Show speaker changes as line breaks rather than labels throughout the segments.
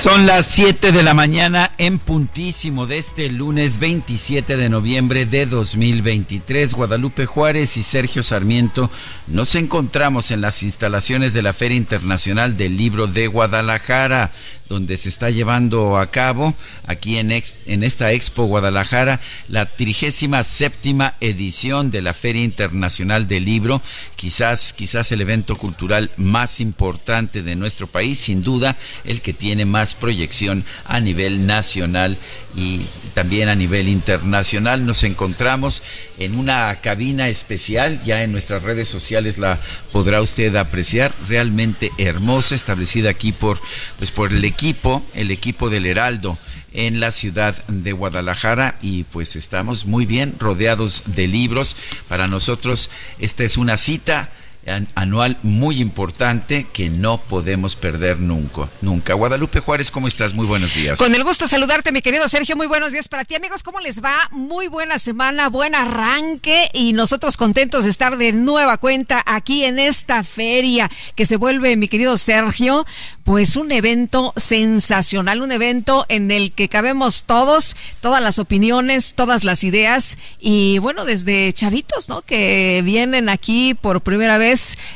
Son las 7 de la mañana en puntísimo de este lunes 27 de noviembre de 2023. Guadalupe Juárez y Sergio Sarmiento nos encontramos en las instalaciones de la Feria Internacional del Libro de Guadalajara, donde se está llevando a cabo aquí en, en esta Expo Guadalajara la 37 edición de la Feria Internacional del Libro, quizás, quizás el evento cultural más importante de nuestro país, sin duda el que tiene más proyección a nivel nacional y también a nivel internacional. Nos encontramos en una cabina especial, ya en nuestras redes sociales la podrá usted apreciar, realmente hermosa, establecida aquí por, pues por el equipo, el equipo del Heraldo en la ciudad de Guadalajara y pues estamos muy bien rodeados de libros. Para nosotros esta es una cita anual muy importante que no podemos perder nunca. Nunca. Guadalupe Juárez, ¿cómo estás? Muy buenos días.
Con el gusto saludarte, mi querido Sergio. Muy buenos días para ti, amigos. ¿Cómo les va? Muy buena semana, buen arranque y nosotros contentos de estar de nueva cuenta aquí en esta feria que se vuelve, mi querido Sergio, pues un evento sensacional, un evento en el que cabemos todos, todas las opiniones, todas las ideas y bueno, desde chavitos, ¿no? Que vienen aquí por primera vez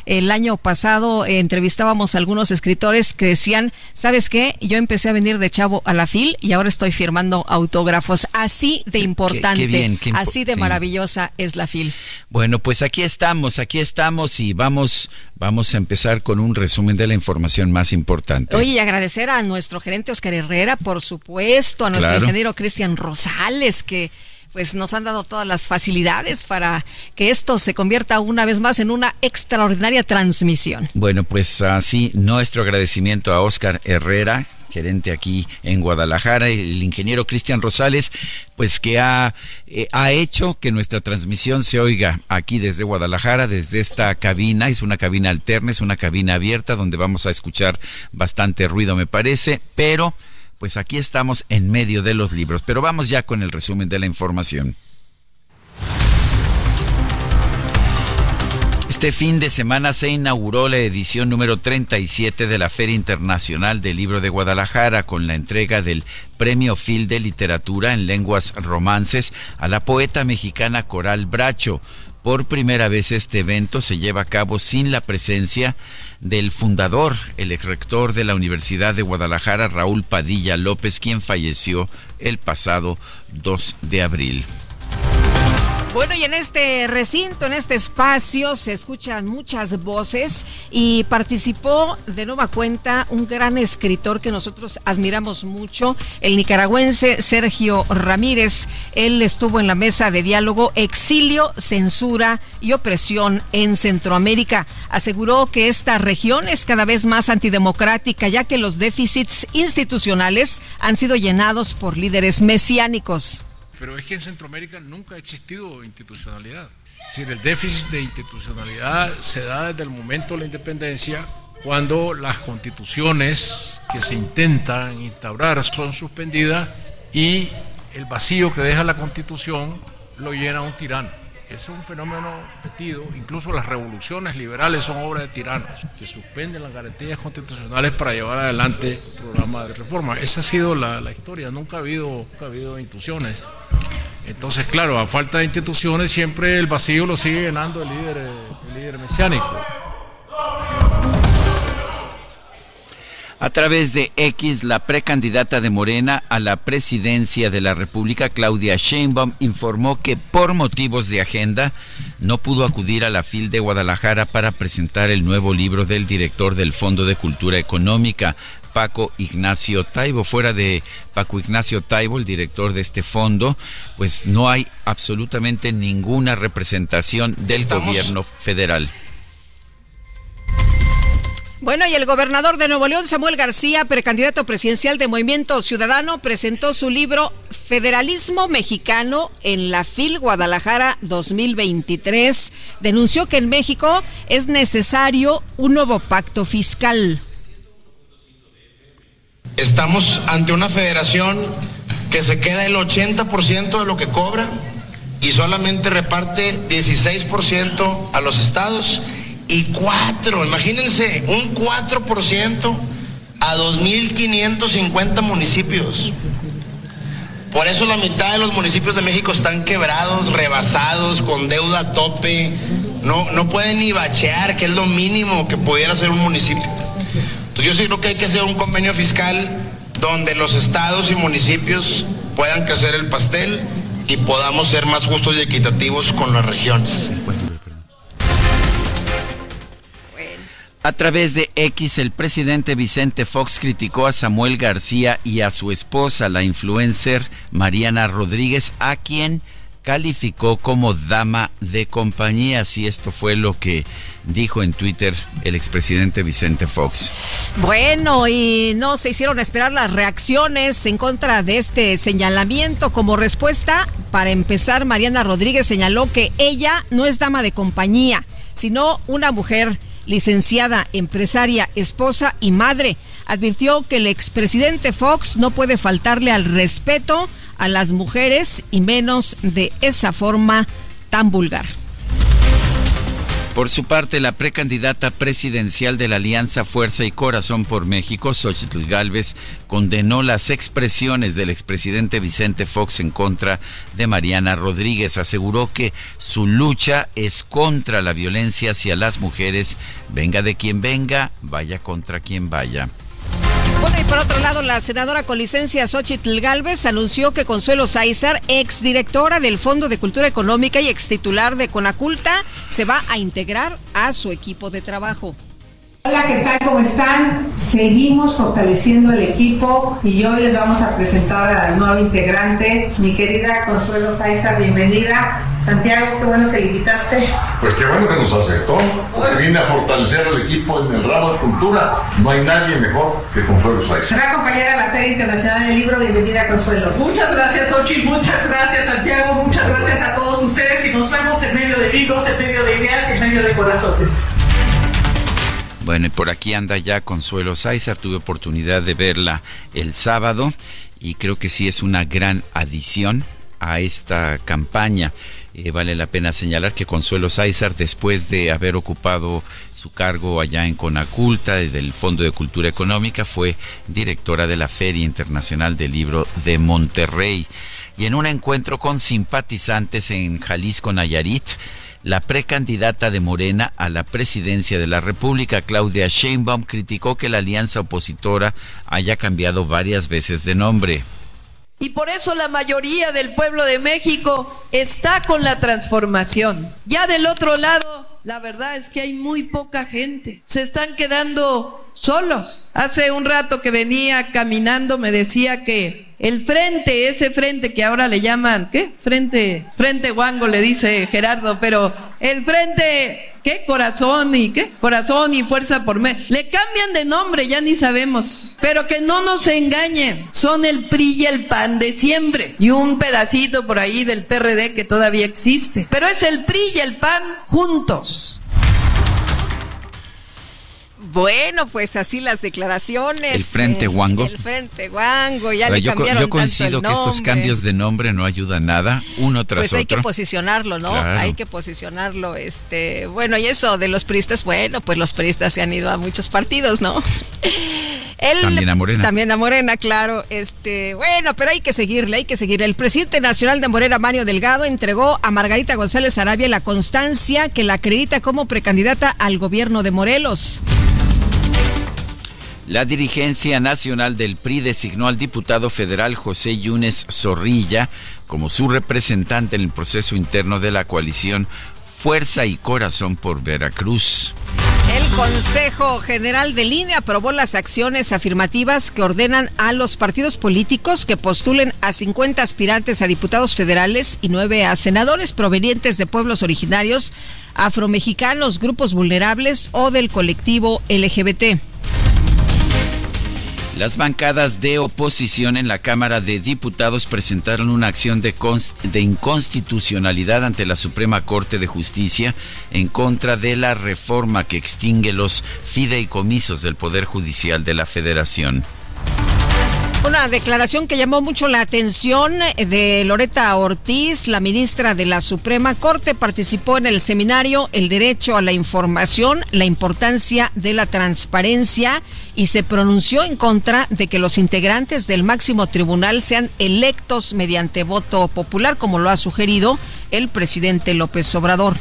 el año pasado eh, entrevistábamos a algunos escritores que decían, ¿sabes qué? Yo empecé a venir de chavo a la FIL y ahora estoy firmando autógrafos. Así de importante, así de maravillosa es la FIL.
Bueno, pues aquí estamos, aquí estamos y vamos, vamos a empezar con un resumen de la información más importante.
Oye, y agradecer a nuestro gerente Oscar Herrera, por supuesto, a nuestro ingeniero Cristian Rosales, que pues nos han dado todas las facilidades para que esto se convierta una vez más en una extraordinaria transmisión.
Bueno, pues así nuestro agradecimiento a Oscar Herrera, gerente aquí en Guadalajara, el ingeniero Cristian Rosales, pues que ha, eh, ha hecho que nuestra transmisión se oiga aquí desde Guadalajara, desde esta cabina, es una cabina alterna, es una cabina abierta donde vamos a escuchar bastante ruido me parece, pero pues aquí estamos en medio de los libros. Pero vamos ya con el resumen de la información. Este fin de semana se inauguró la edición número 37 de la Feria Internacional del Libro de Guadalajara con la entrega del Premio Phil de Literatura en Lenguas Romances a la poeta mexicana Coral Bracho. Por primera vez este evento se lleva a cabo sin la presencia del fundador, el ex rector de la Universidad de Guadalajara, Raúl Padilla López, quien falleció el pasado 2 de abril.
Bueno, y en este recinto, en este espacio, se escuchan muchas voces y participó de nueva cuenta un gran escritor que nosotros admiramos mucho, el nicaragüense Sergio Ramírez. Él estuvo en la mesa de diálogo Exilio, Censura y Opresión en Centroamérica. Aseguró que esta región es cada vez más antidemocrática, ya que los déficits institucionales han sido llenados por líderes mesiánicos.
Pero es que en Centroamérica nunca ha existido institucionalidad. Es decir, el déficit de institucionalidad se da desde el momento de la independencia, cuando las constituciones que se intentan instaurar son suspendidas y el vacío que deja la constitución lo llena un tirano. Ese es un fenómeno repetido, incluso las revoluciones liberales son obras de tiranos, que suspenden las garantías constitucionales para llevar adelante programas de reforma. Esa ha sido la, historia, nunca ha habido, nunca ha habido instituciones Entonces, claro, a falta de instituciones siempre el vacío lo sigue llenando el líder, el líder mesiánico.
A través de X, la precandidata de Morena a la presidencia de la República, Claudia Sheinbaum, informó que por motivos de agenda no pudo acudir a la FIL de Guadalajara para presentar el nuevo libro del director del Fondo de Cultura Económica, Paco Ignacio Taibo. Fuera de Paco Ignacio Taibo, el director de este fondo, pues no hay absolutamente ninguna representación del gobierno federal.
Bueno, y el gobernador de Nuevo León, Samuel García, precandidato presidencial de Movimiento Ciudadano, presentó su libro Federalismo Mexicano en la FIL Guadalajara 2023. Denunció que en México es necesario un nuevo pacto fiscal.
Estamos ante una federación que se queda el 80% de lo que cobra y solamente reparte 16% a los estados y cuatro, imagínense, un 4% a 2.550 municipios. Por eso la mitad de los municipios de México están quebrados, rebasados, con deuda a tope. No, no pueden ni bachear, que es lo mínimo que pudiera ser un municipio. Entonces yo sí que hay que hacer un convenio fiscal donde los estados y municipios puedan crecer el pastel y podamos ser más justos y equitativos con las regiones.
A través de X, el presidente Vicente Fox criticó a Samuel García y a su esposa, la influencer Mariana Rodríguez, a quien calificó como dama de compañía. Y esto fue lo que dijo en Twitter el expresidente Vicente Fox.
Bueno, y no se hicieron esperar las reacciones en contra de este señalamiento. Como respuesta, para empezar, Mariana Rodríguez señaló que ella no es dama de compañía, sino una mujer licenciada, empresaria, esposa y madre, advirtió que el expresidente Fox no puede faltarle al respeto a las mujeres y menos de esa forma tan vulgar.
Por su parte, la precandidata presidencial de la Alianza Fuerza y Corazón por México, Xochitl Gálvez, condenó las expresiones del expresidente Vicente Fox en contra de Mariana Rodríguez. Aseguró que su lucha es contra la violencia hacia las mujeres, venga de quien venga, vaya contra quien vaya.
Bueno, y por otro lado, la senadora con licencia Xochitl Galvez anunció que Consuelo Sáizar, exdirectora del Fondo de Cultura Económica y ex titular de Conaculta, se va a integrar a su equipo de trabajo.
Hola, ¿qué tal? ¿Cómo están? Seguimos fortaleciendo el equipo y hoy les vamos a presentar a la nueva integrante, mi querida Consuelo Saiza, bienvenida. Santiago, qué bueno que le invitaste.
Pues qué bueno que nos aceptó, porque viene a fortalecer el equipo en el ramo de cultura. No hay nadie mejor que Consuelo Saiza.
Me va a acompañar a la Feria Internacional del Libro, bienvenida Consuelo.
Muchas gracias, Ochi, muchas gracias, Santiago, muchas gracias a todos ustedes y nos vemos en medio de libros, en medio de ideas, en medio de corazones.
Bueno, y por aquí anda ya Consuelo Sáizar, tuve oportunidad de verla el sábado y creo que sí es una gran adición a esta campaña. Eh, vale la pena señalar que Consuelo Sáizar, después de haber ocupado su cargo allá en Conaculta, del Fondo de Cultura Económica, fue directora de la Feria Internacional del Libro de Monterrey. Y en un encuentro con simpatizantes en Jalisco, Nayarit, la precandidata de Morena a la presidencia de la República, Claudia Sheinbaum, criticó que la alianza opositora haya cambiado varias veces de nombre.
Y por eso la mayoría del pueblo de México está con la transformación. Ya del otro lado, la verdad es que hay muy poca gente. Se están quedando solos. Hace un rato que venía caminando me decía que el frente, ese frente que ahora le llaman, ¿qué? Frente, frente guango le dice Gerardo, pero el frente, ¿qué? Corazón y ¿qué? Corazón y fuerza por me. Le cambian de nombre, ya ni sabemos. Pero que no nos engañen, son el PRI y el PAN de siempre. Y un pedacito por ahí del PRD que todavía existe. Pero es el PRI y el PAN juntos.
Bueno, pues así las declaraciones.
El Frente Wango.
El Frente Wango, ya le
yo,
cambiaron
yo coincido
tanto
que
el
estos cambios de nombre no ayudan nada, uno tras
Pues hay
otro.
que posicionarlo, ¿no?
Claro.
Hay que posicionarlo, este, bueno, y eso de los priistas, bueno, pues los priistas se han ido a muchos partidos, ¿no? Él-
También a Morena.
También a Morena, claro. Este, bueno, pero hay que seguirle, hay que seguirle. El presidente nacional de Morena, Mario Delgado, entregó a Margarita González Arabia la constancia que la acredita como precandidata al gobierno de Morelos.
La dirigencia nacional del PRI designó al diputado federal José Yunes Zorrilla como su representante en el proceso interno de la coalición Fuerza y Corazón por Veracruz.
El Consejo General del INE aprobó las acciones afirmativas que ordenan a los partidos políticos que postulen a 50 aspirantes a diputados federales y 9 a senadores provenientes de pueblos originarios, afromexicanos, grupos vulnerables o del colectivo LGBT.
Las bancadas de oposición en la Cámara de Diputados presentaron una acción de, de inconstitucionalidad ante la Suprema Corte de Justicia en contra de la reforma que extingue los fideicomisos del Poder Judicial de la Federación.
Una declaración que llamó mucho la atención de Loreta Ortiz, la ministra de la Suprema Corte, participó en el seminario El Derecho a la Información, la importancia de la transparencia y se pronunció en contra de que los integrantes del máximo tribunal sean electos mediante voto popular, como lo ha sugerido el presidente López Obrador.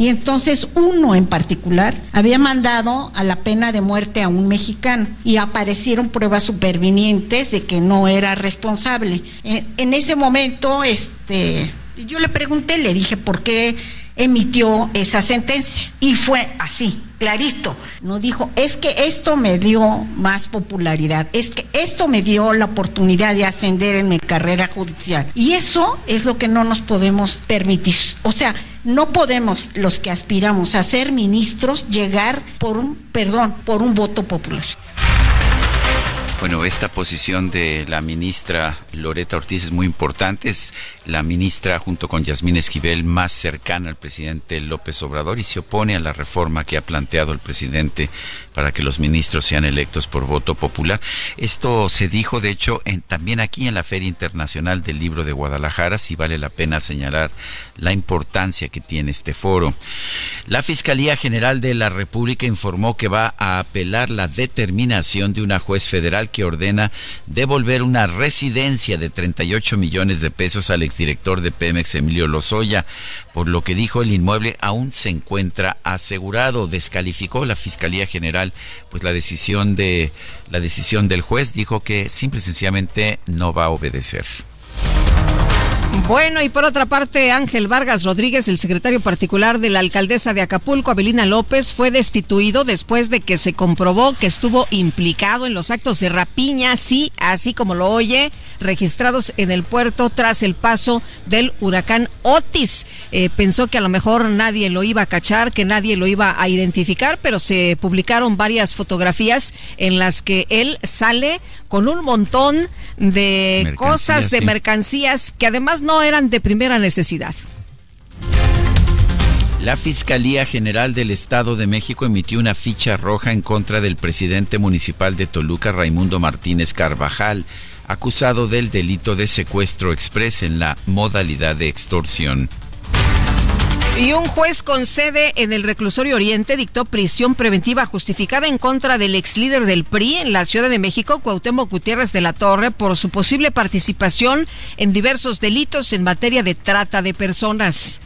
Y entonces uno en particular había mandado a la pena de muerte a un mexicano y aparecieron pruebas supervinientes de que no era responsable. En, en ese momento, este, yo le pregunté, le dije por qué emitió esa sentencia y fue así, clarito. No dijo, es que esto me dio más popularidad, es que esto me dio la oportunidad de ascender en mi carrera judicial. Y eso es lo que no nos podemos permitir. O sea, no podemos los que aspiramos a ser ministros llegar por un, perdón, por un voto popular.
Bueno, esta posición de la ministra Loreta Ortiz es muy importante. Es la ministra, junto con Yasmín Esquivel, más cercana al presidente López Obrador y se opone a la reforma que ha planteado el presidente para que los ministros sean electos por voto popular. Esto se dijo, de hecho, también aquí en la Feria Internacional del Libro de Guadalajara. Sí vale la pena señalar la importancia que tiene este foro. La Fiscalía General de la República informó que va a apelar la determinación de una juez federal que ordena devolver una residencia de 38 millones de pesos al exdirector de Pemex, Emilio Lozoya, por lo que dijo el inmueble aún se encuentra asegurado. Descalificó la Fiscalía General pues la decisión de la decisión del juez, dijo que simple y sencillamente no va a obedecer.
Bueno, y por otra parte, Ángel Vargas Rodríguez, el secretario particular de la alcaldesa de Acapulco, Abelina López, fue destituido después de que se comprobó que estuvo implicado en los actos de rapiña, sí, así como lo oye, registrados en el puerto tras el paso del huracán Otis. Eh, pensó que a lo mejor nadie lo iba a cachar, que nadie lo iba a identificar, pero se publicaron varias fotografías en las que él sale con un montón de
Mercancías,
cosas, de
sí.
mercancías que además no eran de primera necesidad.
La Fiscalía General del Estado de México emitió una ficha roja en contra del presidente municipal de Toluca, Raimundo Martínez Carvajal, acusado del delito de secuestro express en la modalidad de extorsión.
Y un juez con sede en el reclusorio Oriente dictó prisión preventiva justificada en contra del ex líder del PRI en la Ciudad de México, Cuauhtémoc Gutiérrez de la Torre, por su posible participación en diversos delitos en materia de trata de personas.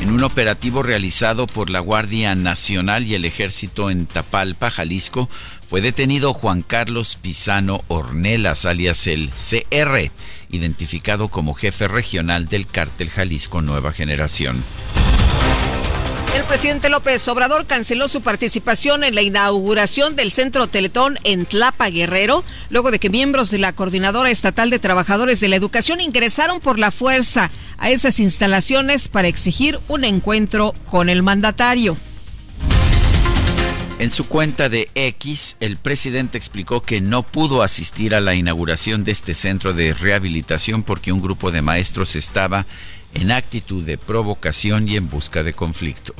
En un operativo realizado por la Guardia Nacional y el Ejército en Tapalpa, Jalisco, fue detenido Juan Carlos Pisano Ornelas, alias el CR, identificado como jefe regional del cártel Jalisco Nueva Generación.
El presidente López Obrador canceló su participación en la inauguración del Centro Teletón en Tlapa Guerrero, luego de que miembros de la Coordinadora Estatal de Trabajadores de la Educación ingresaron por la fuerza a esas instalaciones para exigir un encuentro con el mandatario.
En su cuenta de X, el presidente explicó que no pudo asistir a la inauguración de este centro de rehabilitación porque un grupo de maestros estaba en actitud de provocación y en busca de conflicto.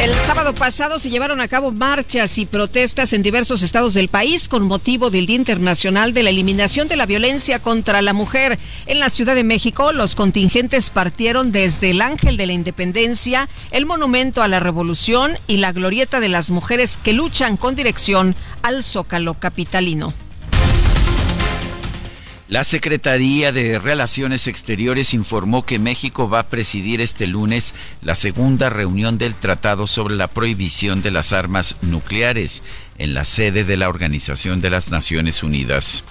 El sábado pasado se llevaron a cabo marchas y protestas en diversos estados del país con motivo del Día Internacional de la Eliminación de la Violencia contra la Mujer. En la Ciudad de México, los contingentes partieron desde el Ángel de la Independencia, el Monumento a la Revolución y la Glorieta de las Mujeres que luchan con dirección al Zócalo Capitalino.
La Secretaría de Relaciones Exteriores informó que México va a presidir este lunes la segunda reunión del Tratado sobre la Prohibición de las Armas Nucleares en la sede de la Organización de las Naciones Unidas.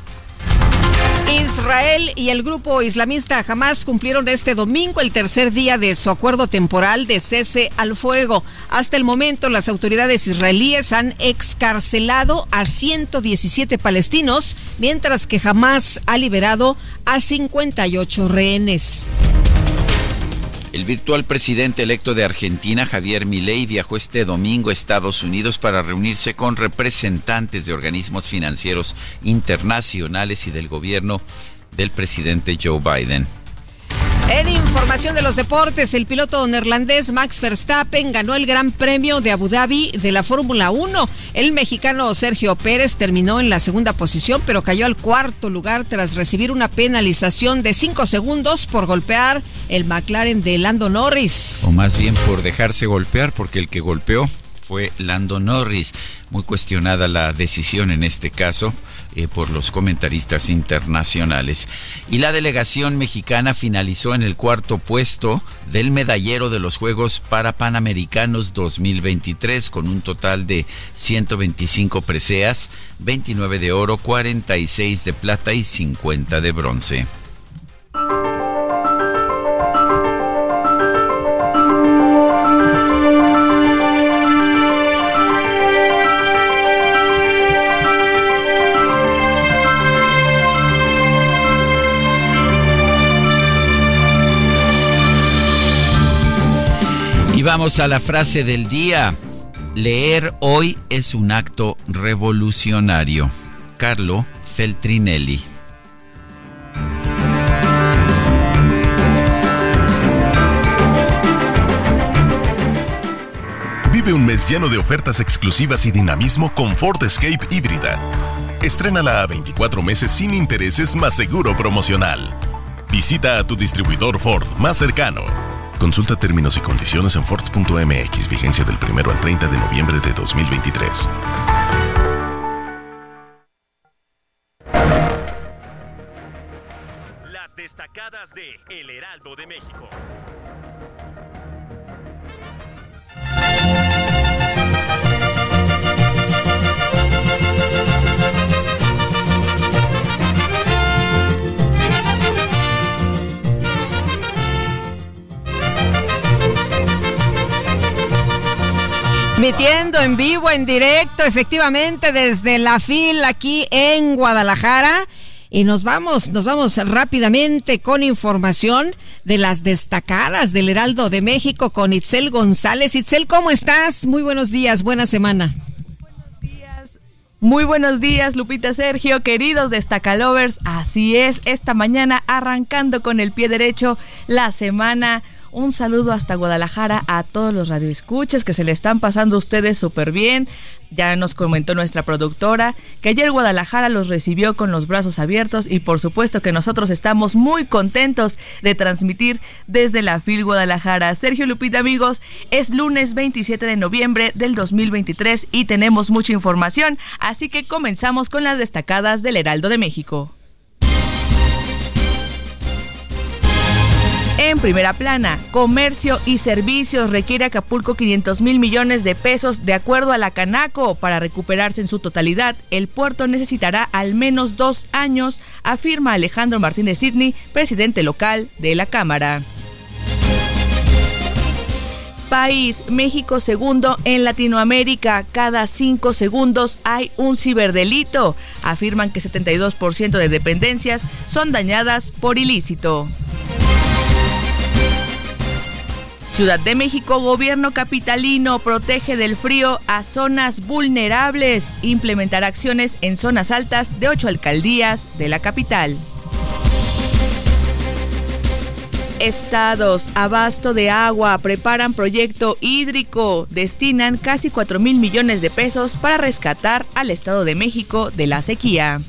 Israel y el grupo islamista Hamas cumplieron este domingo el tercer día de su acuerdo temporal de cese al fuego. Hasta el momento, las autoridades israelíes han excarcelado a 117 palestinos, mientras que Hamas ha liberado a 58 rehenes.
El virtual presidente electo de Argentina, Javier Milei, viajó este domingo a Estados Unidos para reunirse con representantes de organismos financieros internacionales y del gobierno del presidente Joe Biden.
En información de los deportes, el piloto neerlandés Max Verstappen ganó el Gran Premio de Abu Dhabi de la Fórmula 1. El mexicano Sergio Pérez terminó en la segunda posición, pero cayó al cuarto lugar tras recibir una penalización de cinco segundos por golpear el McLaren de Lando Norris.
O más bien por dejarse golpear, porque el que golpeó fue Lando Norris. Muy cuestionada la decisión en este caso eh, por los comentaristas internacionales. Y la delegación mexicana finalizó en el cuarto puesto del medallero de los Juegos para Panamericanos 2023 con un total de 125 preseas, 29 de oro, 46 de plata y 50 de bronce. Vamos a la frase del día. Leer hoy es un acto revolucionario. Carlo Feltrinelli.
Vive un mes lleno de ofertas exclusivas y dinamismo con Ford Escape híbrida. Estrénala a 24 meses sin intereses más seguro promocional. Visita a tu distribuidor Ford más cercano. Consulta términos y condiciones en Ford.mx, vigencia del 1 al 30 de noviembre de 2023.
Las destacadas de El Heraldo de México.
Metiendo en vivo, en directo, efectivamente, desde la fila aquí en Guadalajara. Y nos vamos, nos vamos rápidamente con información de las destacadas del Heraldo de México con Itzel González. Itzel, ¿cómo estás? Muy buenos días, buena semana.
Muy buenos días, Lupita Sergio, queridos destacalovers. Así es, esta mañana arrancando con el pie derecho la semana un saludo hasta Guadalajara a todos los radioescuches que se le están pasando ustedes súper bien. Ya nos comentó nuestra productora que ayer Guadalajara los recibió con los brazos abiertos y por supuesto que nosotros estamos muy contentos de transmitir desde la FIL Guadalajara. Sergio Lupita amigos, es lunes 27 de noviembre del 2023 y tenemos mucha información, así que comenzamos con las destacadas del Heraldo de México. En primera plana, comercio y servicios requiere Acapulco 500 mil millones de pesos de acuerdo a la Canaco. Para recuperarse en su totalidad, el puerto necesitará al menos dos años, afirma Alejandro Martínez Sidney, presidente local de la Cámara. País, México segundo en Latinoamérica. Cada cinco segundos hay un ciberdelito. Afirman que 72% de dependencias son dañadas por ilícito. Ciudad de México, gobierno capitalino protege del frío a zonas vulnerables. Implementar acciones en zonas altas de ocho alcaldías de la capital. estados, abasto de agua, preparan proyecto hídrico, destinan casi 4 mil millones de pesos para rescatar al Estado de México de la sequía.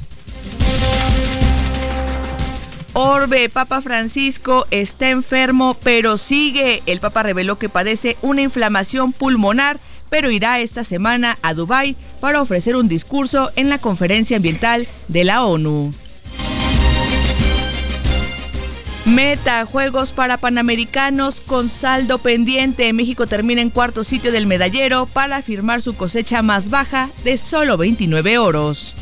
Orbe, Papa Francisco está enfermo, pero sigue. El Papa reveló que padece una inflamación pulmonar, pero irá esta semana a Dubái para ofrecer un discurso en la conferencia ambiental de la ONU. Meta, Juegos para Panamericanos con saldo pendiente. México termina en cuarto sitio del medallero para firmar su cosecha más baja de solo 29 oros.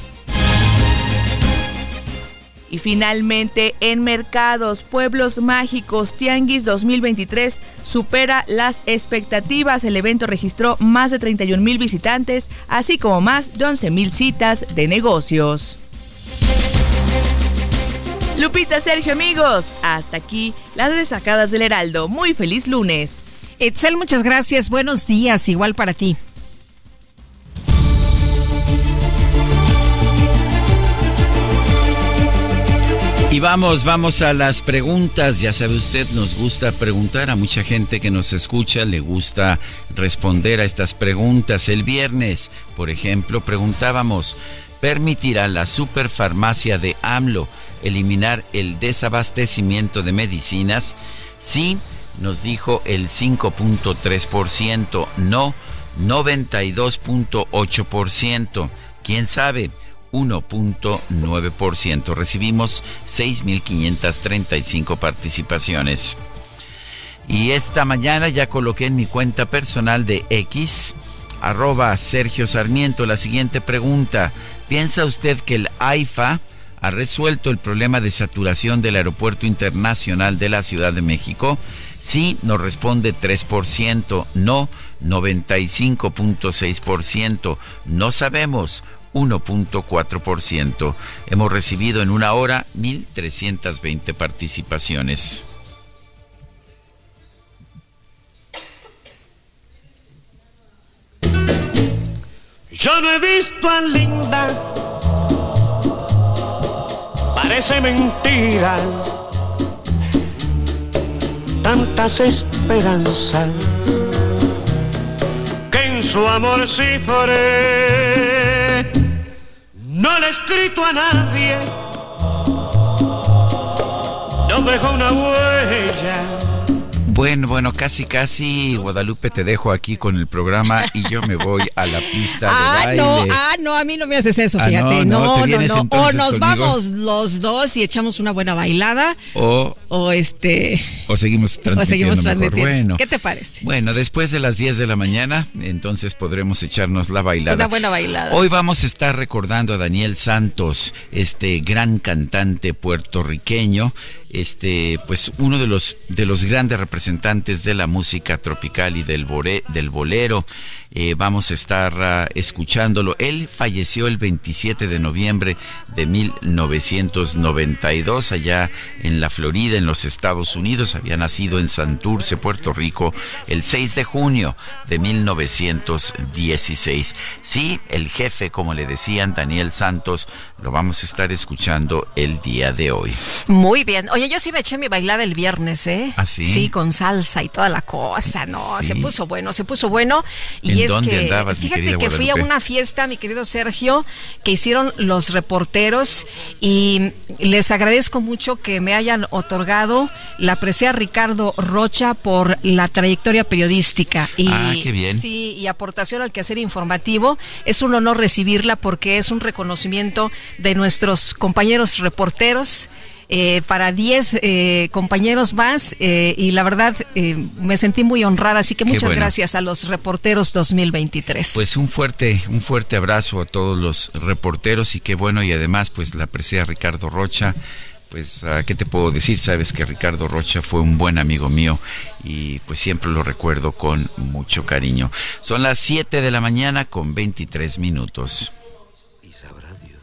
Y finalmente, en mercados, pueblos mágicos, Tianguis 2023 supera las expectativas. El evento registró más de 31 mil visitantes, así como más de 11 mil citas de negocios. Lupita, Sergio, amigos, hasta aquí las desacadas del Heraldo. Muy feliz lunes.
Etzel, muchas gracias. Buenos días, igual para ti.
Y vamos, vamos a las preguntas. Ya sabe usted, nos gusta preguntar a mucha gente que nos escucha, le gusta responder a estas preguntas. El viernes, por ejemplo, preguntábamos, ¿permitirá la superfarmacia de AMLO eliminar el desabastecimiento de medicinas? Sí, nos dijo el 5.3%, no 92.8%. ¿Quién sabe? 1.9%. Recibimos 6.535 participaciones. Y esta mañana ya coloqué en mi cuenta personal de X, arroba Sergio Sarmiento, la siguiente pregunta. ¿Piensa usted que el AIFA ha resuelto el problema de saturación del Aeropuerto Internacional de la Ciudad de México? Sí, nos responde 3%, no 95.6%, no sabemos 1.4%. Hemos recibido en una hora 1.320 participaciones.
Yo no he visto a Linda, parece mentira, tantas esperanzas que en su amor cifré no le he escrito a nadie, no dejo una huella
bueno, bueno, casi, casi, Guadalupe, te dejo aquí con el programa y yo me voy a la pista de
ah,
baile.
No, ah, no, a mí no me haces eso, ah, fíjate. no, no, no. O nos vamos los dos y echamos una buena bailada.
O,
o este.
O seguimos transmitiendo. O seguimos transmitiendo. Bueno,
¿Qué te parece?
Bueno, después de las 10 de la mañana, entonces podremos echarnos la bailada.
Una buena bailada.
Hoy vamos a estar recordando a Daniel Santos, este gran cantante puertorriqueño este, pues uno de los, de los grandes representantes de la música tropical y del bolero. Eh, vamos a estar ah, escuchándolo. Él falleció el 27 de noviembre de 1992 allá en la Florida, en los Estados Unidos. Había nacido en Santurce, Puerto Rico, el 6 de junio de 1916. Sí, el jefe, como le decían, Daniel Santos, lo vamos a estar escuchando el día de hoy.
Muy bien. Oye, yo sí me eché mi bailada el viernes, ¿eh?
¿Ah, sí?
Sí, con salsa y toda la cosa, ¿no? Se puso bueno, se puso bueno. Y
¿En dónde andabas,
Fíjate que fui a una fiesta, mi querido Sergio, que hicieron los reporteros y les agradezco mucho que me hayan otorgado la presea Ricardo Rocha por la trayectoria periodística. Y,
ah, qué bien.
Sí, y aportación al quehacer informativo. Es un honor recibirla porque es un reconocimiento de nuestros compañeros reporteros. Eh, para 10 eh, compañeros más eh, y la verdad me sentí muy honrada, así que muchas gracias a los reporteros 2023.
Pues un fuerte, un fuerte abrazo a todos los reporteros y qué bueno y además pues la aprecia Ricardo Rocha. Pues, ¿qué te puedo decir? Sabes que Ricardo Rocha fue un buen amigo mío y pues siempre lo recuerdo con mucho cariño. Son las 7 de la mañana con 23 minutos.
Y sabrá Dios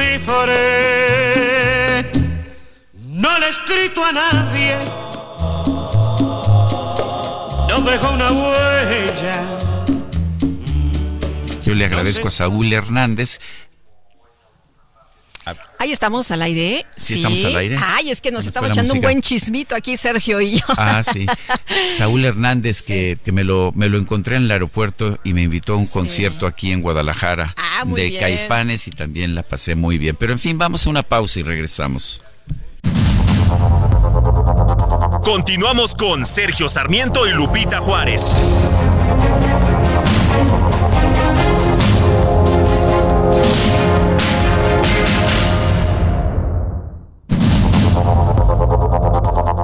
no le he escrito a nadie. No dejo una huella.
Yo le agradezco a Saúl Hernández
Ahí estamos al aire.
Sí, estamos al aire.
Ay, es que nos estamos echando un buen chismito aquí, Sergio y yo.
Ah, sí. Saúl Hernández, que, que, me, lo, me lo encontré en el aeropuerto y me invitó a un concierto aquí en Guadalajara
ah,
de Caifanes y también la pasé muy bien. Pero en fin, vamos a una pausa y regresamos.
Continuamos con Sergio Sarmiento y Lupita Juárez.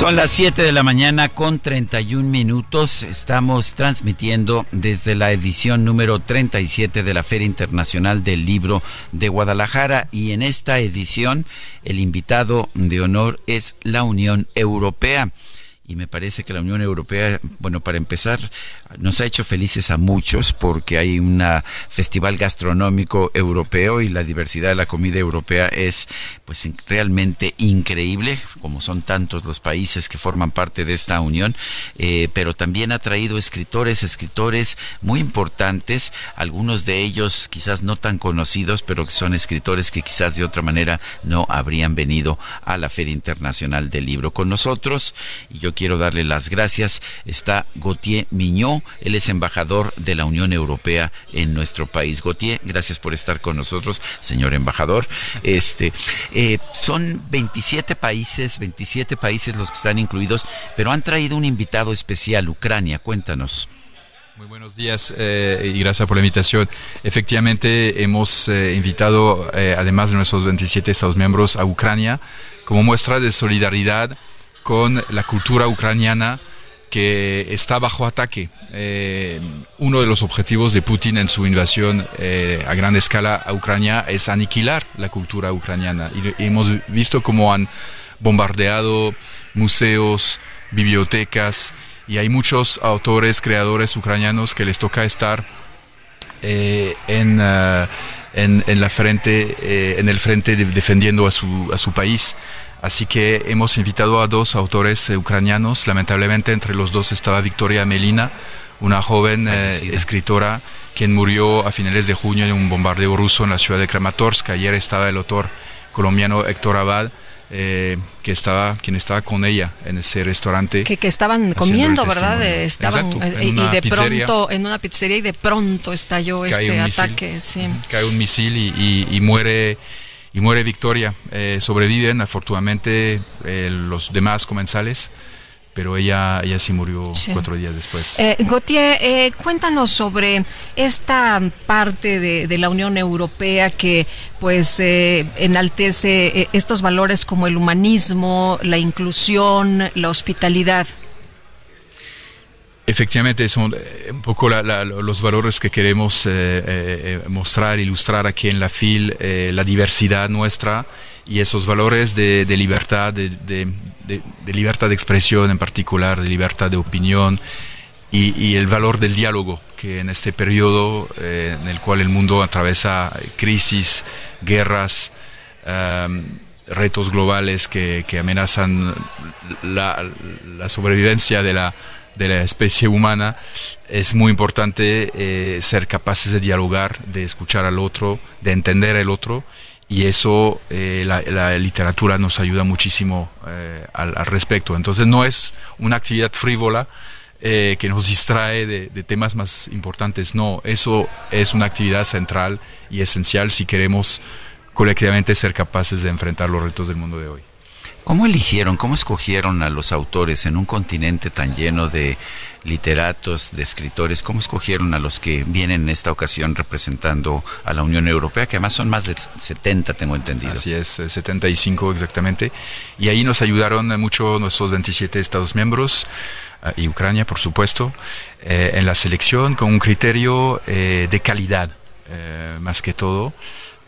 Son las 7 de la mañana con 31 minutos. Estamos transmitiendo desde la edición número 37 de la Feria Internacional del Libro de Guadalajara y en esta edición el invitado de honor es la Unión Europea y me parece que la Unión Europea, bueno, para empezar, nos ha hecho felices a muchos porque hay un festival gastronómico europeo y la diversidad de la comida europea es pues realmente increíble, como son tantos los países que forman parte de esta unión, eh, pero también ha traído escritores, escritores muy importantes, algunos de ellos quizás no tan conocidos, pero que son escritores que quizás de otra manera no habrían venido a la Feria Internacional del Libro. Con nosotros y yo quiero darle las gracias. Está Gautier Miñó, él es embajador de la Unión Europea en nuestro país. Gautier, gracias por estar con nosotros, señor embajador. Este, eh, son 27 países, 27 países los que están incluidos, pero han traído un invitado especial, Ucrania. Cuéntanos.
Muy buenos días eh, y gracias por la invitación. Efectivamente, hemos eh, invitado, además de nuestros 27 Estados miembros, a Ucrania como muestra de solidaridad con la cultura ucraniana que está bajo ataque. Eh, uno de los objetivos de Putin en su invasión eh, a gran escala a Ucrania es aniquilar la cultura ucraniana. Y, hemos visto cómo han bombardeado museos, bibliotecas, y hay muchos autores, creadores ucranianos que les toca estar eh, en, en, la frente, en el frente defendiendo a su, a su país. Así que hemos invitado a dos autores eh, ucranianos. Lamentablemente entre los dos estaba Victoria Melina, una joven eh, escritora quien murió a finales de junio en un bombardeo ruso en la ciudad de Kramatorsk. Ayer estaba el autor colombiano Héctor Abad. Eh, que estaba quien estaba con ella en ese restaurante
que, estaban comiendo verdad estaban y de pronto en una pizzería y de pronto estalló este ataque sí.
cae un misil y muere y muere Victoria. Eh, sobreviven afortunadamente eh, los demás comensales, pero ella, ella sí murió cuatro días después.
Eh, Gautier, eh, cuéntanos sobre esta parte de, de, la Unión Europea que pues enaltece estos valores como el humanismo, la inclusión, la hospitalidad.
Efectivamente, son eh, un poco los valores que queremos eh, eh, mostrar, ilustrar aquí en la FIL, la diversidad nuestra y esos valores de, libertad, de, libertad de expresión en particular, de libertad de opinión y, el valor del diálogo, que en este periodo en el cual el mundo atraviesa crisis, guerras, retos globales que, amenazan la sobrevivencia de la de la especie humana, es muy importante eh, ser capaces de dialogar, de escuchar al otro, de entender al otro, y eso eh, la, literatura nos ayuda muchísimo eh, al, respecto. Entonces no es una actividad frívola, que nos distrae de, temas más importantes. No, eso es una actividad central y esencial si queremos colectivamente ser capaces de enfrentar los retos del mundo de hoy.
¿Cómo eligieron, cómo escogieron a los autores en un continente tan lleno de literatos, de escritores? ¿Cómo escogieron a los que vienen en esta ocasión representando a la Unión Europea, que además son más de 70, tengo entendido?
Así es, 75 exactamente. Y ahí nos ayudaron mucho nuestros 27 Estados miembros y Ucrania, por supuesto, eh, en la selección con un criterio eh, de calidad, eh, más que todo.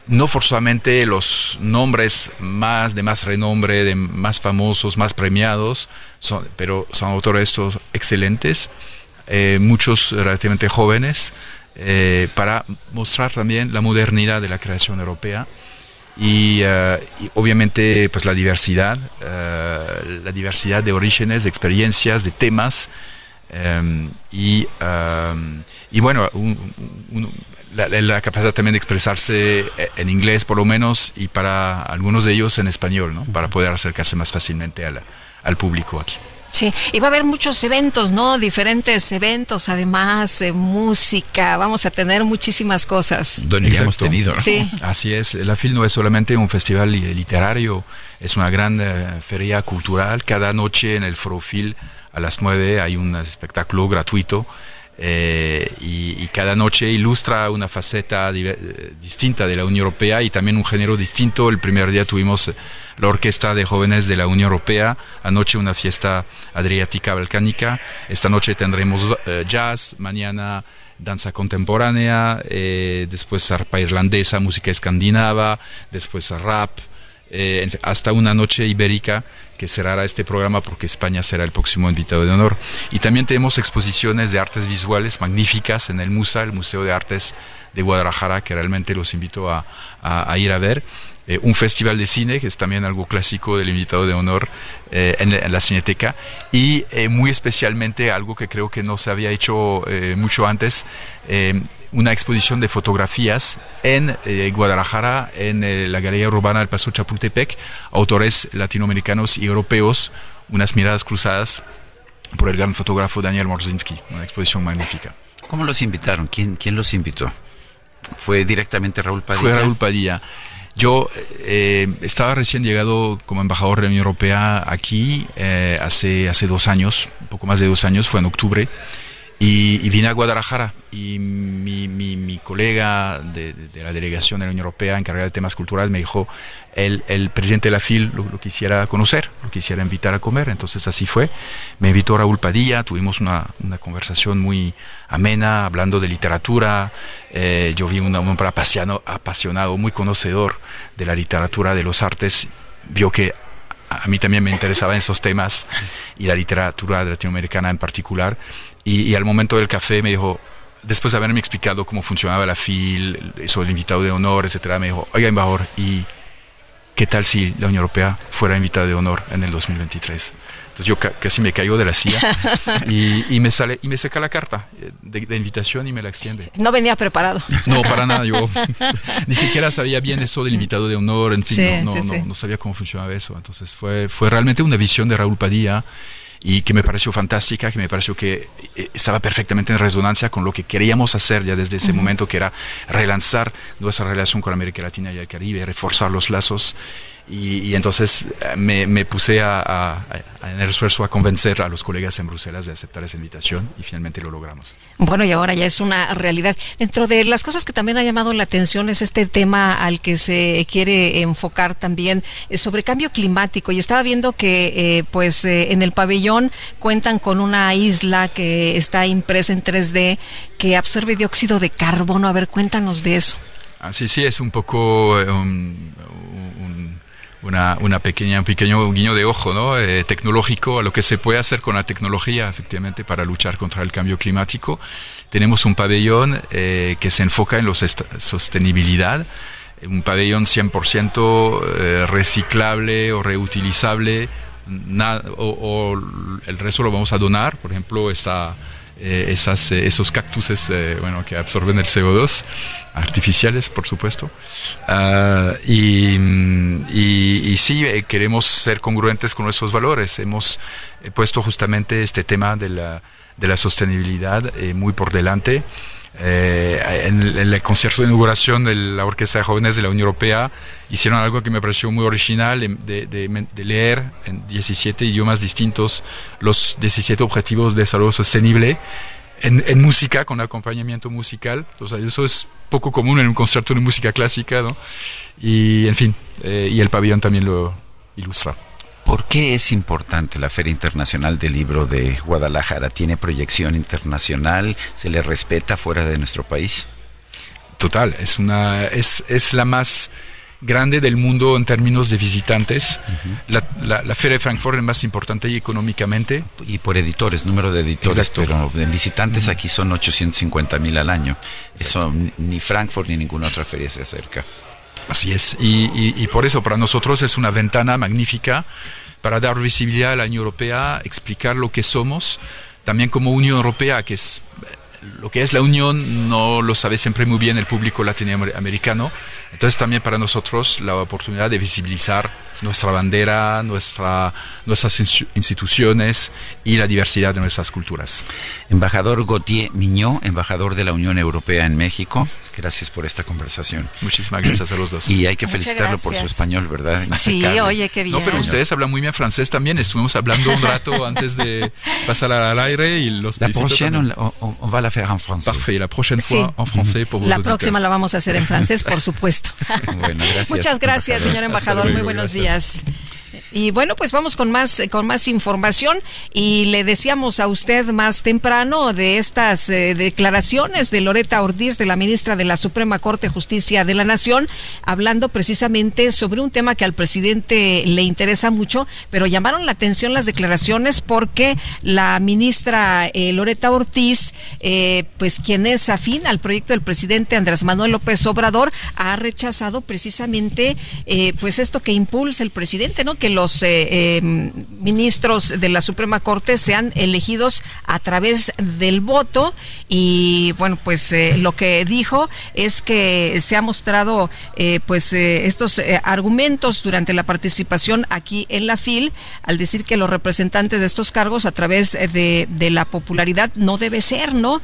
No forzosamente los nombres más de más renombre, de más famosos, más premiados, son, pero son autores estos excelentes, muchos relativamente jóvenes, para mostrar también la modernidad de la creación europea eh, y, obviamente pues la diversidad, eh, la diversidad de orígenes, de experiencias, de temas em, y, y, bueno, la, capacidad también de expresarse en inglés por lo menos y para algunos de ellos en español, ¿no? para poder acercarse más fácilmente al público aquí.
Sí, y va a haber muchos eventos, ¿no? Diferentes eventos, además, eh, música, vamos a tener muchísimas cosas.
Donde hemos tenido,
Sí.
Así es, la FIL no es solamente un festival literario, es una gran eh, feria cultural. Cada noche en el Forofil a las 9 hay un espectáculo gratuito eh, y, cada noche ilustra una faceta eh, distinta de la Unión Europea y también un género distinto. El primer día tuvimos eh, la Orquesta de Jóvenes de la Unión Europea, anoche una fiesta adriática balcánica, esta noche tendremos jazz, mañana danza contemporánea, después arpa irlandesa, música escandinava, después rap, hasta una noche ibérica que cerrará este programa porque España será el próximo invitado de honor. Y también tenemos exposiciones de artes visuales magníficas en el MUSA, el Museo de Artes de Guadalajara, que realmente los invito a, ir a ver. Eh, un festival de cine, que es también algo clásico del invitado de honor eh, en, la Cineteca, y eh, muy especialmente algo que creo que no se había hecho mucho antes, una exposición de fotografías en eh, Guadalajara, en eh, la Galería Urbana del Paso Chapultepec, autores latinoamericanos y europeos, unas miradas cruzadas por el gran fotógrafo Daniel Morzinski, una exposición magnífica.
¿Cómo los invitaron? ¿Quién, quién los invitó? ¿Fue directamente Raúl Padilla?
Fue Raúl Padilla. Yo eh, estaba recién llegado como embajador de la Unión Europea aquí hace, hace dos años, un poco más de dos años, fue en octubre. Y, vine a Guadalajara y mi, mi, colega de, la delegación de la Unión Europea encargada de temas culturales me dijo, el, el presidente de la FIL lo, quisiera conocer, lo quisiera invitar a comer, entonces así fue. Me invitó Raúl Padilla, tuvimos una, una conversación muy amena, hablando de literatura. Eh, yo vi un hombre apasionado, apasionado, muy conocedor de la literatura, de los artes. Vio que a mí también me interesaba en esos temas y la literatura latinoamericana en particular. Y, al momento del café me dijo, después de haberme explicado cómo funcionaba la FIL, eso el invitado de honor, etcétera, me dijo, oiga, embajador, ¿y qué tal si la Unión Europea fuera invitada de honor en el 2023? Entonces yo casi me caigo de la silla y, me sale y me seca la carta de, invitación y me la extiende.
No venía preparado.
No, para nada. Yo ni siquiera sabía bien eso del invitado de honor, en fin, no, no, no, sabía cómo funcionaba eso. Entonces fue, fue realmente una visión de Raúl Padilla y que me pareció fantástica, que me pareció que eh, estaba perfectamente en resonancia con lo que queríamos hacer ya desde ese momento, que era relanzar nuestra relación con América Latina y el Caribe, reforzar los lazos y, entonces eh, me, puse a, en el esfuerzo a convencer a los colegas en Bruselas de aceptar esa invitación y finalmente lo logramos.
Bueno, y ahora ya es una realidad. Dentro de las cosas que también ha llamado la atención es este tema al que se quiere enfocar también eh, sobre cambio climático. Y estaba viendo que eh, pues en el pabellón cuentan con una isla que está impresa en 3D que absorbe dióxido de carbono. A ver, cuéntanos de eso.
Ah, sí, sí, es un poco una, una, pequeña, un pequeño guiño de ojo ¿no? Eh, tecnológico a lo que se puede hacer con la tecnología efectivamente para luchar contra el cambio climático. Tenemos un pabellón eh, que se enfoca en la sostenibilidad, un pabellón 100% eh, reciclable o reutilizable, o, el resto lo vamos a donar, por ejemplo, esa eh, esas, eh, esos cactuses eh, bueno, que absorben el CO2, artificiales por supuesto. Ah, y, y, sí, queremos ser congruentes con nuestros valores. Hemos puesto justamente este tema de la de la sostenibilidad muy por delante. Eh, en, el, concierto de inauguración de la Orquesta de Jóvenes de la Unión Europea hicieron algo que me pareció muy original, de, leer en 17 idiomas distintos los 17 objetivos de desarrollo sostenible en, música, con acompañamiento musical. O sea, eso es poco común en un concierto de música clásica, ¿no? Y, en fin, eh, y el pabellón también lo ilustra.
¿Por qué es importante la Feria Internacional del Libro de Guadalajara? ¿Tiene proyección internacional? ¿Se le respeta fuera de nuestro país?
Total, es, una, es, es la más grande del mundo en términos de visitantes. la, la, Feria de Frankfurt es más importante económicamente.
Y por editores, número de editores, pero en visitantes aquí son 850 mil al año. Eso ni Frankfurt ni ninguna otra feria se acerca.
Así es, y, por eso para nosotros es una ventana magnífica para dar visibilidad a la Unión Europea, explicar lo que somos, también como Unión Europea, que es lo que es la Unión no lo sabe siempre muy bien el público latinoamericano, entonces también para nosotros la oportunidad de visibilizar nuestra bandera, nuestra, nuestras instituciones y la diversidad de nuestras culturas.
Embajador Gautier Miñó, embajador de la Unión Europea en México, gracias por esta conversación.
Muchísimas gracias a los dos.
Y hay que felicitarlo por su español, ¿verdad?
Sí, oye, qué bien.
No, pero ustedes hablan muy bien francés también. Estuvimos hablando un rato antes de pasar al aire y los
La próxima on, on, va la faire en francés.
Parfait, la próxima fois en francés
pour La próxima la vamos a hacer en francés, por supuesto. bueno, gracias. Muchas gracias, señor embajador. Muy buenos días. Y bueno, pues vamos con más con más información y le decíamos a usted más temprano de estas eh, declaraciones de Loreta Ortiz, de la ministra de la Suprema Corte de Justicia de la Nación, hablando precisamente sobre un tema que al presidente le interesa mucho, pero llamaron la atención las declaraciones porque la ministra eh, Loreta Ortiz, eh, pues quien es afín al proyecto del presidente Andrés Manuel López Obrador, ha rechazado precisamente pues esto que impulsa el presidente, ¿no? Que los eh, em, ministros de la Suprema Corte sean elegidos a través del voto. Y bueno pues eh, lo que dijo es que se ha mostrado eh, pues estos argumentos durante la participación aquí en la FIL al decir que los representantes de estos cargos a través de, la popularidad no debe ser no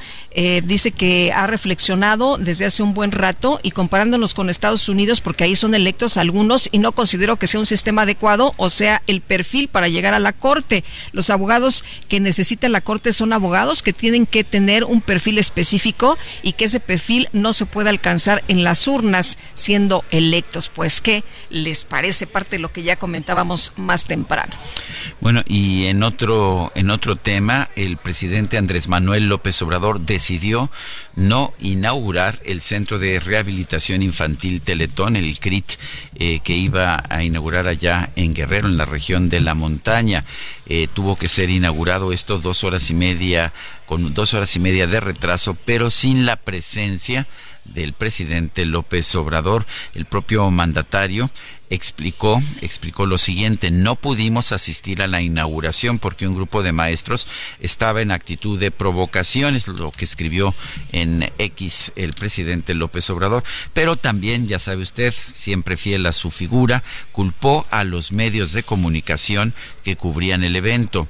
dice que ha reflexionado desde hace un buen rato y comparándonos con Estados Unidos porque ahí son electos algunos y no considero que sea un sistema adecuado sea el perfil para llegar a la corte. Los abogados que necesita la corte son abogados que tienen que tener un perfil específico y que ese perfil no se puede alcanzar en las urnas siendo electos. Pues, ¿qué les parece? Parte de lo que ya comentábamos más temprano.
Bueno, y en otro, en otro tema, el presidente Andrés Manuel López Obrador decidió no inaugurar el Centro de Rehabilitación Infantil Teletón, el CRIT, eh, que iba a inaugurar allá en Guerrero, en la región de la montaña. Eh, tuvo que ser inaugurado esto dos horas y media, con dos horas y media de retraso, pero sin la presencia del presidente López Obrador, el propio mandatario explicó, explicó lo siguiente, no pudimos asistir a la inauguración porque un grupo de maestros estaba en actitud de provocaciones, lo que escribió en X el presidente López Obrador, pero también, ya sabe usted, siempre fiel a su figura, culpó a los medios de comunicación que cubrían el evento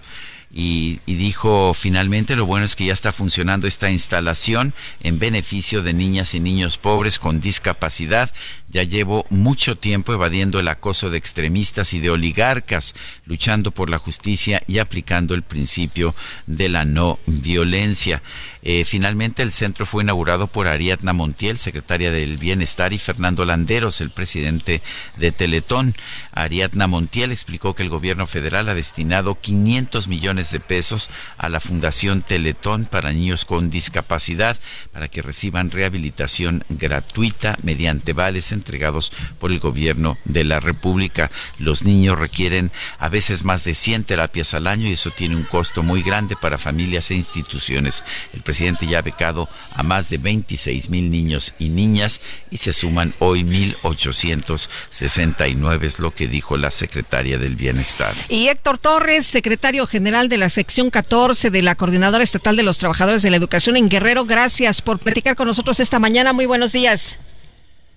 y, dijo finalmente lo bueno es que ya está funcionando esta instalación en beneficio de niñas y niños pobres con discapacidad. Ya llevo mucho tiempo evadiendo el acoso de extremistas y de oligarcas, luchando por la justicia y aplicando el principio de la no violencia. Eh, finalmente el centro fue inaugurado por Ariadna Montiel, secretaria del Bienestar, y Fernando Landeros, el presidente de Teletón. Ariadna Montiel explicó que el gobierno federal ha destinado 500 millones de pesos a la Fundación Teletón para niños con discapacidad para que reciban rehabilitación gratuita mediante vales entregados por el gobierno de la República. Los niños requieren a veces más de 100 terapias al año y eso tiene un costo muy grande para familias e instituciones. Presidente ya ha becado a más de 26 mil niños y niñas y se suman hoy 1.869, es lo que dijo la secretaria del Bienestar.
Y Héctor Torres, secretario general de la sección 14 de la Coordinadora Estatal de los Trabajadores de la Educación en Guerrero, gracias por platicar con nosotros esta mañana. Muy buenos días.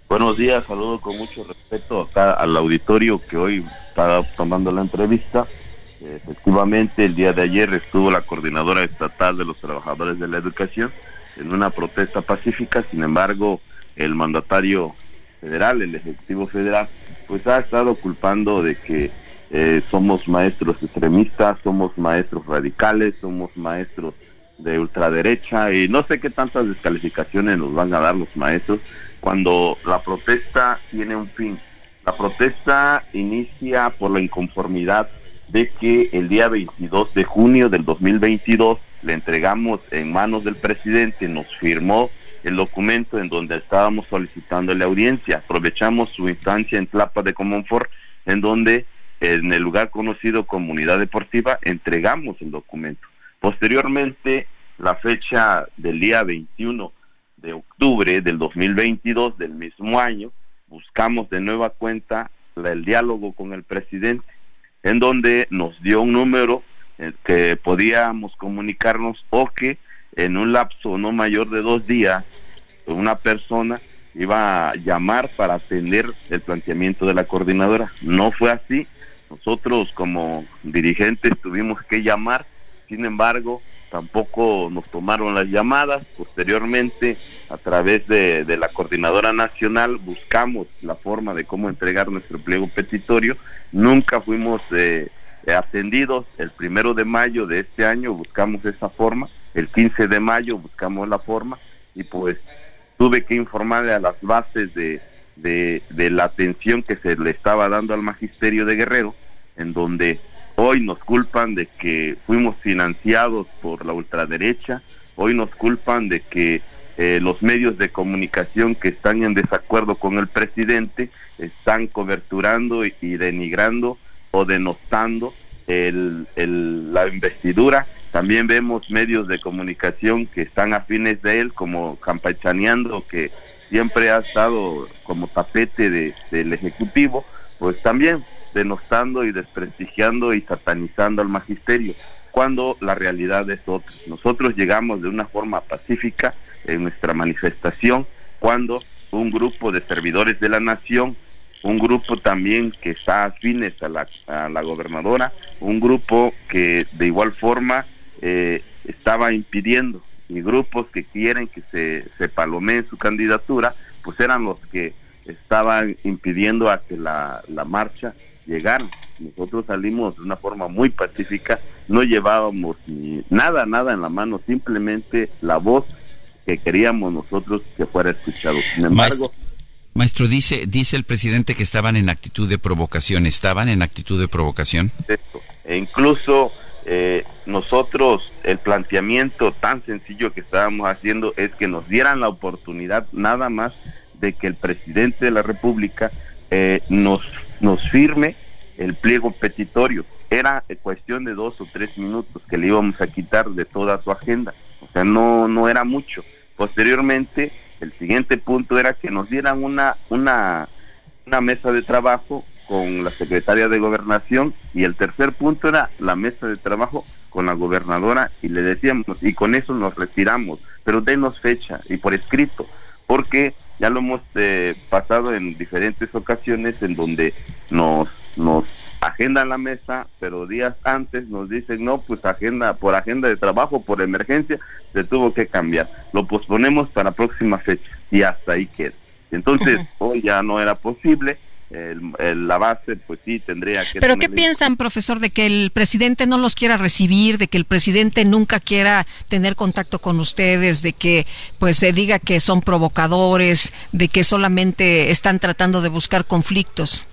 Buenos días, saludo con mucho respeto acá al auditorio que hoy está tomando la entrevista Efectivamente, el día de ayer estuvo la coordinadora estatal de los trabajadores de la educación en una protesta pacífica, sin embargo, el mandatario federal, el Ejecutivo Federal, pues ha estado culpando de que eh, somos maestros extremistas, somos maestros radicales, somos maestros de ultraderecha y no sé qué tantas descalificaciones nos van a dar los maestros cuando la protesta tiene un fin. La protesta inicia por la inconformidad de que el día 22 de junio del 2022 le entregamos en manos del presidente, nos firmó el documento en donde estábamos solicitando la audiencia. Aprovechamos su instancia en Tlapa de Comonfort, en donde en el lugar conocido como Unidad Deportiva entregamos el documento. Posteriormente, la fecha del día 21 de octubre del 2022 del mismo año, buscamos de nueva cuenta el diálogo con el presidente, en donde nos dio un número eh, que podíamos comunicarnos o que en un lapso no mayor de dos días una persona iba a llamar para atender el planteamiento de la coordinadora. No fue así. Nosotros como dirigentes tuvimos que llamar, sin embargo, tampoco nos tomaron las llamadas. Posteriormente, a través de, la coordinadora nacional, buscamos la forma de cómo entregar nuestro pliego petitorio. Nunca fuimos eh, atendidos. El primero de mayo de este año buscamos esa forma. El 15 de mayo buscamos la forma y pues tuve que informarle a las bases de, de, la atención que se le estaba dando al magisterio de Guerrero, en donde hoy nos culpan de que fuimos financiados por la ultraderecha, hoy nos culpan de que eh, los medios de comunicación que están en desacuerdo con el presidente están coberturando y, denigrando o denostando la investidura. También vemos medios de comunicación que están afines de él, como Campechaneando, que siempre ha estado como tapete de, del Ejecutivo, pues también denostando y desprestigiando y satanizando al magisterio, cuando la realidad es otra. Nosotros llegamos de una forma pacífica en nuestra manifestación, cuando un grupo de servidores de la nación un grupo también que está afines a la, a la gobernadora, un grupo que de igual forma eh, estaba impidiendo y grupos que quieren que se, se palomee su candidatura, pues eran los que estaban impidiendo a que la, la marcha llegara. Nosotros salimos de una forma muy pacífica, no llevábamos ni nada, nada en la mano, simplemente la voz que queríamos nosotros que fuera escuchado. Sin embargo,
Maestro, dice, dice el presidente que estaban en actitud de provocación. ¿Estaban en actitud de provocación?
E incluso eh, nosotros el planteamiento tan sencillo que estábamos haciendo es que nos dieran la oportunidad nada más de que el presidente de la República eh, nos, nos firme el pliego petitorio. Era cuestión de dos o tres minutos que le íbamos a quitar de toda su agenda. O sea, no, no era mucho. Posteriormente, el siguiente punto era que nos dieran una, una, una mesa de trabajo con la secretaria de gobernación y el tercer punto era la mesa de trabajo con la gobernadora y le decíamos y con eso nos retiramos pero denos fecha y por escrito porque ya lo hemos eh, pasado en diferentes ocasiones en donde nos nos agendan la mesa pero días antes nos dicen no pues agenda por agenda de trabajo por emergencia se tuvo que cambiar. Lo posponemos para próxima fecha y hasta ahí queda. Entonces hoy ya no era posible la base, pues sí, tendría que...
¿Pero qué piensan, profesor, de que el presidente no los quiera recibir, de que el presidente nunca quiera tener contacto con ustedes, de que pues se diga que son provocadores, de que solamente están tratando de buscar conflictos?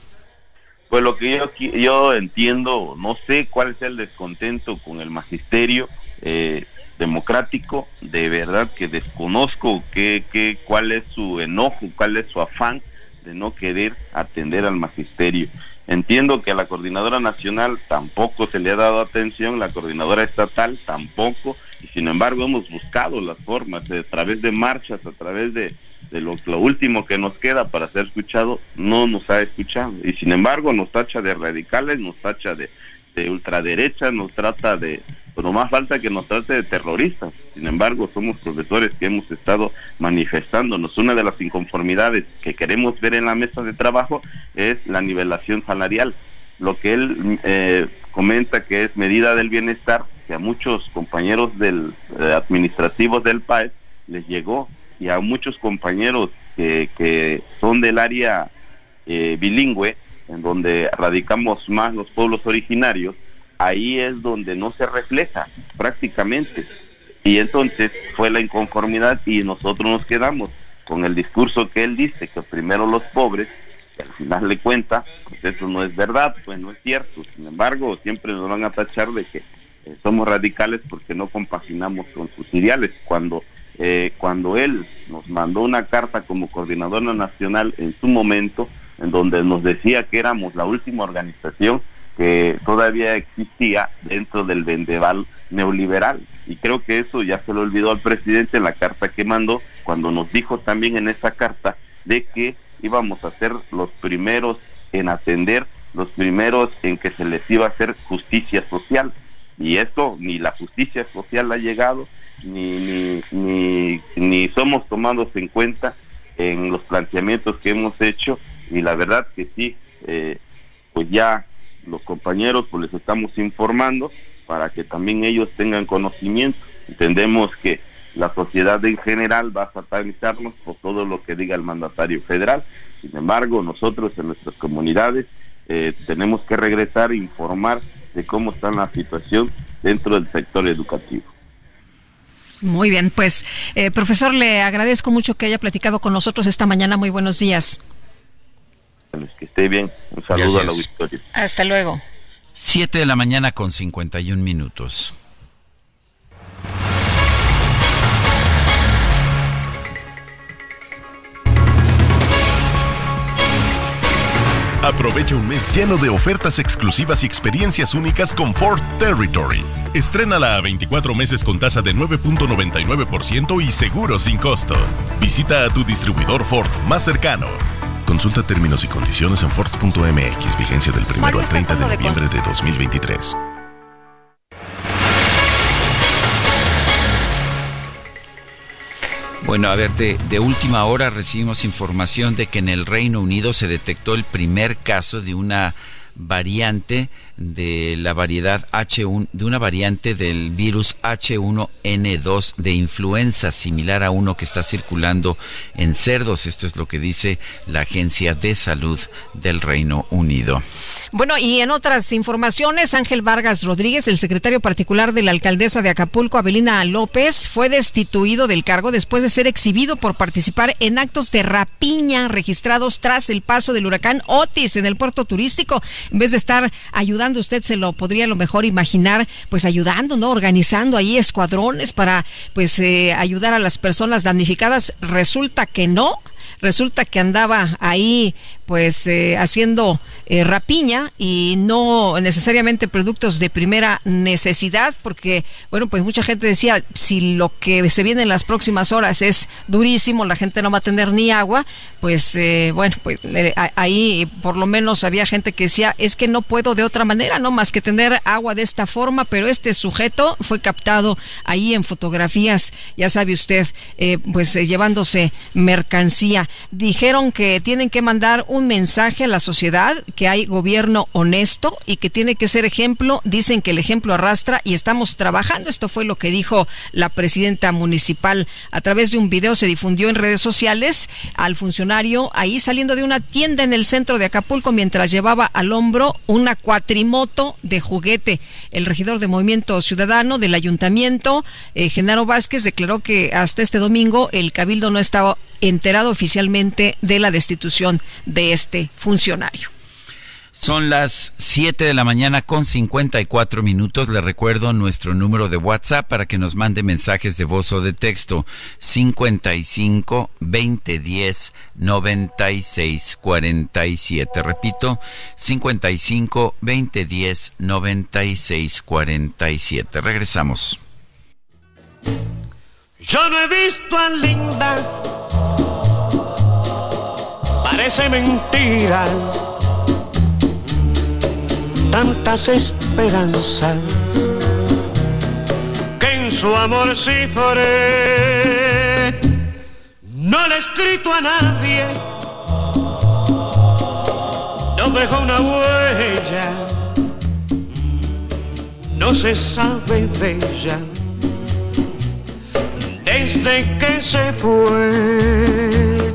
Pues lo que yo, yo entiendo, no sé cuál es el descontento con el magisterio eh, democrático, de verdad que desconozco qué, qué, cuál es su enojo, cuál es su afán de no querer atender al magisterio. Entiendo que a la coordinadora nacional tampoco se le ha dado atención, la coordinadora estatal tampoco, y sin embargo hemos buscado las formas a través de marchas, a través de, lo, último que nos queda para ser escuchado, no nos ha escuchado. Y sin embargo nos tacha de radicales, nos tacha de, de ultraderecha, nos trata de, pero más falta que nos trate de terroristas. Sin embargo, somos profesores que hemos estado manifestándonos. Una de las inconformidades que queremos ver en la mesa de trabajo es la nivelación salarial. lo que él eh, comenta que es medida del bienestar, que a muchos compañeros del, eh, administrativos del país les llegó y a muchos compañeros que, que son del área eh, bilingüe, en donde radicamos más los pueblos originarios, ahí es donde no se refleja prácticamente. Y entonces fue la inconformidad y nosotros nos quedamos con el discurso que él dice, que primero los pobres, que al final le cuenta, pues eso no es verdad, pues no es cierto. Sin embargo, siempre nos van a tachar de que eh, somos radicales porque no compaginamos con sus ideales. Cuando, eh, cuando él nos mandó una carta como coordinador nacional en su momento, en donde nos decía que éramos la última organización que todavía existía dentro del vendeval neoliberal. Y creo que eso ya se lo olvidó al presidente en la carta que mandó, cuando nos dijo también en esa carta de que íbamos a ser los primeros en atender, los primeros en que se les iba a hacer justicia social. Y esto ni la justicia social ha llegado, ni, ni, somos tomados en cuenta en los planteamientos que hemos hecho y la verdad que sí, eh, pues ya los compañeros pues les estamos informando para que también ellos tengan conocimiento. Entendemos que la sociedad en general va a satanizarnos por todo lo que diga el mandatario federal. Sin embargo, nosotros en nuestras comunidades eh, tenemos que regresar e informar de cómo está la situación dentro del sector educativo.
Muy bien, pues eh, profesor, le agradezco mucho que haya platicado con nosotros esta mañana. Muy buenos días.
Que esté bien. Un saludo a la auditorio.
Hasta luego.
7 de la mañana con 51 minutos.
Aprovecha un mes lleno de ofertas exclusivas y experiencias únicas con Ford Territory. Estrénala a 24 meses con tasa de 9.99% y seguro sin costo. Visita a tu distribuidor Ford más cercano. Consulta términos y condiciones en Ford.mx, vigencia del 1 al 30 de noviembre de 2023.
Bueno, a ver, de, de, última hora recibimos información de que en el Reino Unido se detectó el primer caso de una variante de la variedad H1, de una variante del virus H1N2 de influenza, similar a uno que está circulando en cerdos. Esto es lo que dice la Agencia de Salud del Reino Unido.
Bueno, y en otras informaciones, Ángel Vargas Rodríguez, el secretario particular de la alcaldesa de Acapulco, Abelina López, fue destituido del cargo después de ser exhibido por participar en actos de rapiña registrados tras el paso del huracán Otis en el puerto turístico. En vez de estar ayudando, usted se lo podría a lo mejor imaginar, pues ayudando, ¿no? Organizando ahí escuadrones para, pues, eh, ayudar a las personas damnificadas. Resulta que no resulta que andaba ahí pues eh, haciendo eh, rapiña y no necesariamente productos de primera necesidad porque bueno pues mucha gente decía si lo que se viene en las próximas horas es durísimo la gente no va a tener ni agua pues eh, bueno pues ahí por lo menos había gente que decía es que no puedo de otra manera no más que tener agua de esta forma pero este sujeto fue captado ahí en fotografías ya sabe usted pues llevándose mercancía. Dijeron que tienen que mandar un mensaje a la sociedad que hay gobierno honesto y que tiene que ser ejemplo. Dicen que el ejemplo arrastra y estamos trabajando. Esto fue lo que dijo la presidenta municipal. A través de un video se difundió en redes sociales al funcionario ahí saliendo de una tienda en el centro de Acapulco mientras llevaba al hombro una cuatrimoto de juguete. El regidor de Movimiento Ciudadano del Ayuntamiento, eh, Genaro Vázquez, declaró que hasta este domingo el cabildo no estaba enterado oficialmente de la destitución de este funcionario.
Son las 7 de la mañana con 54 minutos. Le recuerdo nuestro número de WhatsApp para que nos mande mensajes de voz o de texto 55 2010 96 47. Repito, 55 2010 96 47. Regresamos.
Yo no he visto a Linda parece mentira. Tantas esperanzas que en su amor cifré. No le he escrito a nadie. no dejó una huella, no se sabe de ella. Desde que se fue,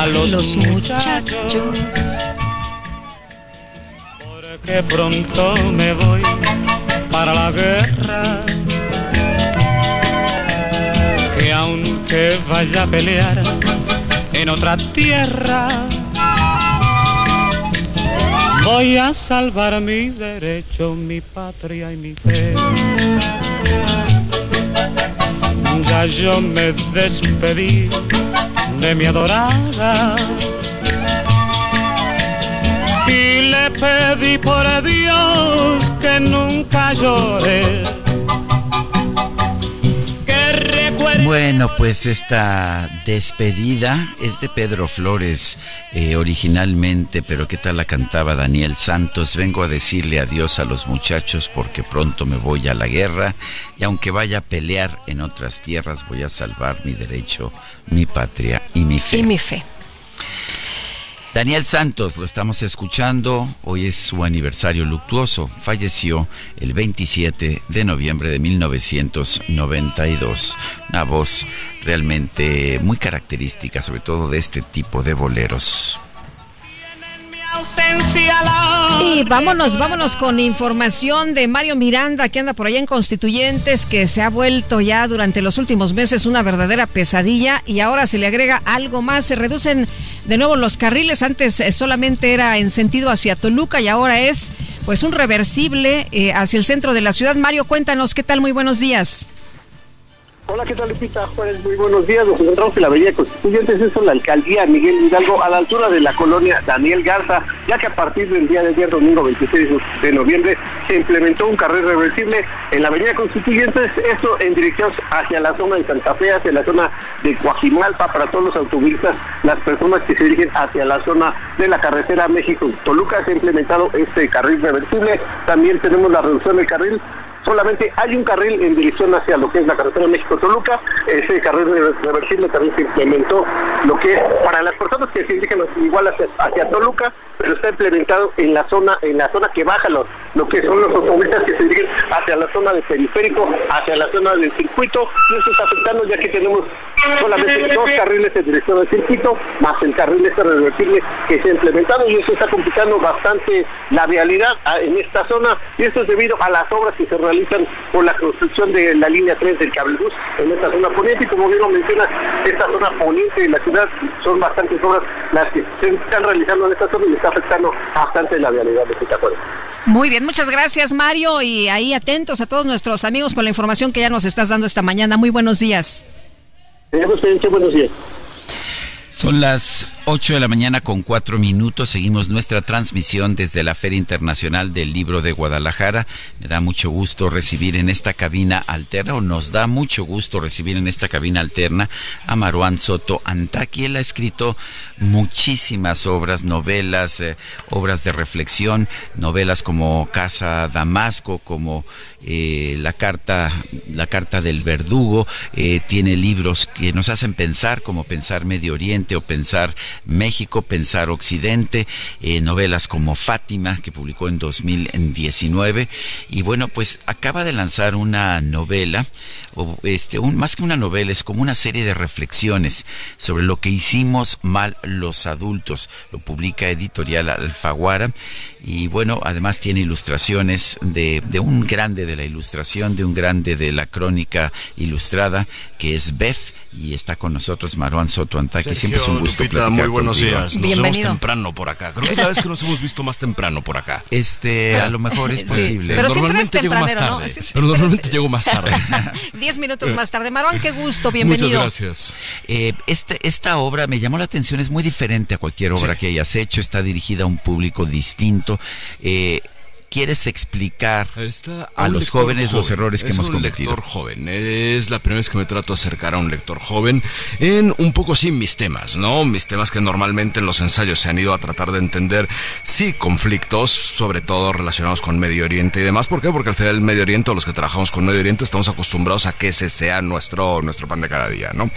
a los, muchachos. Porque pronto me voy para la guerra. Que aunque vaya a pelear en otra tierra, voy a salvar mi derecho, mi patria y mi fe. Yo me despedí de mi adorada. Y le pedí por Dios que nunca llore.
Bueno, pues esta despedida es de Pedro Flores eh, originalmente, pero ¿qué tal la cantaba Daniel Santos? Vengo a decirle adiós a los muchachos porque pronto me voy a la guerra y aunque vaya a pelear en otras tierras voy a salvar mi derecho, mi patria y mi fe.
Y mi fe.
Daniel Santos, lo estamos escuchando, hoy es su aniversario luctuoso, falleció el 27 de noviembre de 1992. Una voz realmente muy característica, sobre todo de este tipo de boleros.
Y vámonos, vámonos con información de Mario Miranda, que anda por allá en Constituyentes, que se ha vuelto ya durante los últimos meses una verdadera pesadilla y ahora se le agrega algo más. Se reducen de nuevo los carriles. Antes eh, solamente era en sentido hacia Toluca y ahora es pues un reversible eh, hacia el centro de la ciudad. Mario, cuéntanos, ¿qué tal? Muy buenos días.
Hola, ¿qué tal, Lupita Juárez? Muy buenos días. Nos encontramos en la Avenida Constituyentes, esto es la alcaldía Miguel Hidalgo, a la altura de la colonia Daniel Garza, ya que a partir del día de ayer, domingo 26 de noviembre, se implementó un carril reversible en la Avenida Constituyentes, esto en dirección hacia la zona de Santa Fe, hacia la zona de Coajimalpa, para todos los automovilistas, las personas que se dirigen hacia la zona de la carretera México-Toluca, se ha implementado este carril reversible. También tenemos la reducción del carril solamente hay un carril en dirección hacia lo que es la carretera México-Toluca. Ese carril reversible también se implementó lo que es para las personas que se dirigen igual hacia, Toluca, pero está implementado en la zona en la zona que baja los, lo que son los automovilistas que se dirigen hacia la zona del periférico, hacia la zona del circuito. Y eso está afectando ya que tenemos solamente dos carriles en dirección al circuito, más el carril este reversible que se ha implementado y eso está complicando bastante la vialidad ah, en esta zona y esto es debido a las obras que se realizan por la construcción de la línea 3 del cablebús en esta zona poniente y como bien lo mencionas, esta zona poniente de la ciudad son bastantes obras las que se están realizando en esta zona y está afectando bastante la vialidad de esta zona.
Muy bien, muchas gracias Mario y ahí atentos a todos nuestros amigos con la información que ya nos estás dando esta mañana. Muy buenos días.
buenos días.
Son las 8 de la mañana con cuatro minutos. Seguimos nuestra transmisión desde la Feria Internacional del Libro de Guadalajara. Me da mucho gusto recibir en esta cabina alterna, o nos da mucho gusto recibir en esta cabina alterna a Maruán Soto Antaki. Él ha escrito muchísimas obras, novelas, eh, obras de reflexión, novelas como Casa Damasco, como eh, la carta, la carta del verdugo. Eh, tiene libros que nos hacen pensar, como pensar Medio Oriente o Pensar México, Pensar Occidente, eh, novelas como Fátima, que publicó en 2019. Y bueno, pues acaba de lanzar una novela, o este, un, más que una novela, es como una serie de reflexiones sobre lo que hicimos mal los adultos. Lo publica Editorial Alfaguara. Y bueno, además tiene ilustraciones de, de un grande de la ilustración, de un grande de la crónica ilustrada, que es Beth, y está con nosotros Maruán Soto Antaki. Siempre es un gusto
Lupita, Muy buenos días. Nos vemos temprano por acá. Creo que es la vez que nos hemos visto más temprano por acá.
Este, a lo mejor es posible.
pero
normalmente llego más tarde. pero normalmente llego más tarde.
Diez minutos más tarde. Maruán, qué gusto, bienvenido.
Muchas gracias.
Eh, este, esta obra me llamó la atención, es muy diferente a cualquier obra que hayas hecho, está dirigida a un público distinto. Eh, quieres explicar a, los jóvenes los errores que hemos cometido?
un lector joven. Es la primera vez que me trato de acercar a un lector joven en un poco sin mis temas, ¿no? Mis temas que normalmente en los ensayos se han ido a tratar de entender, sí, conflictos, sobre todo relacionados con Medio Oriente y demás. ¿Por qué? Porque al final del Medio Oriente, o los que trabajamos con Medio Oriente, estamos acostumbrados a que ese sea nuestro, nuestro pan de cada día, ¿no?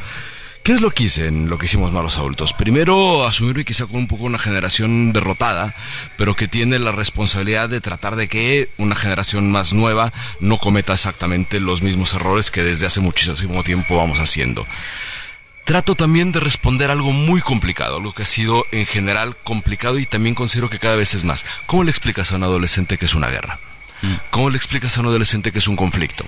¿Qué es lo que hice en lo que hicimos malos adultos? Primero, asumirme quizá con un poco una generación derrotada, pero que tiene la responsabilidad de tratar de que una generación más nueva no cometa exactamente los mismos errores que desde hace muchísimo tiempo vamos haciendo. Trato también de responder algo muy complicado, algo que ha sido en general complicado y también considero que cada vez es más. ¿Cómo le explicas a un adolescente que es una guerra? Mm. ¿Cómo le explicas a un adolescente que es un conflicto?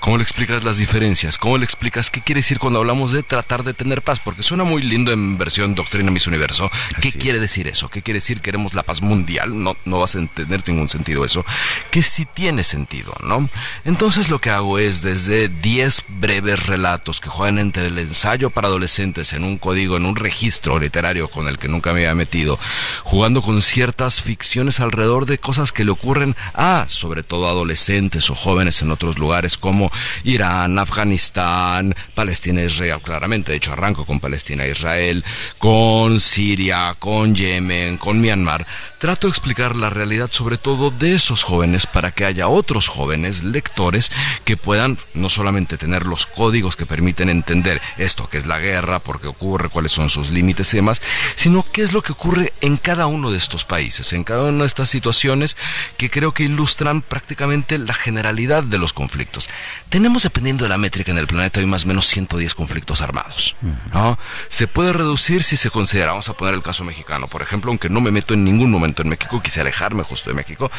¿Cómo le explicas las diferencias? ¿Cómo le explicas qué quiere decir cuando hablamos de tratar de tener paz? Porque suena muy lindo en versión Doctrina Miss Universo. ¿Qué quiere decir eso? ¿Qué quiere decir queremos la paz mundial? No, no vas a entender ningún sentido eso. Que sí tiene sentido, ¿no? Entonces lo que hago es desde 10 breves relatos que juegan entre el ensayo para adolescentes en un código, en un registro literario con el que nunca me había metido, jugando con ciertas ficciones alrededor de cosas que le ocurren a, sobre todo, adolescentes o jóvenes en otros lugares como Irán, Afganistán, Palestina, Israel, claramente. De hecho, arranco con Palestina, Israel, con Siria, con Yemen, con Myanmar trato de explicar la realidad sobre todo de esos jóvenes para que haya otros jóvenes lectores que puedan no solamente tener los códigos que permiten entender esto que es la guerra, por qué ocurre, cuáles son sus límites y demás, sino qué es lo que ocurre en cada uno de estos países, en cada una de estas situaciones que creo que ilustran prácticamente la generalidad de los conflictos. Tenemos, dependiendo de la métrica en el planeta, hoy más o menos 110 conflictos armados. ¿no? Se puede reducir si se considera, vamos a poner el caso mexicano, por ejemplo, aunque no me meto en ningún momento en México, quise alejarme justo de México.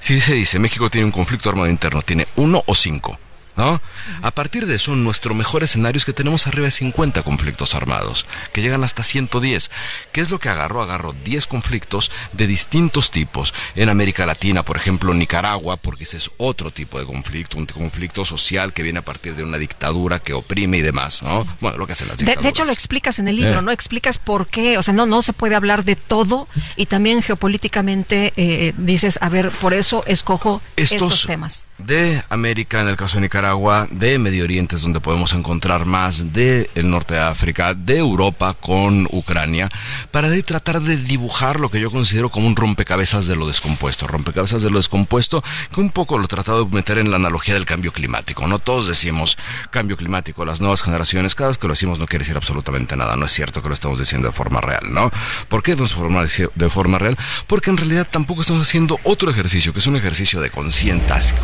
Si se dice México tiene un conflicto armado interno, tiene uno o cinco. ¿No? A partir de eso, nuestro mejor escenario es que tenemos arriba de 50 conflictos armados, que llegan hasta 110. ¿Qué es lo que agarro? Agarro 10 conflictos de distintos tipos. En América Latina, por ejemplo, Nicaragua, porque ese es otro tipo de conflicto, un conflicto social que viene a partir de una dictadura que oprime y demás, ¿no? Bueno, lo que hacen las dictaduras.
De, hecho, lo explicas en el libro,
Eh.
¿no? Explicas por qué, o sea, no, no se puede hablar de todo y también geopolíticamente eh, dices, a ver, por eso escojo estos
Estos
temas.
De América, en el caso de Nicaragua, de Medio Oriente es donde podemos encontrar más, de el norte de África, de Europa con Ucrania, para de tratar de dibujar lo que yo considero como un rompecabezas de lo descompuesto, rompecabezas de lo descompuesto, que un poco lo he tratado de meter en la analogía del cambio climático, ¿no? Todos decimos cambio climático, las nuevas generaciones, cada vez que lo decimos no quiere decir absolutamente nada, no es cierto que lo estamos diciendo de forma real, ¿no? ¿Por qué no es forma- de forma real? Porque en realidad tampoco estamos haciendo otro ejercicio, que es un ejercicio de conscientas-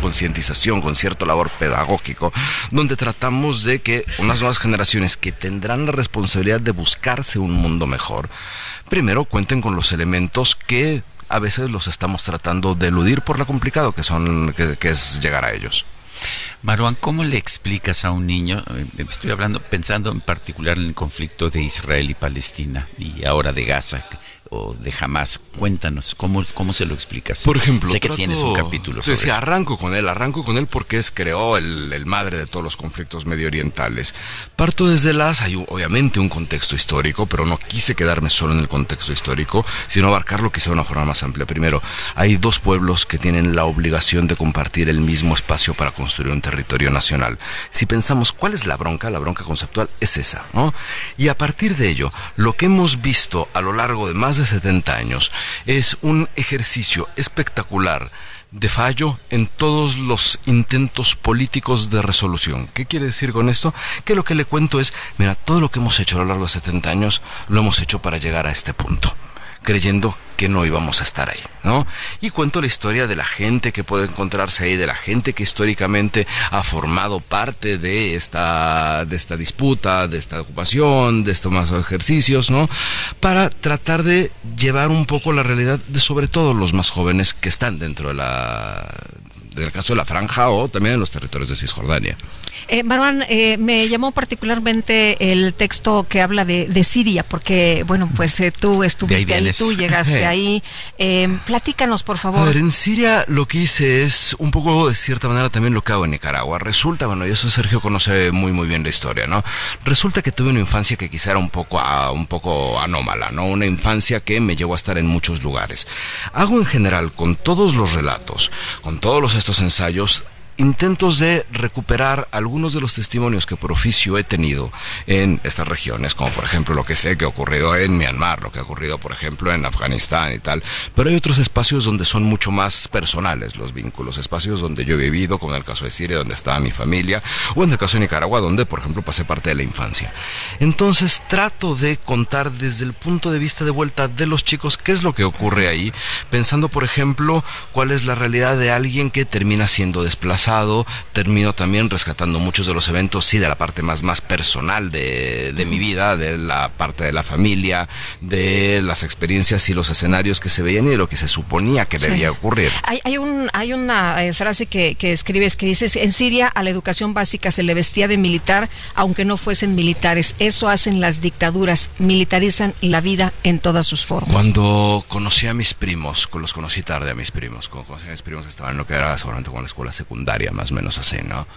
con cierto labor pedagógico, donde tratamos de que unas nuevas generaciones que tendrán la responsabilidad de buscarse un mundo mejor, primero cuenten con los elementos que a veces los estamos tratando de eludir por lo complicado que son que, es llegar a ellos.
Maruán, ¿cómo le explicas a un niño? eh, Estoy hablando, pensando en particular en el conflicto de Israel y Palestina y ahora de Gaza, o de jamás. Cuéntanos, ¿cómo, cómo se lo explicas?
Por ejemplo,
sé que tienes un capítulo sobre
sí, arranco con él, arranco con él porque es creó el, madre de todos los conflictos medio orientales. Parto desde las, hay obviamente un contexto histórico, pero no quise quedarme solo en el contexto histórico, sino abarcarlo quizá de una forma más amplia. Primero, hay dos pueblos que tienen la obligación de compartir el mismo espacio para construir un territorio nacional. Si pensamos cuál es la bronca, la bronca conceptual es esa, ¿no? Y a partir de ello, lo que hemos visto a lo largo de más de 70 años es un ejercicio espectacular de fallo en todos los intentos políticos de resolución. ¿Qué quiere decir con esto? Que lo que le cuento es, mira, todo lo que hemos hecho a lo largo de 70 años lo hemos hecho para llegar a este punto creyendo que no íbamos a estar ahí, ¿no? Y cuento la historia de la gente que puede encontrarse ahí, de la gente que históricamente ha formado parte de esta, de esta disputa, de esta ocupación, de estos ejercicios, ¿no? Para tratar de llevar un poco la realidad de sobre todo los más jóvenes que están dentro de la, del caso de la franja o también en los territorios de Cisjordania.
Eh, Marwan, eh, me llamó particularmente el texto que habla de, Siria, porque, bueno, pues eh, tú estuviste ahí, tú llegaste ahí. Eh, platícanos, por favor.
A ver, en Siria lo que hice es un poco, de cierta manera, también lo que hago en Nicaragua. Resulta, bueno, y eso Sergio conoce muy, muy bien la historia, ¿no? Resulta que tuve una infancia que quizá era un poco, ah, un poco anómala, ¿no? Una infancia que me llevó a estar en muchos lugares. Hago en general, con todos los relatos, con todos estos ensayos, intentos de recuperar algunos de los testimonios que por oficio he tenido en estas regiones, como por ejemplo lo que sé que ha ocurrido en Myanmar, lo que ha ocurrido por ejemplo en Afganistán y tal, pero hay otros espacios donde son mucho más personales los vínculos, espacios donde yo he vivido, como en el caso de Siria, donde estaba mi familia, o en el caso de Nicaragua, donde por ejemplo pasé parte de la infancia. Entonces trato de contar desde el punto de vista de vuelta de los chicos qué es lo que ocurre ahí, pensando por ejemplo cuál es la realidad de alguien que termina siendo desplazado termino también rescatando muchos de los eventos, sí, de la parte más, más personal de, mi vida, de la parte de la familia, de las experiencias y los escenarios que se veían y de lo que se suponía que debía ocurrir.
Hay, hay, un, hay una eh, frase que, que escribes que dices, en Siria a la educación básica se le vestía de militar, aunque no fuesen militares. Eso hacen las dictaduras, militarizan la vida en todas sus formas.
Cuando conocí a mis primos, los conocí tarde a mis primos, cuando conocí a mis primos estaban en lo que era seguramente con la escuela secundaria, más o menos así, ¿no?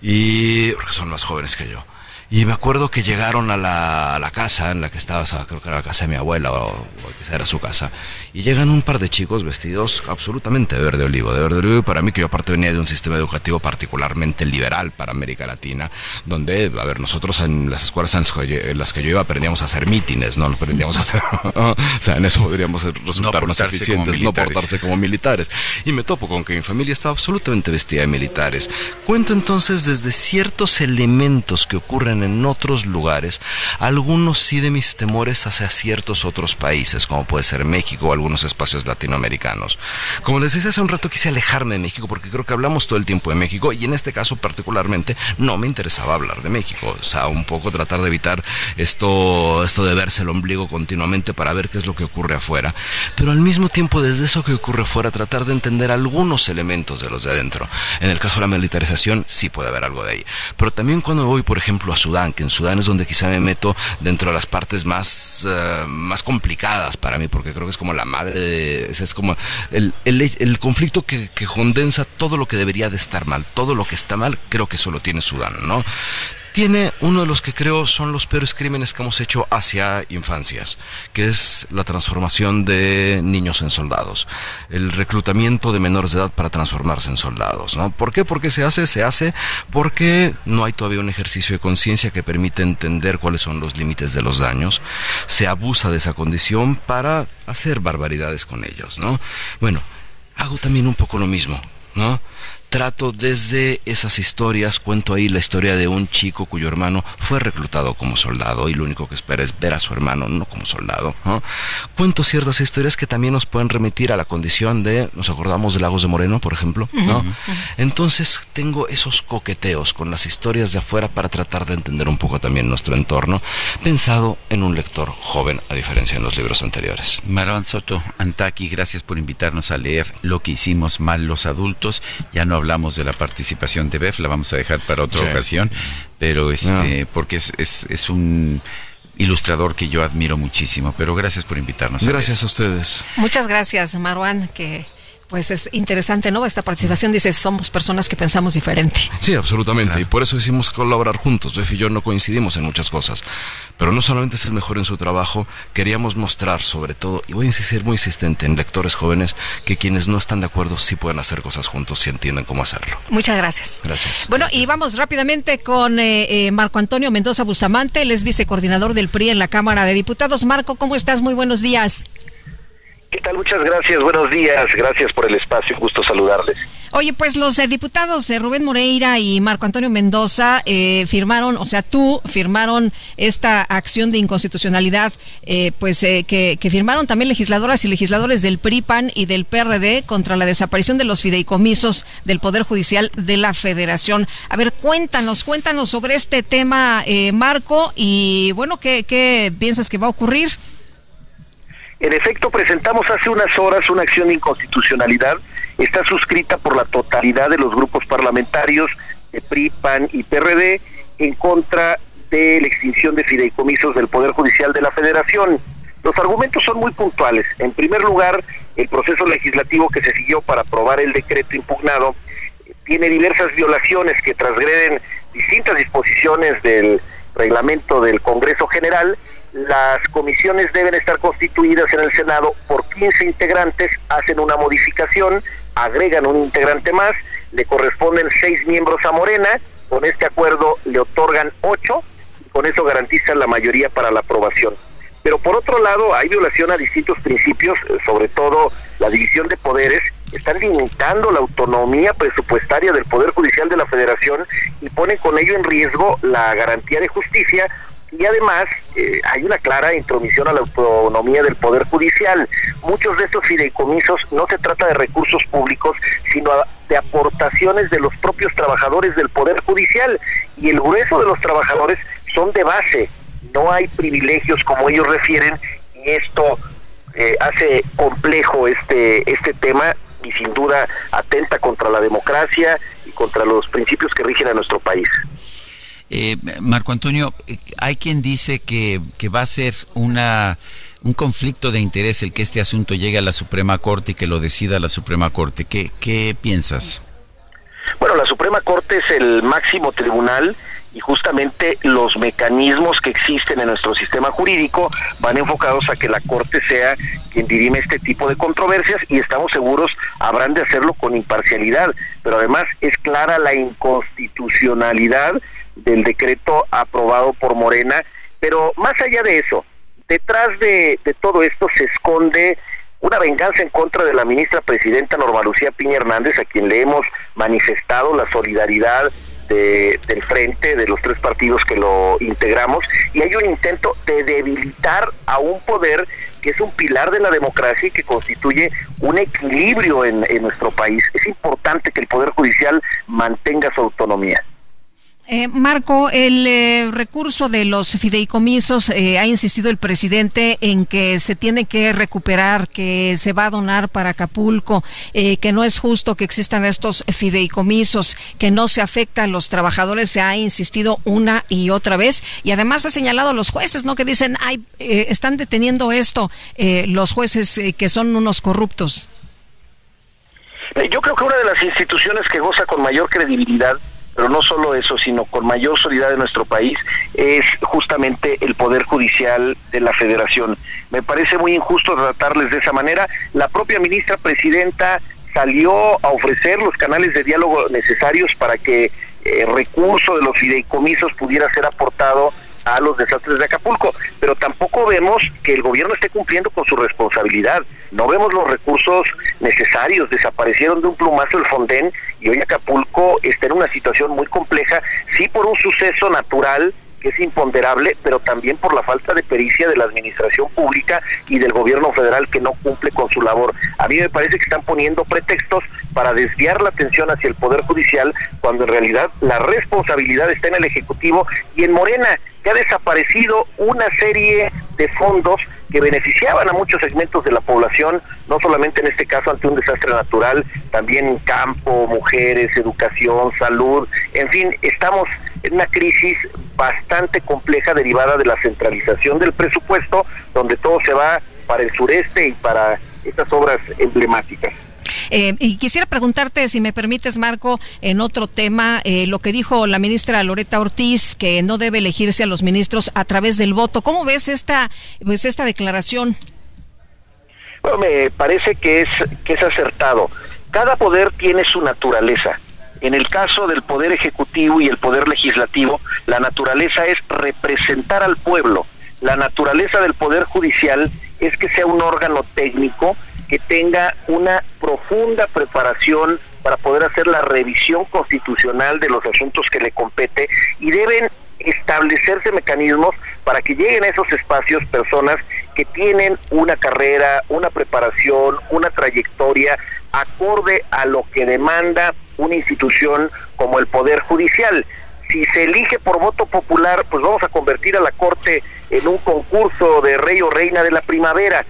Y porque son más jóvenes que yo. Y me acuerdo que llegaron a la, a la casa en la que estaba, creo que era la casa de mi abuela o, o que era su casa, y llegan un par de chicos vestidos absolutamente de verde olivo, de verde olivo, y para mí que yo aparte venía de un sistema educativo particularmente liberal para América Latina, donde, a ver, nosotros en las escuelas en las que yo iba aprendíamos a hacer mítines, no aprendíamos a hacer, o sea, en eso podríamos resultar más eficientes, no portarse como militares. Y me topo con que mi familia estaba absolutamente vestida de militares. Cuento entonces desde ciertos elementos que ocurren en otros lugares, algunos sí de mis temores hacia ciertos otros países, como puede ser México o algunos espacios latinoamericanos. Como les decía hace un rato, quise alejarme de México porque creo que hablamos todo el tiempo de México y en este caso particularmente no me interesaba hablar de México. O sea, un poco tratar de evitar esto, esto de verse el ombligo continuamente para ver qué es lo que ocurre afuera. Pero al mismo tiempo, desde eso que ocurre afuera, tratar de entender algunos elementos de los de adentro. En el caso de la militarización, sí puede haber algo de ahí. Pero también cuando voy, por ejemplo, a Sudán, que en Sudán es donde quizá me meto dentro de las partes más, eh, más complicadas para mí, porque creo que es como la madre, es como el, el, conflicto que, que condensa todo lo que debería de estar mal, todo lo que está mal, creo que solo tiene Sudán, ¿no? Tiene uno de los que creo son los peores crímenes que hemos hecho hacia infancias, que es la transformación de niños en soldados, el reclutamiento de menores de edad para transformarse en soldados, ¿no? ¿Por qué? Porque se hace, se hace porque no hay todavía un ejercicio de conciencia que permite entender cuáles son los límites de los daños, se abusa de esa condición para hacer barbaridades con ellos, ¿no? Bueno, hago también un poco lo mismo, ¿no? Trato desde esas historias, cuento ahí la historia de un chico cuyo hermano fue reclutado como soldado y lo único que espera es ver a su hermano no como soldado. Cuento ciertas historias que también nos pueden remitir a la condición de, nos acordamos de Lagos de Moreno, por ejemplo, ¿no? Entonces tengo esos coqueteos con las historias de afuera para tratar de entender un poco también nuestro entorno, pensado en un lector joven, a diferencia de los libros anteriores.
Marwan Soto, Antaki, gracias por invitarnos a leer lo que hicimos mal los adultos. Ya no hablamos de la participación de BEF, la vamos a dejar para otra ocasión, pero este, porque es, es, es un ilustrador que yo admiro muchísimo. Pero gracias por invitarnos.
Gracias a ustedes.
Muchas gracias, Marwan, que pues es interesante, ¿no? Esta participación dice, somos personas que pensamos diferente.
Sí, absolutamente. Y por eso decimos colaborar juntos. Jeff y yo no coincidimos en muchas cosas. Pero no solamente es el mejor en su trabajo, queríamos mostrar sobre todo, y voy a insistir muy insistente en lectores jóvenes, que quienes no están de acuerdo sí pueden hacer cosas juntos si entienden cómo hacerlo.
Muchas gracias.
Gracias.
Bueno, y vamos rápidamente con eh, eh, Marco Antonio Mendoza Bustamante, él es vicecoordinador del PRI en la Cámara de Diputados. Marco, ¿cómo estás? Muy buenos días.
¿Qué tal? Muchas gracias, buenos días, gracias por el espacio, gusto saludarles.
Oye, pues los eh, diputados eh, Rubén Moreira y Marco Antonio Mendoza eh, firmaron, o sea, tú firmaron esta acción de inconstitucionalidad, pues que, que, firmaron también legisladoras y legisladores del PRIPAN y del PRD contra la desaparición de los fideicomisos del Poder Judicial de la Federación. A ver, cuéntanos, cuéntanos sobre este tema, Marco, y bueno, ¿qué, ¿qué piensas que va a ocurrir?
En efecto, presentamos hace unas horas una acción de inconstitucionalidad. Está suscrita por la totalidad de los grupos parlamentarios de PRI, PAN y PRD en contra de la extinción de fideicomisos del Poder Judicial de la Federación. Los argumentos son muy puntuales. En primer lugar, el proceso legislativo que se siguió para aprobar el decreto impugnado tiene diversas violaciones que transgreden distintas disposiciones del reglamento del Congreso General las comisiones deben estar constituidas en el Senado por 15 integrantes, hacen una modificación, agregan un integrante más, le corresponden seis miembros a Morena, con este acuerdo le otorgan ocho, y con eso garantizan la mayoría para la aprobación. Pero por otro lado, hay violación a distintos principios, sobre todo la división de poderes, están limitando la autonomía presupuestaria del Poder Judicial de la Federación y ponen con ello en riesgo la garantía de justicia y además eh, hay una clara intromisión a la autonomía del Poder Judicial. Muchos de estos fideicomisos no se trata de recursos públicos, sino de aportaciones de los propios trabajadores del Poder Judicial y el grueso de los trabajadores son de base, no hay privilegios como ellos refieren y esto eh, hace complejo este, este tema y sin duda atenta contra la democracia y contra los principios que rigen a nuestro país.
Eh, Marco Antonio, hay quien dice que, que va a ser una un conflicto de interés el que este asunto llegue a la Suprema Corte y que lo decida la Suprema Corte. ¿Qué, qué piensas?
Bueno, la Suprema Corte es el máximo tribunal y justamente los mecanismos que existen en nuestro sistema jurídico van enfocados a que la Corte sea quien dirime este tipo de controversias y estamos seguros habrán de hacerlo con imparcialidad, pero además es clara la inconstitucionalidad del decreto aprobado por Morena, pero más allá de eso, detrás de, todo esto se esconde una venganza en contra de la ministra presidenta Norma Lucía Piña Hernández, a quien le hemos manifestado la solidaridad de, del frente, de los tres partidos que lo integramos, y hay un intento de debilitar a un poder que es un pilar de la democracia y que constituye un equilibrio en nuestro país. Es importante que el Poder Judicial mantenga su autonomía.
Eh, Marco, el eh, recurso de los fideicomisos, eh, ha insistido el presidente en que se tiene que recuperar, que se va a donar para Acapulco, que no es justo que existan estos fideicomisos, que no se afectan a los trabajadores, se ha insistido una y otra vez, y además ha señalado a los jueces, ¿no? Que dicen, ay, están deteniendo esto los jueces que son unos corruptos.
Yo creo que una de las instituciones que goza con mayor credibilidad pero no solo eso, sino con mayor solidaridad de nuestro país, es justamente el Poder Judicial de la Federación. Me parece muy injusto tratarles de esa manera. La propia ministra presidenta salió a ofrecer los canales de diálogo necesarios para que el eh, recurso de los fideicomisos pudiera ser aportado a los desastres de Acapulco, pero tampoco vemos que el gobierno esté cumpliendo con su responsabilidad. No vemos los recursos necesarios, desaparecieron de un plumazo el Fonden y hoy Acapulco está en una situación muy compleja, sí por un suceso natural que es imponderable, pero también por la falta de pericia de la administración pública y del gobierno federal que no cumple con su labor. A mí me parece que están poniendo pretextos para desviar la atención hacia el Poder Judicial, cuando en realidad la responsabilidad está en el Ejecutivo y en Morena, que ha desaparecido una serie de fondos que beneficiaban a muchos segmentos de la población, no solamente en este caso ante un desastre natural, también campo, mujeres, educación, salud, en fin, estamos en una crisis bastante compleja derivada de la centralización del presupuesto, donde todo se va para el sureste y para estas obras emblemáticas.
Eh, y quisiera preguntarte, si me permites, Marco, en otro tema, eh, lo que dijo la ministra Loreta Ortiz, que no debe elegirse a los ministros a través del voto. ¿Cómo ves esta, pues, esta declaración?
Bueno, me parece que es, que es acertado. Cada poder tiene su naturaleza. En el caso del Poder Ejecutivo y el Poder Legislativo, la naturaleza es representar al pueblo. La naturaleza del Poder Judicial es que sea un órgano técnico que tenga una profunda preparación para poder hacer la revisión constitucional de los asuntos que le compete y deben establecerse mecanismos para que lleguen a esos espacios personas que tienen una carrera, una preparación, una trayectoria acorde a lo que demanda una institución como el Poder Judicial. Si se elige por voto popular, pues vamos a convertir a la Corte en un concurso de rey o reina de la primavera.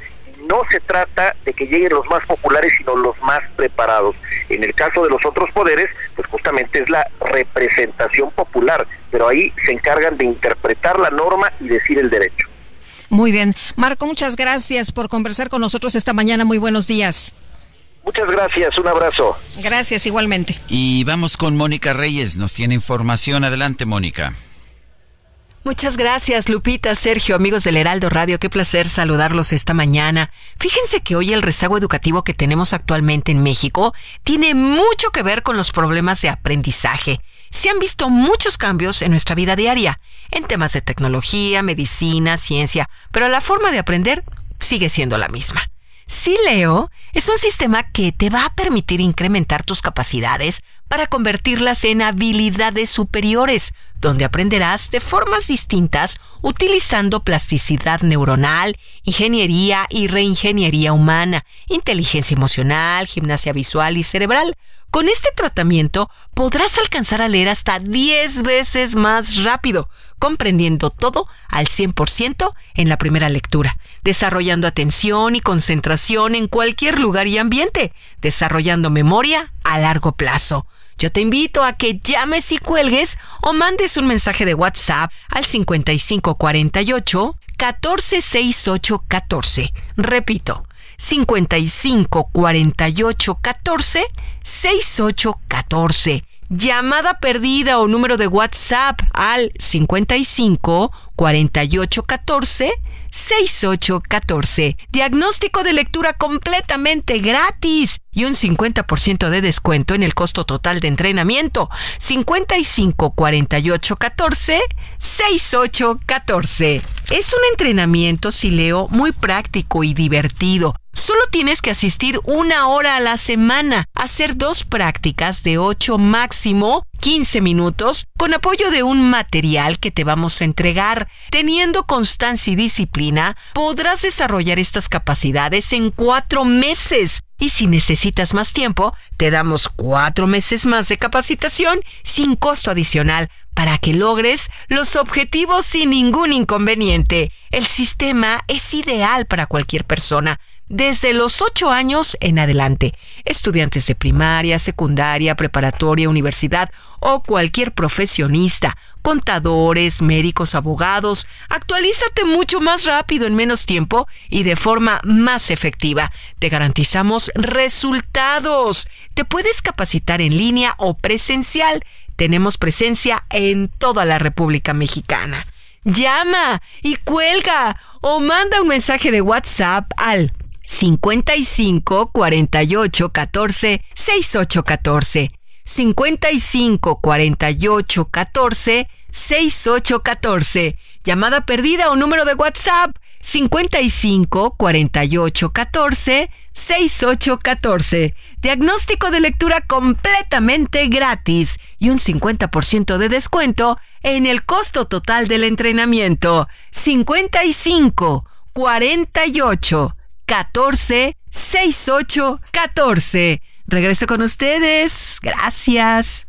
No se trata de que lleguen los más populares, sino los más preparados. En el caso de los otros poderes, pues justamente es la representación popular, pero ahí se encargan de interpretar la norma y decir el derecho.
Muy bien. Marco, muchas gracias por conversar con nosotros esta mañana. Muy buenos días.
Muchas gracias, un abrazo.
Gracias, igualmente.
Y vamos con Mónica Reyes, nos tiene información. Adelante, Mónica.
Muchas gracias, Lupita, Sergio, amigos del Heraldo Radio. Qué placer saludarlos esta mañana. Fíjense que hoy el rezago educativo que tenemos actualmente en México tiene mucho que ver con los problemas de aprendizaje. Se han visto muchos cambios en nuestra vida diaria, en temas de tecnología, medicina, ciencia, pero la forma de aprender sigue siendo la misma. Sí, Leo, es un sistema que te va a permitir incrementar tus capacidades para convertirlas en habilidades superiores, donde aprenderás de formas distintas utilizando plasticidad neuronal, ingeniería y reingeniería humana, inteligencia emocional, gimnasia visual y cerebral. Con este tratamiento podrás alcanzar a leer hasta 10 veces más rápido, comprendiendo todo al 100% en la primera lectura, desarrollando atención y concentración en cualquier lugar y ambiente, desarrollando memoria a largo plazo. Yo te invito a que llames y cuelgues o mandes un mensaje de WhatsApp al 5548 146814. Repito, 55 48 14 68 14. Llamada perdida o número de WhatsApp al 55 48 14 6814. Diagnóstico de lectura completamente gratis y un 50% de descuento en el costo total de entrenamiento. 55 48 14 6814. Es un entrenamiento, si leo, muy práctico y divertido. Solo tienes que asistir una hora a la semana, hacer dos prácticas de 8 máximo 15 minutos con apoyo de un material que te vamos a entregar. Teniendo constancia y disciplina, podrás desarrollar estas capacidades en cuatro meses. Y si necesitas más tiempo, te damos cuatro meses más de capacitación sin costo adicional para que logres los objetivos sin ningún inconveniente. El sistema es ideal para cualquier persona desde los 8 años en adelante. Estudiantes de primaria, secundaria, preparatoria, universidad o cualquier profesionista, contadores, médicos, abogados, actualízate mucho más rápido en menos tiempo y de forma más efectiva. Te garantizamos resultados. Te puedes capacitar en línea o presencial. Tenemos presencia en toda la República Mexicana. Llama y cuelga o manda un mensaje de WhatsApp al 55 48 14 68 14. 55 48 14 68 14. Llamada perdida o número de WhatsApp 55 48 14 68 14. Diagnóstico de lectura completamente gratis y un 50% de descuento en el costo total del entrenamiento. 55 48 14 68 14. Regreso con ustedes. Gracias.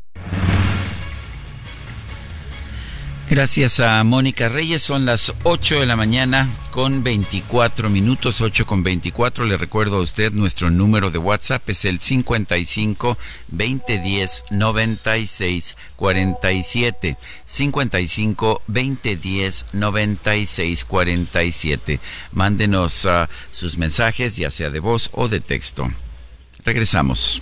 Gracias a Mónica Reyes. Son las 8 de la mañana con 24 minutos, 8 con 24. Le recuerdo a usted nuestro número de WhatsApp es el 55 2010 96 47. 55 2010 96 47. Mándenos uh, sus mensajes, ya sea de voz o de texto. Regresamos.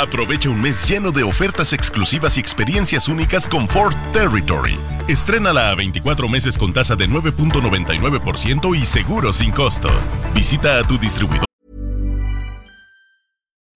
Aprovecha un mes lleno de ofertas exclusivas y experiencias únicas con Ford Territory. Estrénala a 24 meses con tasa de 9.99% y seguro sin costo. Visita a tu distribuidor.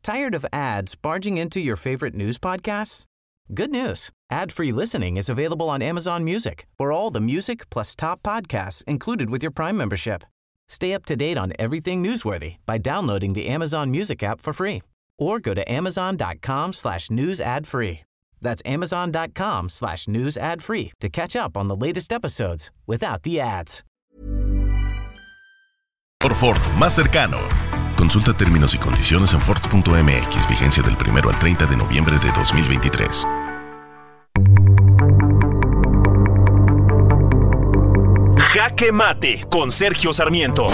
Tired of ads barging into your favorite news podcasts? Good news. Ad-free listening is available on Amazon Music. For all the music plus top podcasts included with your Prime membership. Stay up to date on everything newsworthy by downloading the Amazon Music app for free or go to amazon.com slash news ad free. That's amazon.com slash news ad free to catch up on the latest episodes without the ads.
Por Ford más cercano. Consulta términos y condiciones en Ford.mx, vigencia del 1 al 30 de noviembre de 2023.
Jaque Mate con Sergio Sarmiento.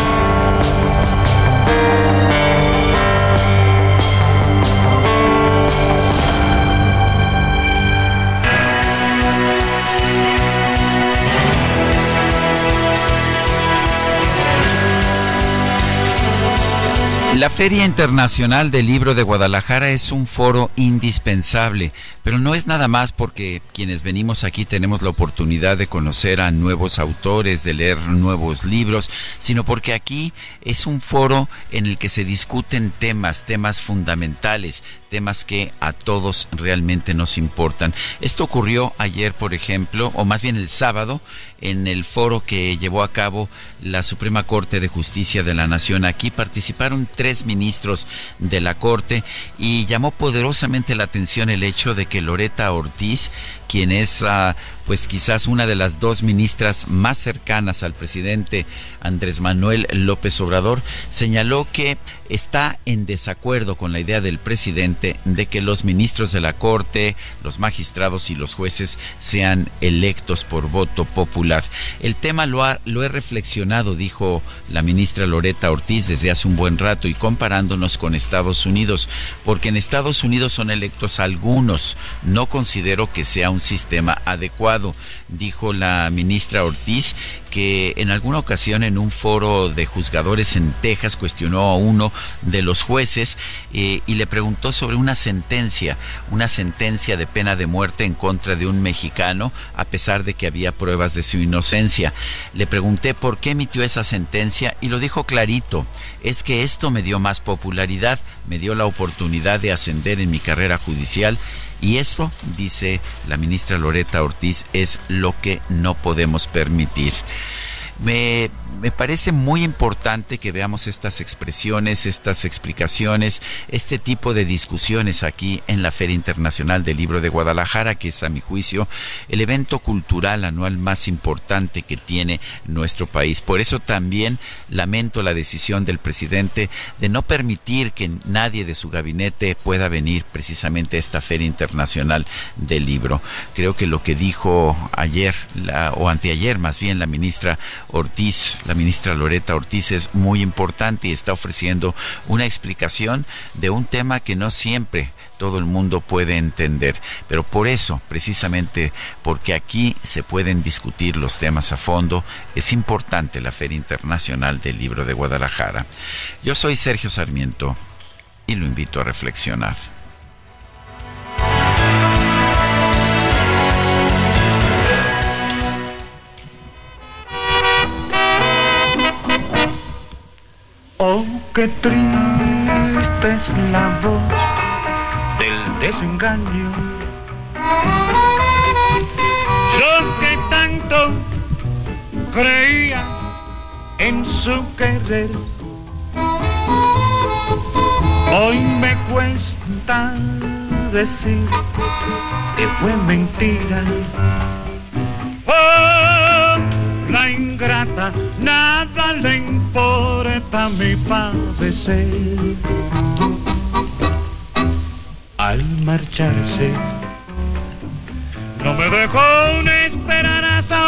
La Feria Internacional del Libro de Guadalajara es un foro indispensable, pero no es nada más porque quienes venimos aquí tenemos la oportunidad de conocer a nuevos autores, de leer nuevos libros, sino porque aquí es un foro en el que se discuten temas, temas fundamentales, temas que a todos realmente nos importan. Esto ocurrió ayer, por ejemplo, o más bien el sábado, en el foro que llevó a cabo la Suprema Corte de Justicia de la Nación. Aquí participaron tres ministros de la Corte y llamó poderosamente la atención el hecho de que Loreta Ortiz, quien es uh, pues quizás una de las dos ministras más cercanas al presidente Andrés Manuel López Obrador, señaló que está en desacuerdo con la idea del presidente de que los ministros de la Corte, los magistrados y los jueces sean electos por voto popular. El tema lo, lo he reflexionado, dijo la ministra Loreta Ortiz desde hace un buen rato y comparándonos con Estados Unidos, porque en Estados Unidos son electos algunos. No considero que sea un sistema adecuado, dijo la ministra Ortiz, que en alguna ocasión en un foro de juzgadores en Texas cuestionó a uno de los jueces eh, y le preguntó sobre una sentencia, una sentencia de pena de muerte en contra de un mexicano, a pesar de que había pruebas de su inocencia. Le pregunté por qué emitió esa sentencia y lo dijo clarito, es que esto me dio más popularidad, me dio la oportunidad de ascender en mi carrera judicial y eso, dice la ministra Loreta Ortiz, es lo que no podemos permitir. Me, me, parece muy importante que veamos estas expresiones, estas explicaciones, este tipo de discusiones aquí en la Feria Internacional del Libro de Guadalajara, que es a mi juicio el evento cultural anual más importante que tiene nuestro país. Por eso también lamento la decisión del presidente de no permitir que nadie de su gabinete pueda venir precisamente a esta Feria Internacional del Libro. Creo que lo que dijo ayer, la, o anteayer más bien, la ministra Ortiz, la ministra Loreta Ortiz, es muy importante y está ofreciendo una explicación de un tema que no siempre todo el mundo puede entender. Pero por eso, precisamente porque aquí se pueden discutir los temas a fondo, es importante la Feria Internacional del Libro de Guadalajara. Yo soy Sergio Sarmiento y lo invito a reflexionar.
Oh, qué triste es la voz del desengaño. Yo que tanto creía en su querer, hoy me cuesta decir que fue mentira. Oh, la ingrata, nada le importa mi padecer al marcharse. No me dejó una esperanza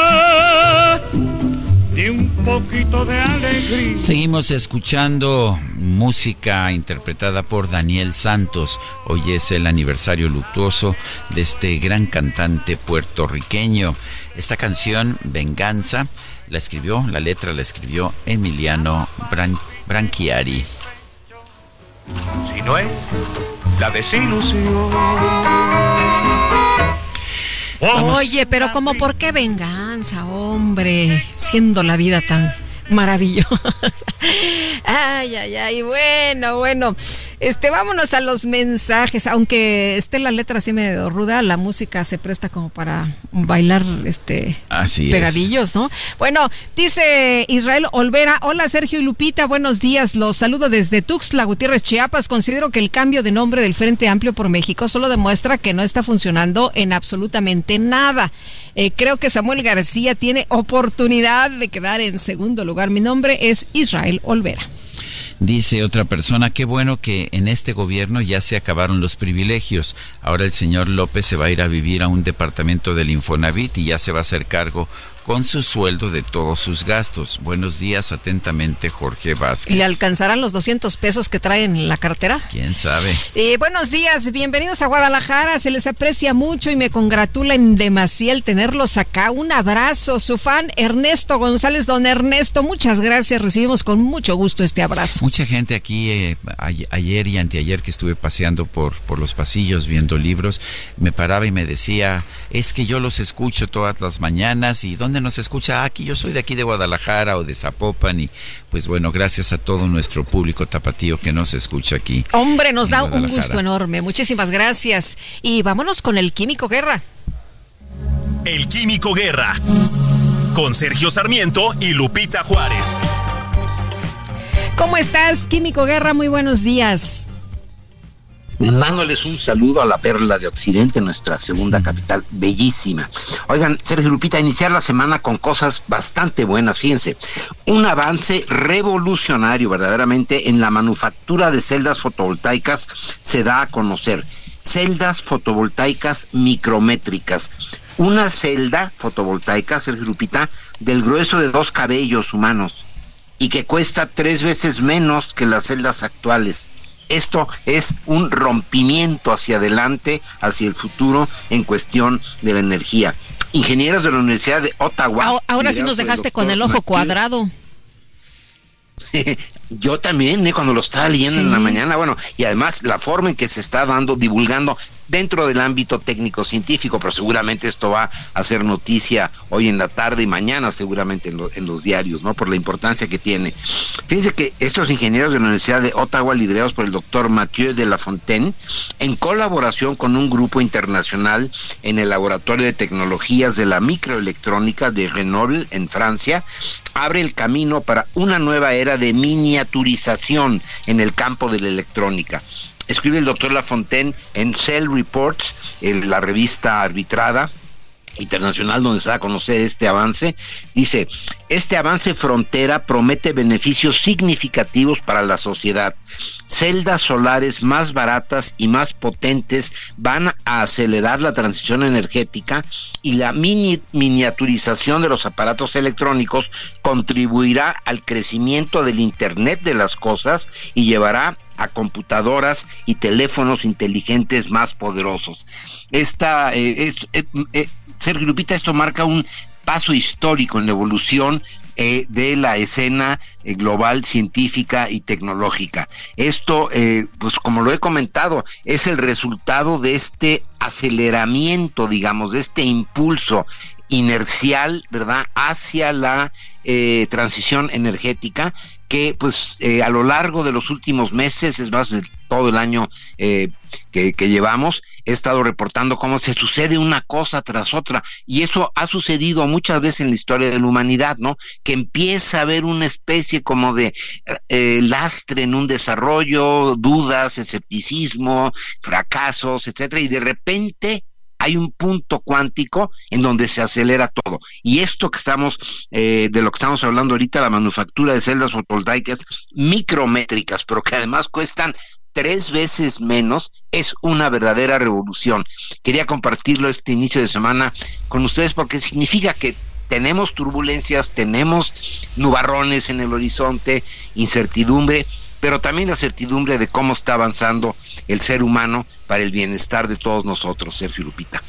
ni un poquito de alegría.
Seguimos escuchando música interpretada por Daniel Santos. Hoy es el aniversario luctuoso de este gran cantante puertorriqueño. Esta canción, Venganza, la escribió, la letra la escribió Emiliano Branchiari.
Si no es la desilusión.
Oye, pero como por qué venganza, hombre, siendo la vida tan maravillosa. ay, ay, ay, bueno, bueno. Este, vámonos a los mensajes. Aunque esté la letra así medio ruda, la música se presta como para bailar este
así
pegadillos, ¿no? Bueno, dice Israel Olvera, hola Sergio y Lupita, buenos días. Los saludo desde Tuxtla Gutiérrez, Chiapas. Considero que el cambio de nombre del Frente Amplio por México solo demuestra que no está funcionando en absolutamente nada. Eh, creo que Samuel García tiene oportunidad de quedar en segundo lugar. Mi nombre es Israel Olvera.
Dice otra persona, qué bueno que en este gobierno ya se acabaron los privilegios. Ahora el señor López se va a ir a vivir a un departamento del Infonavit y ya se va a hacer cargo con su sueldo de todos sus gastos. Buenos días, atentamente, Jorge Vázquez.
¿Le alcanzarán los 200 pesos que trae en la cartera?
¿Quién sabe?
Eh, buenos días, bienvenidos a Guadalajara. Se les aprecia mucho y me congratula en demasía el tenerlos acá. Un abrazo, su fan Ernesto González. Don Ernesto, muchas gracias. Recibimos con mucho gusto este abrazo.
Mucha gente aquí, eh, ayer y anteayer que estuve paseando por, por los pasillos viendo libros, me paraba y me decía, es que yo los escucho todas las mañanas y ¿dónde dónde nos escucha? Aquí yo soy de aquí de Guadalajara o de Zapopan y pues bueno, gracias a todo nuestro público tapatío que nos escucha aquí.
Hombre, nos da un gusto enorme. Muchísimas gracias. Y vámonos con el Químico Guerra.
El Químico Guerra. Con Sergio Sarmiento y Lupita Juárez.
¿Cómo estás, Químico Guerra? Muy buenos días
mandándoles un saludo a la perla de Occidente, nuestra segunda capital, bellísima. Oigan, Sergio Lupita, iniciar la semana con cosas bastante buenas, fíjense, un avance revolucionario verdaderamente en la manufactura de celdas fotovoltaicas se da a conocer. Celdas fotovoltaicas micrométricas. Una celda fotovoltaica, Sergio Lupita, del grueso de dos cabellos humanos y que cuesta tres veces menos que las celdas actuales esto es un rompimiento hacia adelante, hacia el futuro en cuestión de la energía. Ingenieros de la Universidad de Ottawa.
Ahora sí nos dejaste con el ojo cuadrado.
Yo también, ¿eh? cuando lo estaba leyendo en la mañana, bueno, y además la forma en que se está dando, divulgando dentro del ámbito técnico científico, pero seguramente esto va a ser noticia hoy en la tarde y mañana seguramente en, los diarios, ¿no? Por la importancia que tiene. Fíjense que estos ingenieros de la Universidad de Ottawa, liderados por el doctor Mathieu de la Fontaine, en colaboración con un grupo internacional en el Laboratorio de Tecnologías de la Microelectrónica de Grenoble, en Francia, abre el camino para una nueva era de miniaturización en el campo de la electrónica escribe el doctor Lafontaine en Cell Reports, en la revista arbitrada, internacional donde se da a conocer este avance, dice, este avance frontera promete beneficios significativos para la sociedad. Celdas solares más baratas y más potentes van a acelerar la transición energética y la miniaturización de los aparatos electrónicos contribuirá al crecimiento del Internet de las cosas y llevará a computadoras y teléfonos inteligentes más poderosos. Esta eh, es, eh, eh, Sergio Lupita, esto marca un paso histórico en la evolución eh, de la escena eh, global científica y tecnológica. Esto, eh, pues como lo he comentado, es el resultado de este aceleramiento, digamos, de este impulso inercial, ¿verdad?, hacia la transición energética que pues a lo largo de los últimos meses, es más, de todo el año que, llevamos, he estado reportando cómo se sucede una cosa tras otra y eso ha sucedido muchas veces en la historia de la humanidad, ¿no? Que empieza a haber una especie como de eh, lastre en un desarrollo, dudas, escepticismo, fracasos, etcétera, y de repente hay un punto cuántico en donde se acelera todo. Y esto que estamos, eh, de lo que estamos hablando ahorita, la manufactura de celdas fotovoltaicas micrométricas, pero que además cuestan tres veces menos, es una verdadera revolución. Quería compartirlo este inicio de semana con ustedes porque significa que tenemos turbulencias, tenemos nubarrones en el horizonte, incertidumbre, pero también la certidumbre de cómo está avanzando el ser humano para el bienestar de todos nosotros, Sergio Lupita.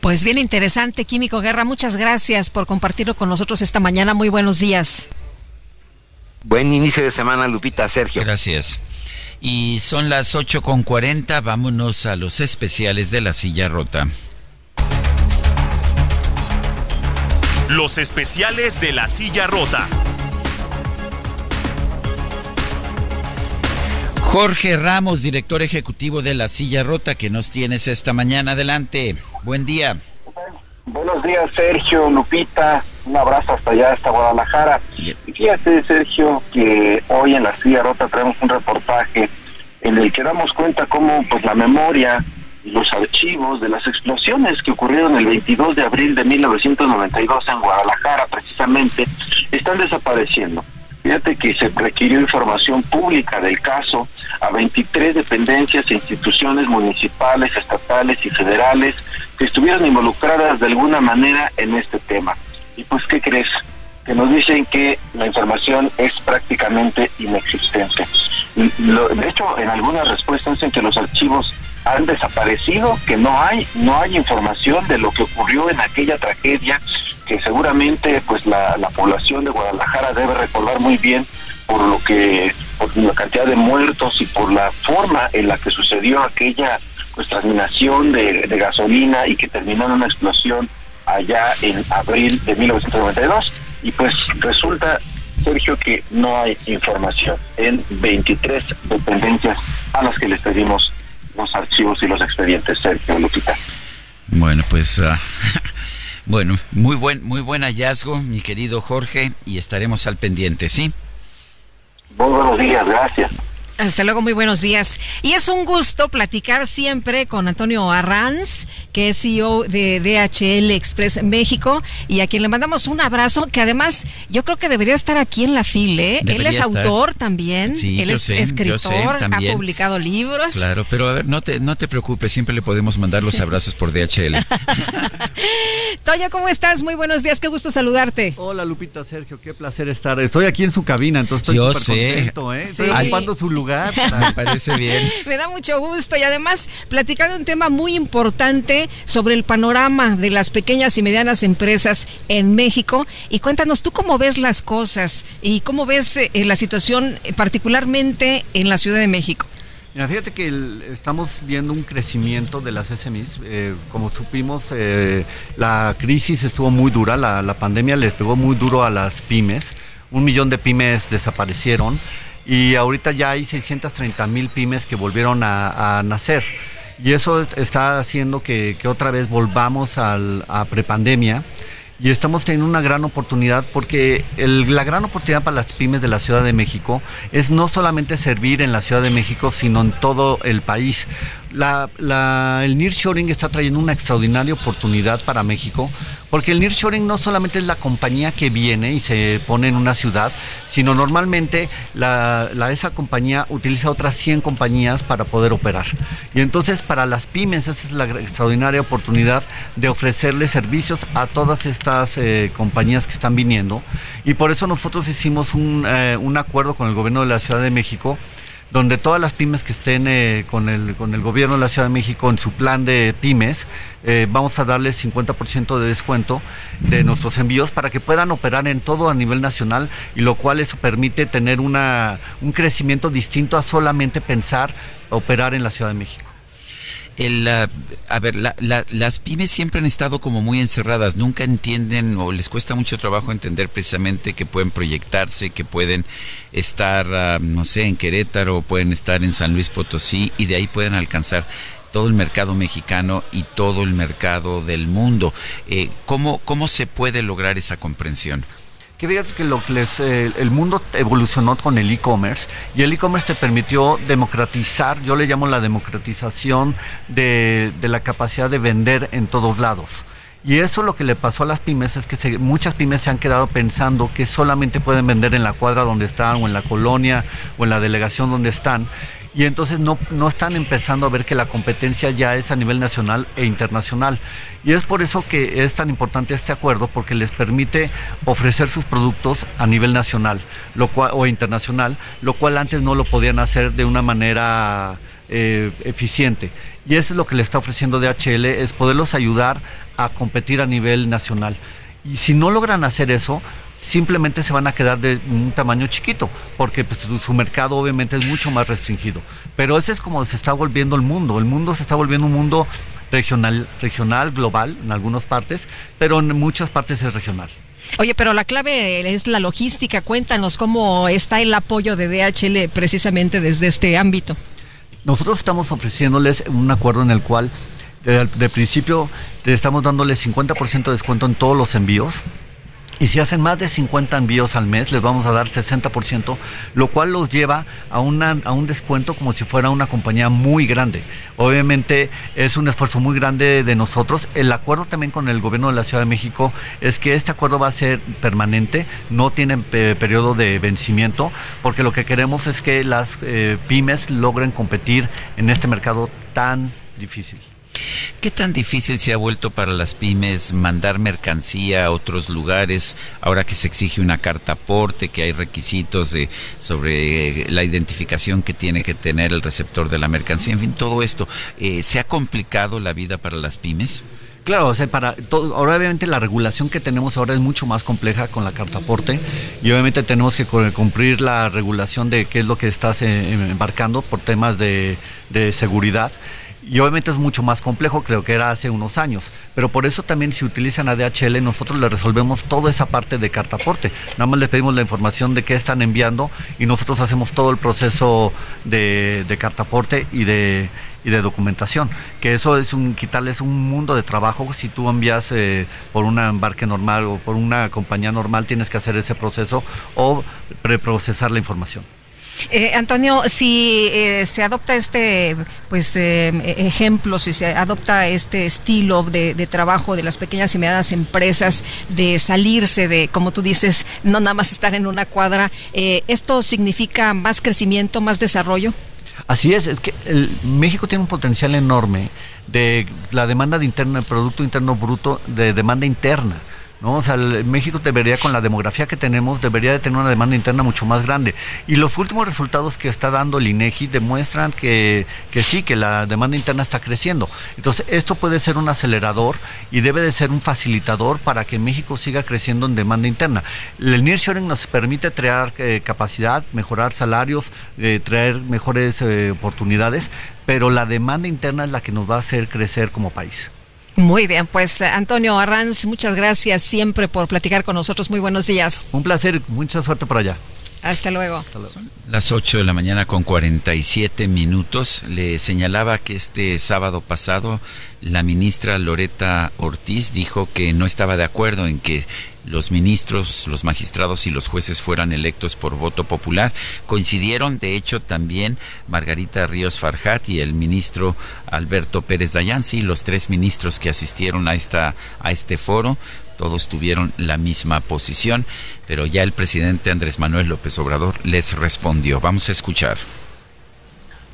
Pues bien interesante, Químico Guerra, muchas gracias por compartirlo con nosotros esta mañana. Muy buenos días.
Buen inicio de semana, Lupita, Sergio.
Gracias. Y son las 8.40, vámonos a los especiales de la silla rota.
Los especiales de la silla rota.
Jorge Ramos, director ejecutivo de La Silla Rota, que nos tienes esta mañana. Adelante. Buen día.
Buenos días, Sergio, Lupita. Un abrazo hasta allá, hasta Guadalajara. Y fíjate, Sergio, que hoy en La Silla Rota traemos un reportaje en el que damos cuenta cómo pues la memoria y los archivos de las explosiones que ocurrieron el 22 de abril de 1992 en Guadalajara, precisamente, están desapareciendo. Fíjate que se requirió información pública del caso a 23 dependencias e instituciones municipales, estatales y federales que estuvieron involucradas de alguna manera en este tema. ¿Y pues qué crees? Que nos dicen que la información es prácticamente inexistente. de hecho, en algunas respuestas dicen que los archivos han desaparecido, que no hay, no hay información de lo que ocurrió en aquella tragedia que seguramente pues la, población de Guadalajara debe recordar muy bien por lo que por la cantidad de muertos y por la forma en la que sucedió aquella pues transminación de, gasolina y que terminó en una explosión allá en abril de 1992 y pues resulta Sergio que no hay información en 23 dependencias a las que les pedimos los archivos y los expedientes Sergio Lupita.
Bueno, pues uh, Bueno, muy buen, muy buen hallazgo, mi querido Jorge, y estaremos al pendiente, ¿sí?
Muy buenos días, gracias.
Hasta luego, muy buenos días. Y es un gusto platicar siempre con Antonio Arranz, que es CEO de DHL Express México, y a quien le mandamos un abrazo, que además yo creo que debería estar aquí en la fila. ¿eh? Él es autor también, él es escritor, ha publicado libros.
Claro, pero a ver, no te, no te preocupes, siempre le podemos mandar los abrazos por DHL.
Toño, ¿cómo estás? Muy buenos días, qué gusto saludarte.
Hola Lupita, Sergio, qué placer estar. Estoy aquí en su cabina, entonces estoy súper contento, ¿eh? Estoy ocupando su lugar.
Me parece bien.
Me da mucho gusto y además platicando un tema muy importante sobre el panorama de las pequeñas y medianas empresas en México. Y cuéntanos tú cómo ves las cosas y cómo ves eh, la situación eh, particularmente en la Ciudad de México.
Mira, fíjate que estamos viendo un crecimiento de las SMEs. Eh, como supimos, la crisis estuvo muy dura, la, la pandemia les pegó muy duro a las pymes. Un millón de pymes desaparecieron y ahorita ya hay 630 mil pymes que volvieron a, nacer. Y eso está haciendo que, otra vez volvamos al, a prepandemia. Y estamos teniendo una gran oportunidad porque la gran oportunidad para las pymes de la Ciudad de México es no solamente servir en la Ciudad de México, sino en todo el país La, la, el nearshoring está trayendo una extraordinaria oportunidad para México, porque el nearshoring no solamente es la compañía que viene y se pone en una ciudad, sino normalmente esa compañía utiliza otras 100 compañías para poder operar. Y entonces para las pymes esa es la extraordinaria oportunidad de ofrecerle servicios a todas estas eh, compañías que están viniendo. Y por eso nosotros hicimos un, eh, un acuerdo con el gobierno de la Ciudad de México donde todas las pymes que estén eh, con, el, con el gobierno de la Ciudad de México en su plan de pymes, eh, vamos a darles 50% de descuento de nuestros envíos para que puedan operar en todo a nivel nacional y lo cual eso permite tener una, un crecimiento distinto a solamente pensar operar en la Ciudad de México.
El, a ver, las pymes siempre han estado como muy encerradas, nunca entienden o les cuesta mucho trabajo entender precisamente que pueden proyectarse, que pueden estar, ah, no sé, en Querétaro, pueden estar en San Luis Potosí y de ahí pueden alcanzar todo el mercado mexicano y todo el mercado del mundo. Eh, ¿cómo, ¿Cómo se puede lograr esa comprensión?
Que fíjate que lo que les, eh, el mundo evolucionó con el e-commerce y el e-commerce te permitió democratizar, yo le llamo la democratización de, de la capacidad de vender en todos lados. Y eso lo que le pasó a las pymes es que muchas pymes se han quedado pensando que solamente pueden vender en la cuadra donde están o en la colonia o en la delegación donde están y entonces no, no están empezando a ver que la competencia ya es a nivel nacional e internacional. Y es por eso que es tan importante este acuerdo, porque les permite ofrecer sus productos a nivel nacional lo cual, o internacional, lo cual antes no lo podían hacer de una manera eh, eficiente. Y eso es lo que le está ofreciendo DHL, es poderlos ayudar a competir a nivel nacional. Y si no logran hacer eso, simplemente se van a quedar de un tamaño chiquito, porque pues, su, mercado obviamente es mucho más restringido. Pero ese es como se está volviendo el mundo. El mundo se está volviendo un mundo regional, regional, global en algunas partes, pero en muchas partes es regional.
Oye, pero la clave es la logística. Cuéntanos cómo está el apoyo de DHL precisamente desde este ámbito.
Nosotros estamos ofreciéndoles un acuerdo en el cual de, de principio estamos dándoles 50% de descuento en todos los envíos y si hacen más de 50 envíos al mes, les vamos a dar 60%, lo cual los lleva a, una, a un descuento como si fuera una compañía muy grande. Obviamente es un esfuerzo muy grande de nosotros. El acuerdo también con el gobierno de la Ciudad de México es que este acuerdo va a ser permanente, no tiene eh, periodo de vencimiento, porque lo que queremos es que las eh, pymes logren competir en este mercado tan difícil.
¿Qué tan difícil se ha vuelto para las pymes mandar mercancía a otros lugares ahora que se exige una carta aporte, que hay requisitos de, sobre la identificación que tiene que tener el receptor de la mercancía? En fin, todo esto. Eh, ¿Se ha complicado la vida para las pymes?
Claro, o sea, para todo, ahora obviamente la regulación que tenemos ahora es mucho más compleja con la carta aporte y obviamente tenemos que cumplir la regulación de qué es lo que estás eh, embarcando por temas de seguridad y obviamente es mucho más complejo, creo que era hace unos años. Pero por eso también si utilizan a DHL, nosotros le resolvemos toda esa parte de cartaporte. Nada más les pedimos la información de qué están enviando y nosotros hacemos todo el proceso de, cartaporte y de, y de documentación. Que eso es un quitarles un mundo de trabajo. Si tú envías eh, por un embarque normal o por una compañía normal, tienes que hacer ese proceso o preprocesar la información.
Eh, Antonio, si eh, se adopta este pues eh, ejemplo, si se adopta este estilo de, trabajo de las pequeñas y medianas empresas, de salirse de, como tú dices, no nada más estar en una cuadra, ¿esto significa más crecimiento, más desarrollo?
Así es, es que el, México tiene un potencial enorme de la demanda de interno, Producto Interno Bruto, de demanda interna. ¿No? O sea, México debería, con la demografía que tenemos, debería de tener una demanda interna mucho más grande. Y los últimos resultados que está dando el INEGI demuestran que, que sí, que la demanda interna está creciendo. Entonces, esto puede ser un acelerador y debe de ser un facilitador para que México siga creciendo en demanda interna. El nearshoring nos permite traer eh, capacidad, mejorar salarios, eh, traer mejores eh, oportunidades, pero la demanda interna es la que nos va a hacer crecer como país.
Muy bien, pues Antonio Arranz, muchas gracias siempre por platicar con nosotros. Muy buenos días.
Un placer, mucha suerte por allá.
Hasta luego.
Las 8 de la mañana con 47 minutos. Le señalaba que este sábado pasado la ministra Loreta Ortiz dijo que no estaba de acuerdo en que los ministros, los magistrados y los jueces fueran electos por voto popular. Coincidieron, de hecho, también Margarita Ríos Farjat y el ministro Alberto Pérez Dayansi, los tres ministros que asistieron a, esta, a este foro, todos tuvieron la misma posición, pero ya el presidente Andrés Manuel López Obrador les respondió. Vamos a escuchar.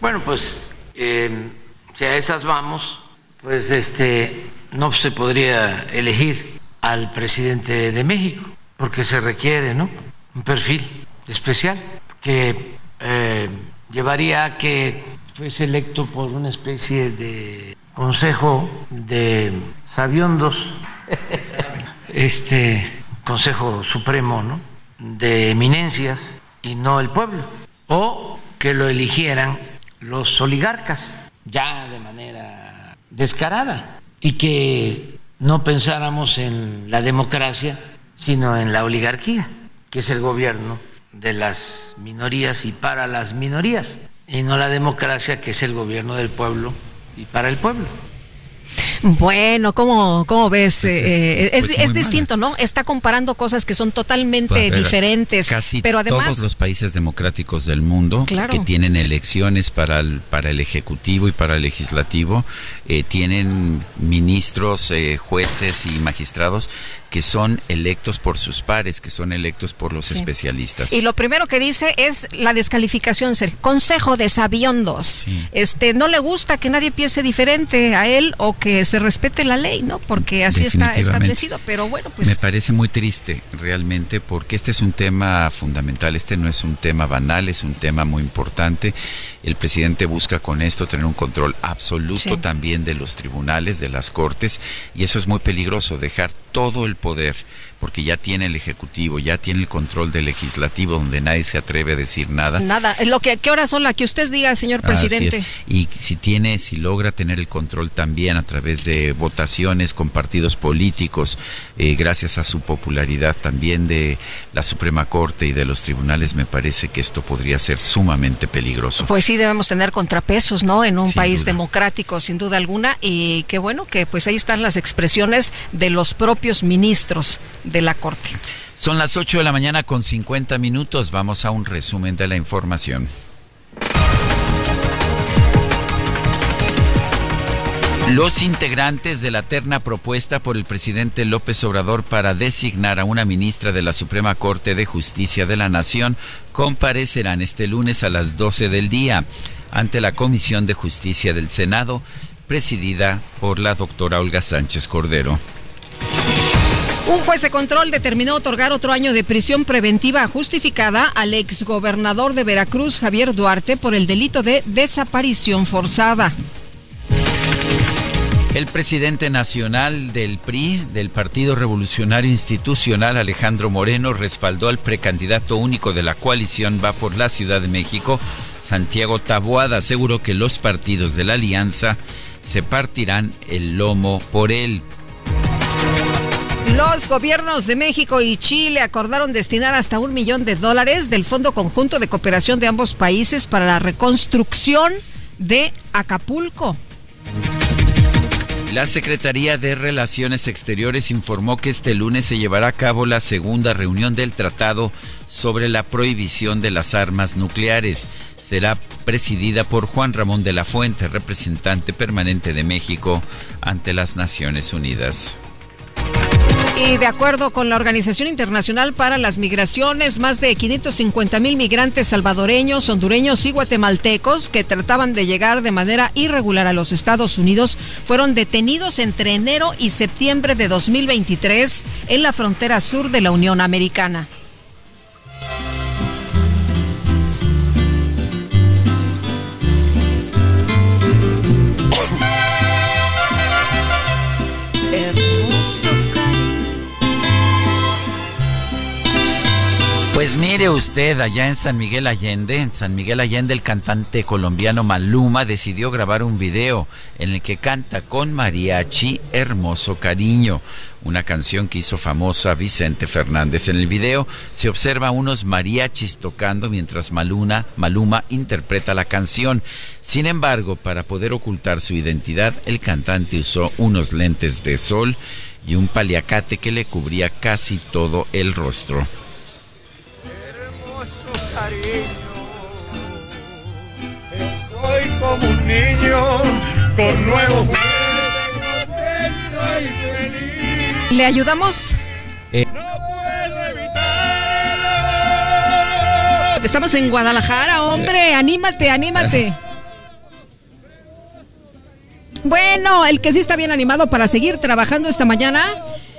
Bueno, pues eh, si a esas vamos, pues este no se podría elegir al presidente de México, porque se requiere, ¿no? Un perfil especial que eh, llevaría a que fuese electo por una especie de consejo de sabiondos, este consejo supremo, ¿no? De eminencias y no el pueblo, o que lo eligieran los oligarcas ya de manera descarada y que no pensáramos en la democracia, sino en la oligarquía, que es el gobierno de las minorías y para las minorías, y no la democracia, que es el gobierno del pueblo y para el pueblo.
Bueno, ¿cómo, cómo ves? Pues eh, es, es, distinto, ¿no? Está comparando cosas que son totalmente diferentes.
Casi
pero además,
todos los países democráticos del mundo que tienen elecciones para el, para el Ejecutivo y para el Legislativo, eh, tienen ministros, eh, jueces y magistrados que son electos por sus pares, que son electos por los especialistas.
Y lo primero que dice es la descalificación, ser consejo de sabiondos. Este, no le gusta que nadie piense diferente a él o que se respete la ley, ¿no? Porque así está establecido, pero bueno, pues
Me parece muy triste realmente porque este es un tema fundamental, este no es un tema banal, es un tema muy importante. El presidente busca con esto tener un control absoluto también de los tribunales, de las cortes y eso es muy peligroso, dejar todo el poder porque ya tiene el Ejecutivo, ya tiene el control del Legislativo, donde nadie se atreve a decir nada.
Nada, lo que, ¿qué horas son las que usted diga, señor presidente?
Y si tiene, si logra tener el control también a través de votaciones con partidos políticos, eh, gracias a su popularidad también de la Suprema Corte y de los tribunales, me parece que esto podría ser sumamente peligroso.
Pues sí, debemos tener contrapesos, ¿no? En un país democrático, sin duda alguna, y qué bueno que pues ahí están las expresiones de los propios ministros de la Corte.
Son las 8 de la mañana con 50 minutos. Vamos a un resumen de la información. Los integrantes de la terna propuesta por el presidente López Obrador para designar a una ministra de la Suprema Corte de Justicia de la Nación comparecerán este lunes a las 12 del día ante la Comisión de Justicia del Senado, presidida por la doctora Olga Sánchez Cordero.
Un juez de control determinó otorgar otro año de prisión preventiva justificada al exgobernador de Veracruz, Javier Duarte, por el delito de desaparición forzada.
El presidente nacional del PRI, del Partido Revolucionario Institucional, Alejandro Moreno, respaldó al precandidato único de la coalición Va por la Ciudad de México, Santiago Taboada. Aseguró que los partidos de la alianza se partirán el lomo por él.
Los gobiernos de México y Chile acordaron destinar hasta un millón de dólares del Fondo Conjunto de Cooperación de ambos países para la reconstrucción de Acapulco.
La Secretaría de Relaciones Exteriores informó que este lunes se llevará a cabo la segunda reunión del Tratado sobre la prohibición de las armas nucleares. Será presidida por Juan Ramón de la Fuente, representante permanente de México ante las Naciones Unidas.
Y de acuerdo con la Organización Internacional para las Migraciones, más de 550 mil migrantes salvadoreños, hondureños y guatemaltecos que trataban de llegar de manera irregular a los Estados Unidos fueron detenidos entre enero y septiembre de 2023 en la frontera sur de la Unión Americana.
Pues mire usted, allá en San Miguel Allende, en San Miguel Allende el cantante colombiano Maluma decidió grabar un video en el que canta con mariachi Hermoso Cariño, una canción que hizo famosa Vicente Fernández. En el video se observa unos mariachis tocando mientras Maluma interpreta la canción. Sin embargo, para poder ocultar su identidad, el cantante usó unos lentes de sol y un paliacate que le cubría casi todo el rostro
cariño. Estoy como un niño con nuevos feliz.
¿Le ayudamos?
Eh.
Estamos en Guadalajara, hombre. Anímate, anímate. Bueno, el que sí está bien animado para seguir trabajando esta mañana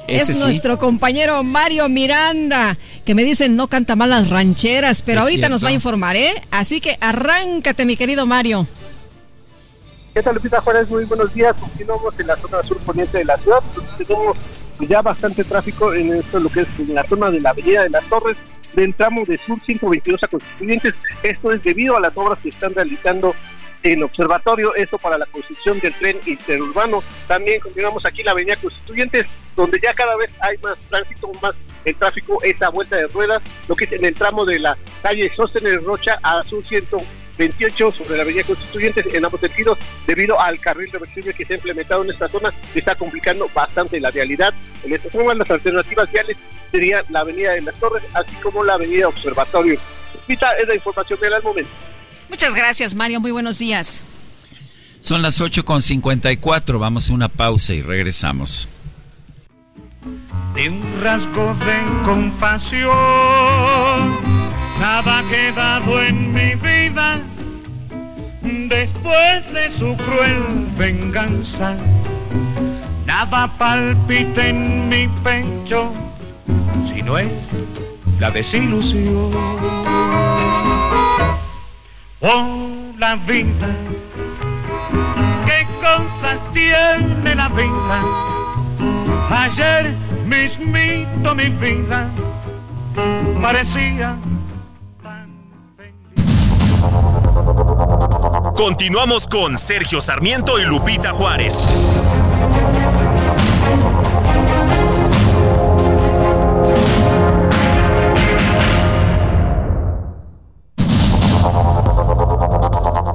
es nuestro compañero Mario Miranda, que me dicen no canta mal las rancheras, pero ahorita nos va a informar, ¿eh? Así que arráncate, mi querido Mario.
¿Qué tal, Lupita Juárez? Muy buenos días. Continuamos en la zona sur poniente de la ciudad. Tenemos ya bastante tráfico en esto, lo que es en la zona de la Avenida de las Torres, del tramo de Sur 122 a Constituyentes. Esto es debido a las obras que están realizando en observatorio, esto para la construcción del tren interurbano. También continuamos aquí la Avenida Constituyentes, donde ya cada vez hay más tránsito, más el tráfico, esa vuelta de ruedas, lo que en el tramo de la calle Sóstenes Rocha a Sur 128 sobre la Avenida Constituyentes en ambos sentidos, debido al carril reversible que se ha implementado en esta zona, está complicando bastante la realidad. En esta zona las alternativas viales serían la Avenida de las Torres, así como la Avenida Observatorio. Esta es la información del momento.
Muchas gracias, Mario. Muy buenos días.
Son las 8.54. Vamos a una pausa y regresamos.
De un rasgo de compasión, nada ha quedado en mi vida después de su cruel venganza. Nada palpita en mi pecho, si no es la desilusión oh la vida, qué cosas tiene la vida. Ayer mismito mi vida parecía
Continuamos con Sergio Sarmiento y Lupita Juárez.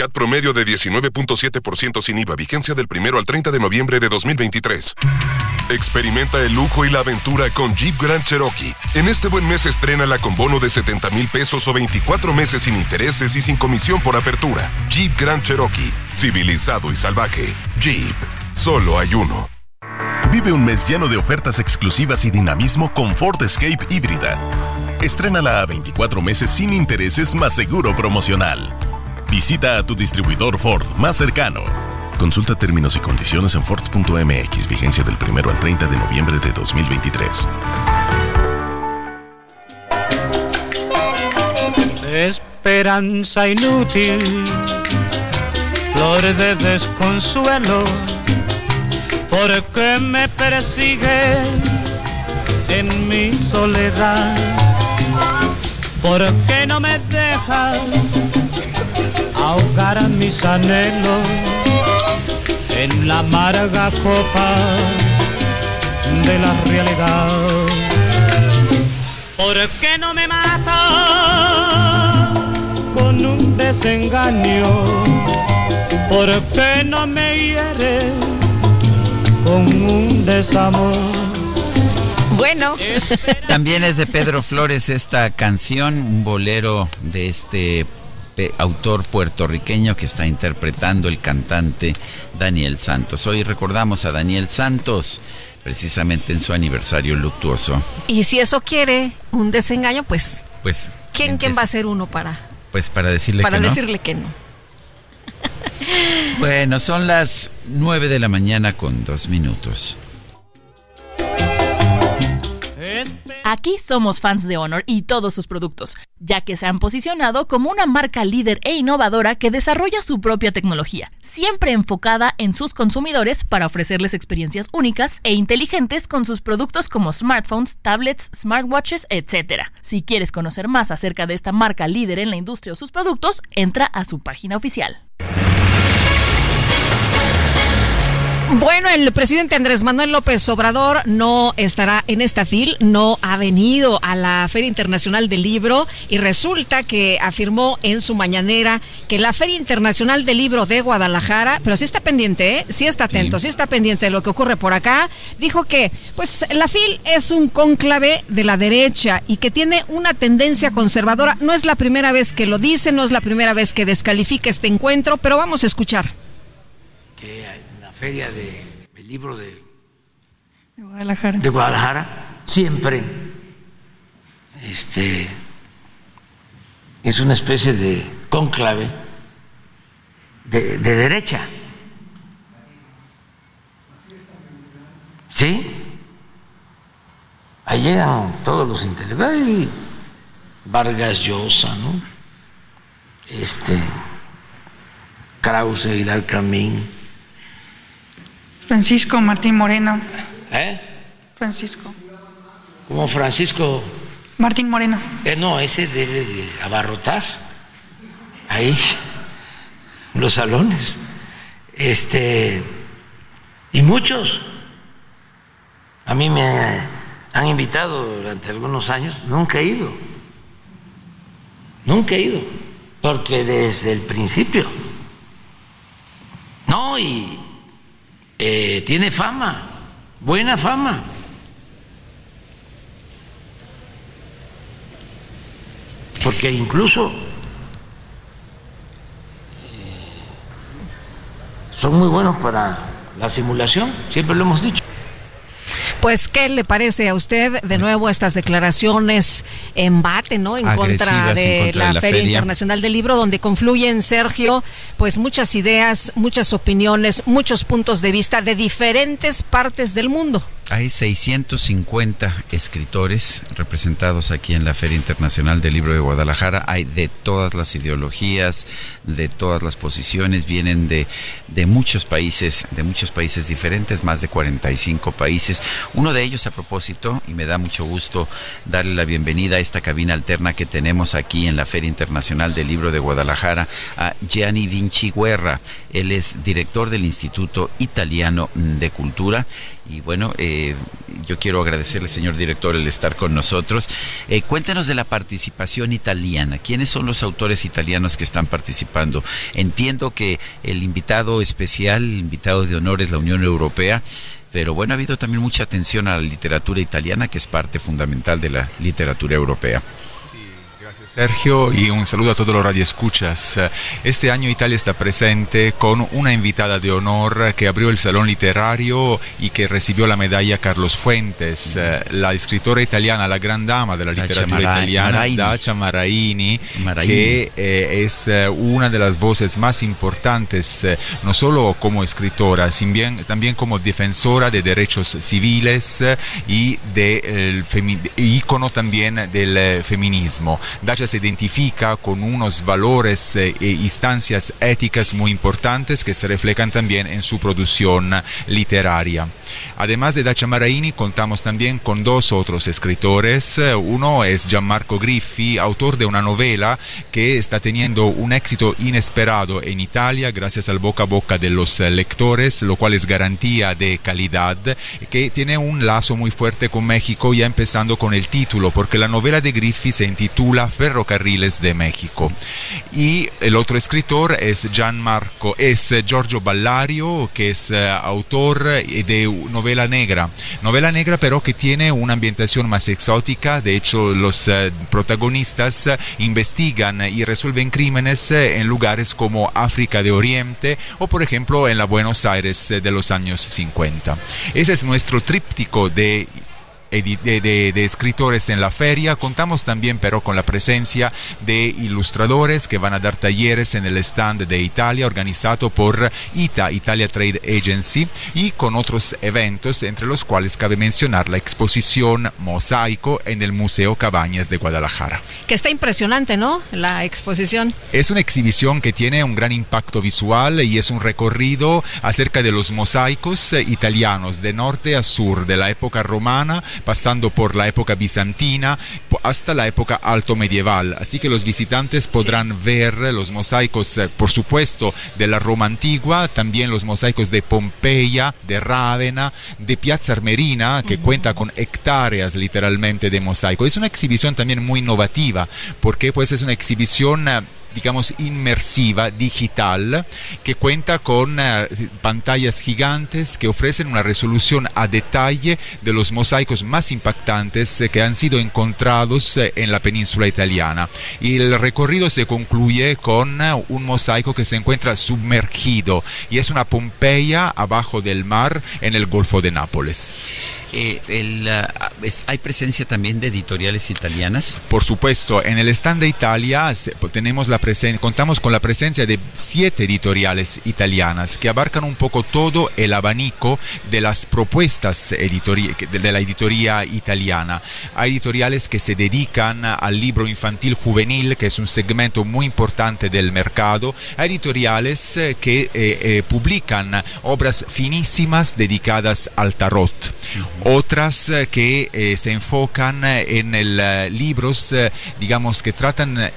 CAT promedio de 19.7% sin IVA, vigencia del primero al 30 de noviembre de 2023. Experimenta el lujo y la aventura con Jeep Grand Cherokee. En este buen mes estrena con bono de 70 mil pesos o 24 meses sin intereses y sin comisión por apertura. Jeep Grand Cherokee, civilizado y salvaje. Jeep, solo hay uno.
Vive un mes lleno de ofertas exclusivas y dinamismo con Ford Escape híbrida. Estrénala a 24 meses sin intereses más seguro promocional. Visita a tu distribuidor Ford más cercano. Consulta términos y condiciones en Ford.mx, vigencia del 1 al 30 de noviembre de 2023.
Esperanza inútil, flor de desconsuelo, porque me persigue en mi soledad, porque no me dejas ahogar mis anhelos en la amarga copa de la realidad. ¿Por qué no me mata con un desengaño? ¿Por qué no me hiere con un desamor?
Bueno.
También es de Pedro Flores esta canción, un bolero de este autor puertorriqueño que está interpretando el cantante Daniel Santos. Hoy recordamos a Daniel Santos precisamente en su aniversario luctuoso.
Y si eso quiere un desengaño, pues,
pues
¿quién, quién va a ser uno para,
pues para decirle
para
que
decirle que no?
Bueno, son las nueve de la mañana con dos minutos.
Aquí somos fans de Honor y todos sus productos, ya que se han posicionado como una marca líder e innovadora que desarrolla su propia tecnología, siempre enfocada en sus consumidores para ofrecerles experiencias únicas e inteligentes con sus productos como smartphones, tablets, smartwatches, etc. Si quieres conocer más acerca de esta marca líder en la industria o sus productos, entra a su página oficial.
Bueno, el presidente Andrés Manuel López Obrador no estará en esta fil, no ha venido a la Feria Internacional del Libro y resulta que afirmó en su mañanera que la Feria Internacional del Libro de Guadalajara, pero sí está pendiente, ¿eh? sí está atento, sí. está pendiente de lo que ocurre por acá, dijo que pues la FIL es un cónclave de la derecha y que tiene una tendencia conservadora. No es la primera vez que lo dice, no es la primera vez que descalifica este encuentro, pero vamos a escuchar.
Que feria de, del libro de,
de, Guadalajara.
de Guadalajara siempre este, es una especie de cónclave de, de derecha. ¿Sí? Ahí llegan todos los intelectuales. Vargas Llosa, ¿no? Este, Krause, Aguilar Camín.
Francisco Martín Moreno.
¿Eh?
Francisco.
Como Francisco.
Martín Moreno.
Eh, no, ese debe de abarrotar ahí los salones. Este y muchos. A mí me han invitado durante algunos años, nunca he ido. Nunca he ido, porque desde el principio. No, y eh, tiene fama, buena fama. Porque incluso eh, son muy buenos para la simulación, siempre lo hemos dicho.
Pues, ¿qué le parece a usted de nuevo estas declaraciones embate, ¿no? En contra de,
en contra
la,
de la
Feria
feria.
Internacional del Libro, donde confluyen, Sergio, pues muchas ideas, muchas opiniones, muchos puntos de vista de diferentes partes del mundo.
Hay 650 escritores representados aquí en la Feria Internacional del Libro de Guadalajara. Hay de todas las ideologías, de todas las posiciones, vienen de, de muchos países, de muchos países diferentes, más de 45 países. Uno de ellos, a propósito, y me da mucho gusto darle la bienvenida a esta cabina alterna que tenemos aquí en la Feria Internacional del Libro de Guadalajara, a Gianni Vinci Guerra. Él es director del Instituto Italiano de Cultura. Y bueno, eh, yo quiero agradecerle, señor director, el estar con nosotros. Eh, cuéntenos de la participación italiana. ¿Quiénes son los autores italianos que están participando? Entiendo que el invitado especial, el invitado de honor es la Unión Europea. Pero bueno, ha habido también mucha atención a la literatura italiana, que es parte fundamental de la literatura europea.
Sergio y un saludo a todos los radioescuchas. Este año Italia está presente con una invitada de honor que abrió el Salón Literario y que recibió la medalla Carlos Fuentes, la escritora italiana, la gran dama de la literatura italiana,
Maraini.
Dacia Maraini,
Maraini.
que eh, es eh, una de las voces más importantes, eh, no solo como escritora, sin bien- también como defensora de derechos civiles y de, el ícono también del feminismo. Dacia se identifica con unos valores eh, e instancias éticas muy importantes que se reflejan también en su producción literaria. Además de Dacia Maraini, contamos también con dos otros escritores. Eh, Uno es Gianmarco Griffi, autor de una novela que está teniendo un éxito inesperado en Italia gracias al boca a boca de los lectores, lo cual es garantía de calidad, que tiene un lazo muy fuerte con México, ya empezando con el título, porque la novela de Griffi se intitula Ferrocarriles de México. Y el otro escritor es Gianmarco, es eh, Giorgio Ballario, que es eh, autor de novela negra. Novela negra pero que tiene una ambientación más exótica, de hecho los eh, protagonistas eh, investigan y resuelven crímenes eh, en lugares como África de Oriente o por ejemplo en la Buenos Aires de los años 50. Ese es nuestro tríptico de de, escritores en la feria. Contamos también, pero, con la presencia de ilustradores que van a dar talleres en el stand de Italia organizado por ITA, Italia Trade Agency, y con otros eventos, entre los cuales cabe mencionar la exposición Mosaico en el Museo Cabañas de Guadalajara.
Que está impresionante, ¿no? La exposición.
Es una exhibición que tiene un gran impacto visual y es un recorrido acerca de los mosaicos eh, italianos de norte a sur, de la época romana, pasando por la época bizantina hasta la época alto medieval. Así que los visitantes podrán ver los mosaicos, eh, por supuesto, de la Roma antigua, también los mosaicos de Pompeya, de Rávena, de Piazza Armerina, que cuenta con hectáreas literalmente de mosaico. Es una exhibición también muy innovativa, porque pues es una exhibición eh, digamos, inmersiva, digital, que cuenta con eh, pantallas gigantes que ofrecen una resolución a detalle de los mosaicos más impactantes eh, que han sido encontrados eh, en la península italiana. Y el recorrido se concluye con un mosaico que se encuentra sumergido y es una Pompeya abajo del mar en el Golfo de Nápoles.
Eh, ah, ¿Hay presencia también de editoriales italianas?
Por supuesto, en el stand de Italia tenemos la contamos con la presencia de siete editoriales italianas que abarcan un poco todo el abanico de las propuestas de la editoría italiana. Hay editoriales que se dedican al libro infantil juvenil, que es un segmento muy importante del mercado. Hay editoriales eh, que eh, publican obras finísimas dedicadas al tarot otras eh, que eh, se enfocan eh, en el, libros, digamos, que tratan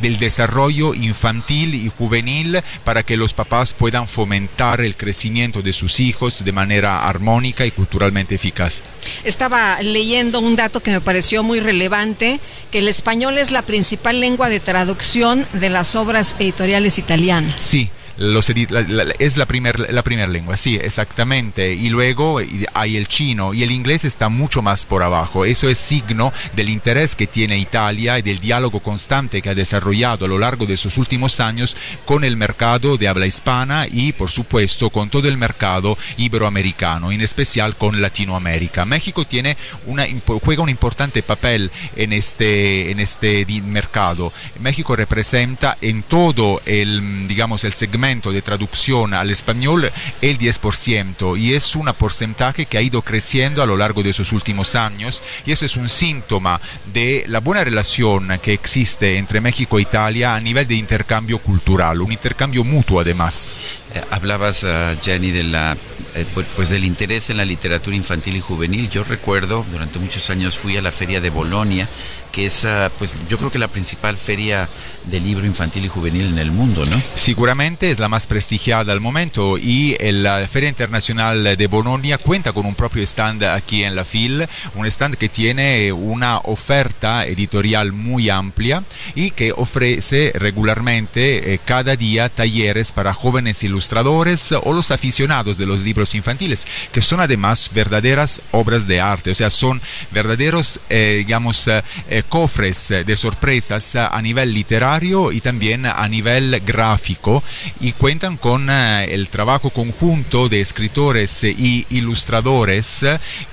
del desarrollo infantil y juvenil para que los papás puedan fomentar el crecimiento de sus hijos de manera armónica y culturalmente eficaz.
Estaba leyendo un dato que me pareció muy relevante, que el español es la principal lengua de traducción de las obras editoriales italianas.
Sí, es la primera la primer lengua, sí, exactamente. Y luego hay el chino y el inglés está mucho más por abajo. Eso es signo del interés que tiene Italia y del diálogo constante que ha desarrollado a lo largo de sus últimos años con el mercado de habla hispana y, por supuesto, con todo el mercado iberoamericano, en especial con Latinoamérica. México tiene una, juega un importante papel en este, en este mercado. México representa en todo el, digamos, el segmento de traducción al español el 10% y es un porcentaje que ha ido creciendo a lo largo de esos últimos años y eso es un síntoma de la buena relación que existe entre México e Italia a nivel de intercambio cultural, un intercambio mutuo además.
Eh, hablabas, uh, Jenny, de la, eh, pues, pues, del interés en la literatura infantil y juvenil. Yo recuerdo, durante muchos años fui a la feria de Bolonia, que es, uh, pues yo creo que la principal feria de libro infantil y juvenil en el mundo, ¿no?
Seguramente es la más prestigiada al momento y la Feria Internacional de Bolonia cuenta con un propio stand aquí en la FIL, un stand que tiene una oferta editorial muy amplia y que ofrece regularmente eh, cada día talleres para jóvenes ilustradores o los aficionados de los libros infantiles, que son además verdaderas obras de arte, o sea, son verdaderos, eh, digamos, eh, eh, cofres de sorpresas a nivel literario y también a nivel gráfico y cuentan con el trabajo conjunto de escritores y ilustradores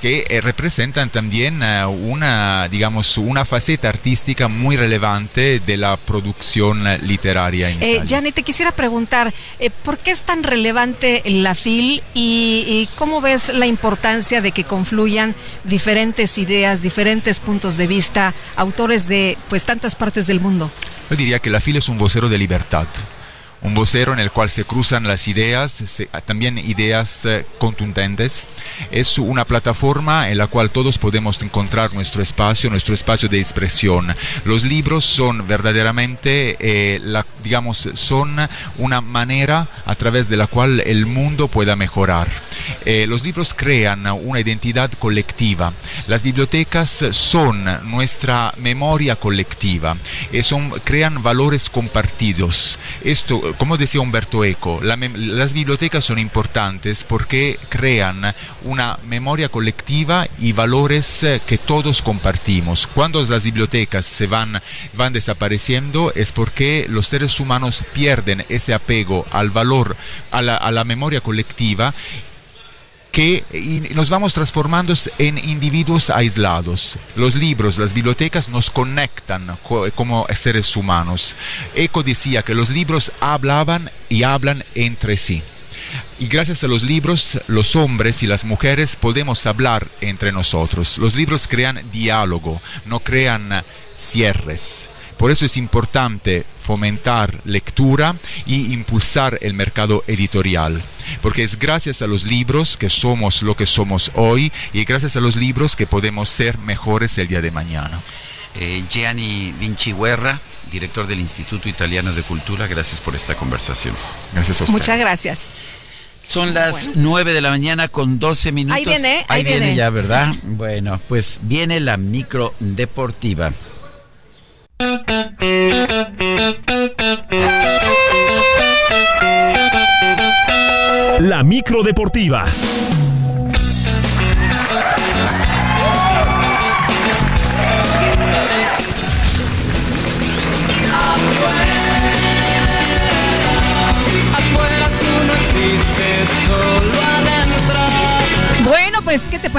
que representan también una, digamos, una faceta artística muy relevante de la producción literaria.
En Janet, te quisiera preguntar, ¿por qué es tan relevante la FIL y, cómo ves la importancia de que confluyan diferentes ideas, diferentes puntos de vista, autores de pues tantas partes del mundo?
Yo diría que la FIL es un vocero de libertad un vocero en el cual se cruzan las ideas, también ideas eh, contundentes. Es una plataforma en la cual todos podemos encontrar nuestro espacio, nuestro espacio de expresión. Los libros son verdaderamente, eh, digamos, son una manera a través de la cual el mundo pueda mejorar. Eh, los libros crean una identidad colectiva. Las bibliotecas son nuestra memoria colectiva. son, crean valores compartidos. Esto como decía Humberto Eco, las bibliotecas son importantes porque crean una memoria colectiva y valores eh, que todos compartimos. Cuando las bibliotecas se van, van desapareciendo es porque los seres humanos pierden ese apego al valor, a la, a la memoria colectiva que nos vamos transformando en individuos aislados. Los libros, las bibliotecas nos conectan como seres humanos. Eco decía que los libros hablaban y hablan entre sí. Y gracias a los libros, los hombres y las mujeres podemos hablar entre nosotros. Los libros crean diálogo, no crean cierres. Por eso es importante fomentar lectura y impulsar el mercado editorial, porque es gracias a los libros que somos lo que somos hoy y gracias a los libros que podemos ser mejores el día de mañana.
Eh, Gianni Vinci Guerra, director del Instituto Italiano de Cultura, gracias por esta conversación.
Gracias a
usted. Muchas gracias.
Son las nueve de la mañana con 12 minutos.
Ahí viene,
ahí, viene. ya, ¿verdad? Bueno, pues viene la micro deportiva.
La micro deportiva.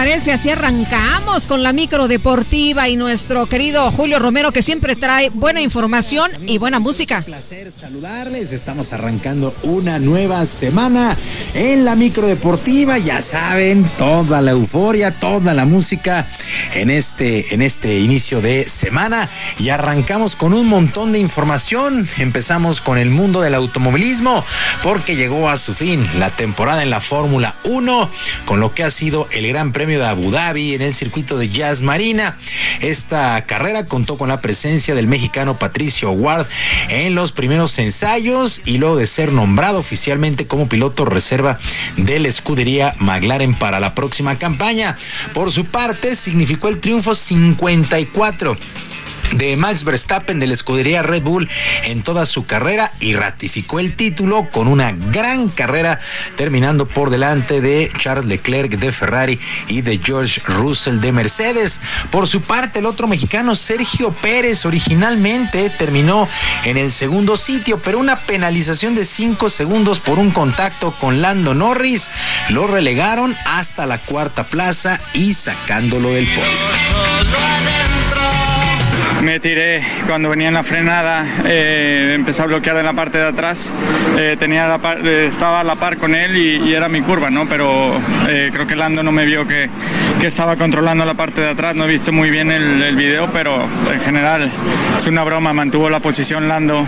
Parece? Así arrancamos con la micro deportiva y nuestro querido Julio Romero que siempre trae buena información y buena música.
Un placer saludarles. Estamos arrancando una nueva semana en la micro deportiva. Ya saben, toda la euforia, toda la música en este, en este inicio de semana. Y arrancamos con un montón de información. Empezamos con el mundo del automovilismo porque llegó a su fin la temporada en la Fórmula 1 con lo que ha sido el Gran Premio de Abu Dhabi en el circuito de Jazz Marina. Esta carrera contó con la presencia del mexicano Patricio Ward en los primeros ensayos y luego de ser nombrado oficialmente como piloto reserva de la escudería McLaren para la próxima campaña. Por su parte, significó el triunfo 54 de Max Verstappen de la escudería Red Bull en toda su carrera y ratificó el título con una gran carrera terminando por delante de Charles Leclerc de Ferrari y de George Russell de Mercedes. Por su parte, el otro mexicano Sergio Pérez originalmente terminó en el segundo sitio, pero una penalización de 5 segundos por un contacto con Lando Norris lo relegaron hasta la cuarta plaza y sacándolo del podio
me tiré cuando venía en la frenada, eh, empecé a bloquear en la parte de atrás, eh, tenía eh, estaba a la par con él y, era mi curva, ¿no? pero creo que Lando no me vio que, estaba controlando la parte de atrás, no he visto muy bien el, el video, pero en general es una broma, mantuvo la posición Lando,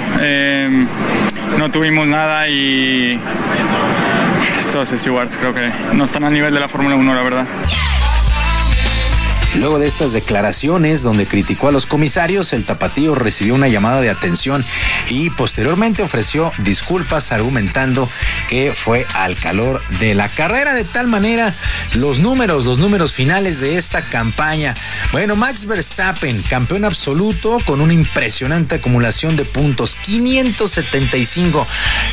no tuvimos nada y estos stewards creo que no están al nivel de la Fórmula 1, la verdad.
Luego de estas declaraciones donde criticó a los comisarios, el tapatío recibió una llamada de atención y posteriormente ofreció disculpas argumentando que fue al calor de la carrera. De tal manera, los números, los números finales de esta campaña. Bueno, Max Verstappen, campeón absoluto con una impresionante acumulación de puntos, 575.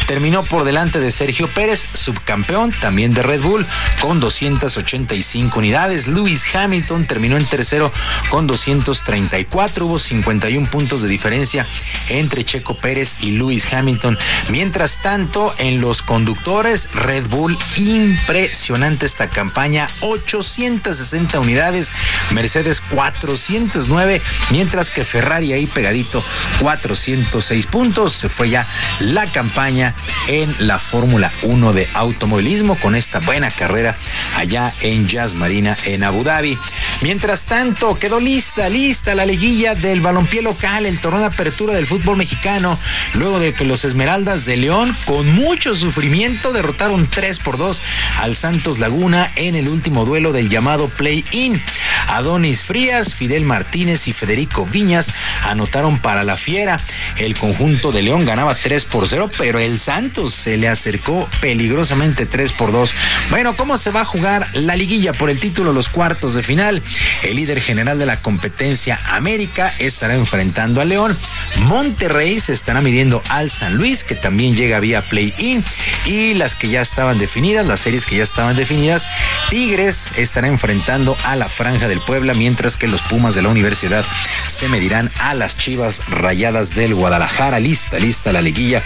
Terminó por delante de Sergio Pérez, subcampeón también de Red Bull, con 285 unidades. Lewis Hamilton en tercero con 234. Hubo 51 puntos de diferencia entre Checo Pérez y Lewis Hamilton. Mientras tanto, en los conductores, Red Bull, impresionante esta campaña, 860 unidades, Mercedes 409, mientras que Ferrari ahí pegadito 406 puntos. Se fue ya la campaña en la Fórmula 1 de automovilismo con esta buena carrera allá en Jazz Marina en Abu Dhabi. Mientras tanto, quedó lista, lista la liguilla del balompié local, el torneo de apertura del fútbol mexicano, luego de que los Esmeraldas de León, con mucho sufrimiento, derrotaron 3 por 2 al Santos Laguna en el último duelo del llamado Play-In. Adonis Frías, Fidel Martínez y Federico Viñas anotaron para la fiera. El conjunto de León ganaba 3 por 0, pero el Santos se le acercó peligrosamente 3 por 2. Bueno, ¿cómo se va a jugar la liguilla por el título, los cuartos de final? El líder general de la competencia América estará enfrentando a León. Monterrey se estará midiendo al San Luis, que también llega vía play-in. Y las que ya estaban definidas, las series que ya estaban definidas, Tigres estará enfrentando a la Franja del Puebla, mientras que los Pumas de la Universidad se medirán a las Chivas Rayadas del Guadalajara. Lista, lista la liguilla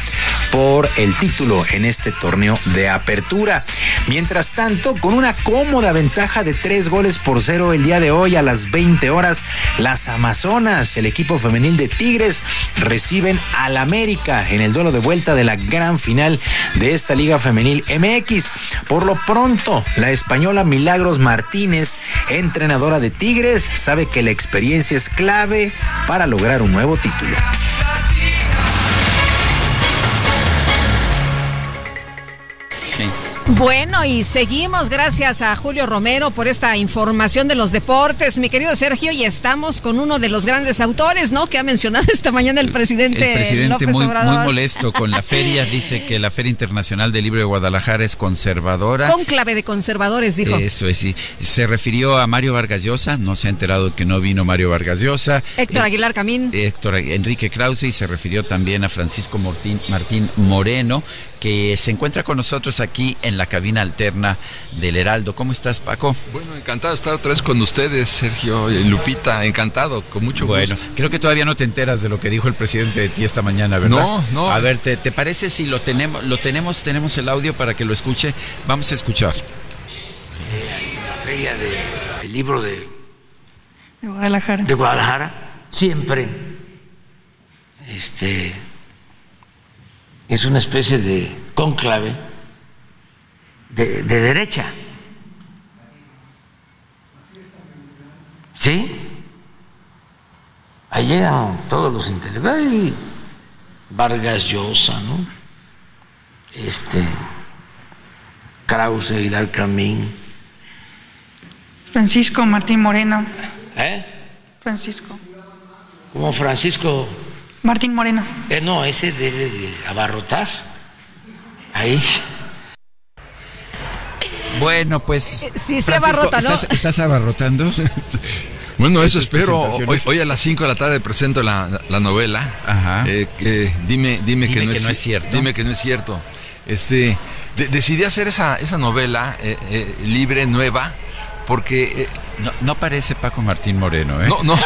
por el título en este torneo de apertura. Mientras tanto, con una cómoda ventaja de tres goles por cero el día de hoy a las 20 horas, las Amazonas, el equipo femenil de Tigres, reciben al América en el duelo de vuelta de la gran final de esta Liga Femenil MX. Por lo pronto, la española Milagros Martínez, entrenadora de Tigres, sabe que la experiencia es clave para lograr un nuevo título.
Bueno, y seguimos gracias a Julio Romero por esta información de los deportes, mi querido Sergio, y estamos con uno de los grandes autores, ¿no? Que ha mencionado esta mañana el presidente.
El presidente
López
muy,
Obrador.
muy molesto con la feria, dice que la Feria Internacional del Libro de Guadalajara es conservadora.
Conclave de conservadores, dijo.
Eso es, sí. Se refirió a Mario Vargas Llosa, no se ha enterado que no vino Mario Vargas Llosa.
Héctor
Eh,
Aguilar Camín.
Héctor Enrique Krause y se refirió también a Francisco Martín, Martín Moreno, que se encuentra con nosotros aquí en la cabina alterna del Heraldo. ¿Cómo estás, Paco?
Bueno, encantado de estar otra vez con ustedes, Sergio y Lupita, encantado, con mucho
Bueno,
gusto.
creo que todavía no te enteras de lo que dijo el presidente de ti esta mañana, ¿verdad?
No, no.
A ver, ¿te, te parece si lo tenemos, lo tenemos, tenemos el audio para que lo escuche? Vamos a escuchar.
la feria del libro de,
De Guadalajara.
de Guadalajara, siempre este, es una especie de cónclave de, de derecha. ¿Sí? Ahí llegan todos los intelectuales. Vargas Llosa, ¿no? Este, Krause, Aguilar Camín.
Francisco Martín Moreno.
¿Eh?
Francisco.
Como Francisco
Martín Moreno.
Eh, no, ese debe de abarrotar. Ahí.
Bueno, pues.
Sí,
se abarrota, ¿no?
¿estás, estás abarrotando?
Bueno, eso espero. Hoy, a las 5 de la tarde presento la, la novela. Eh, que dime, dime, que, no, es,
cierto.
Dime que no es cierto. Este, de- decidí hacer esa, esa novela eh, eh, libre, nueva, porque...
no, no parece Paco Martín Moreno, ¿eh?
No, no.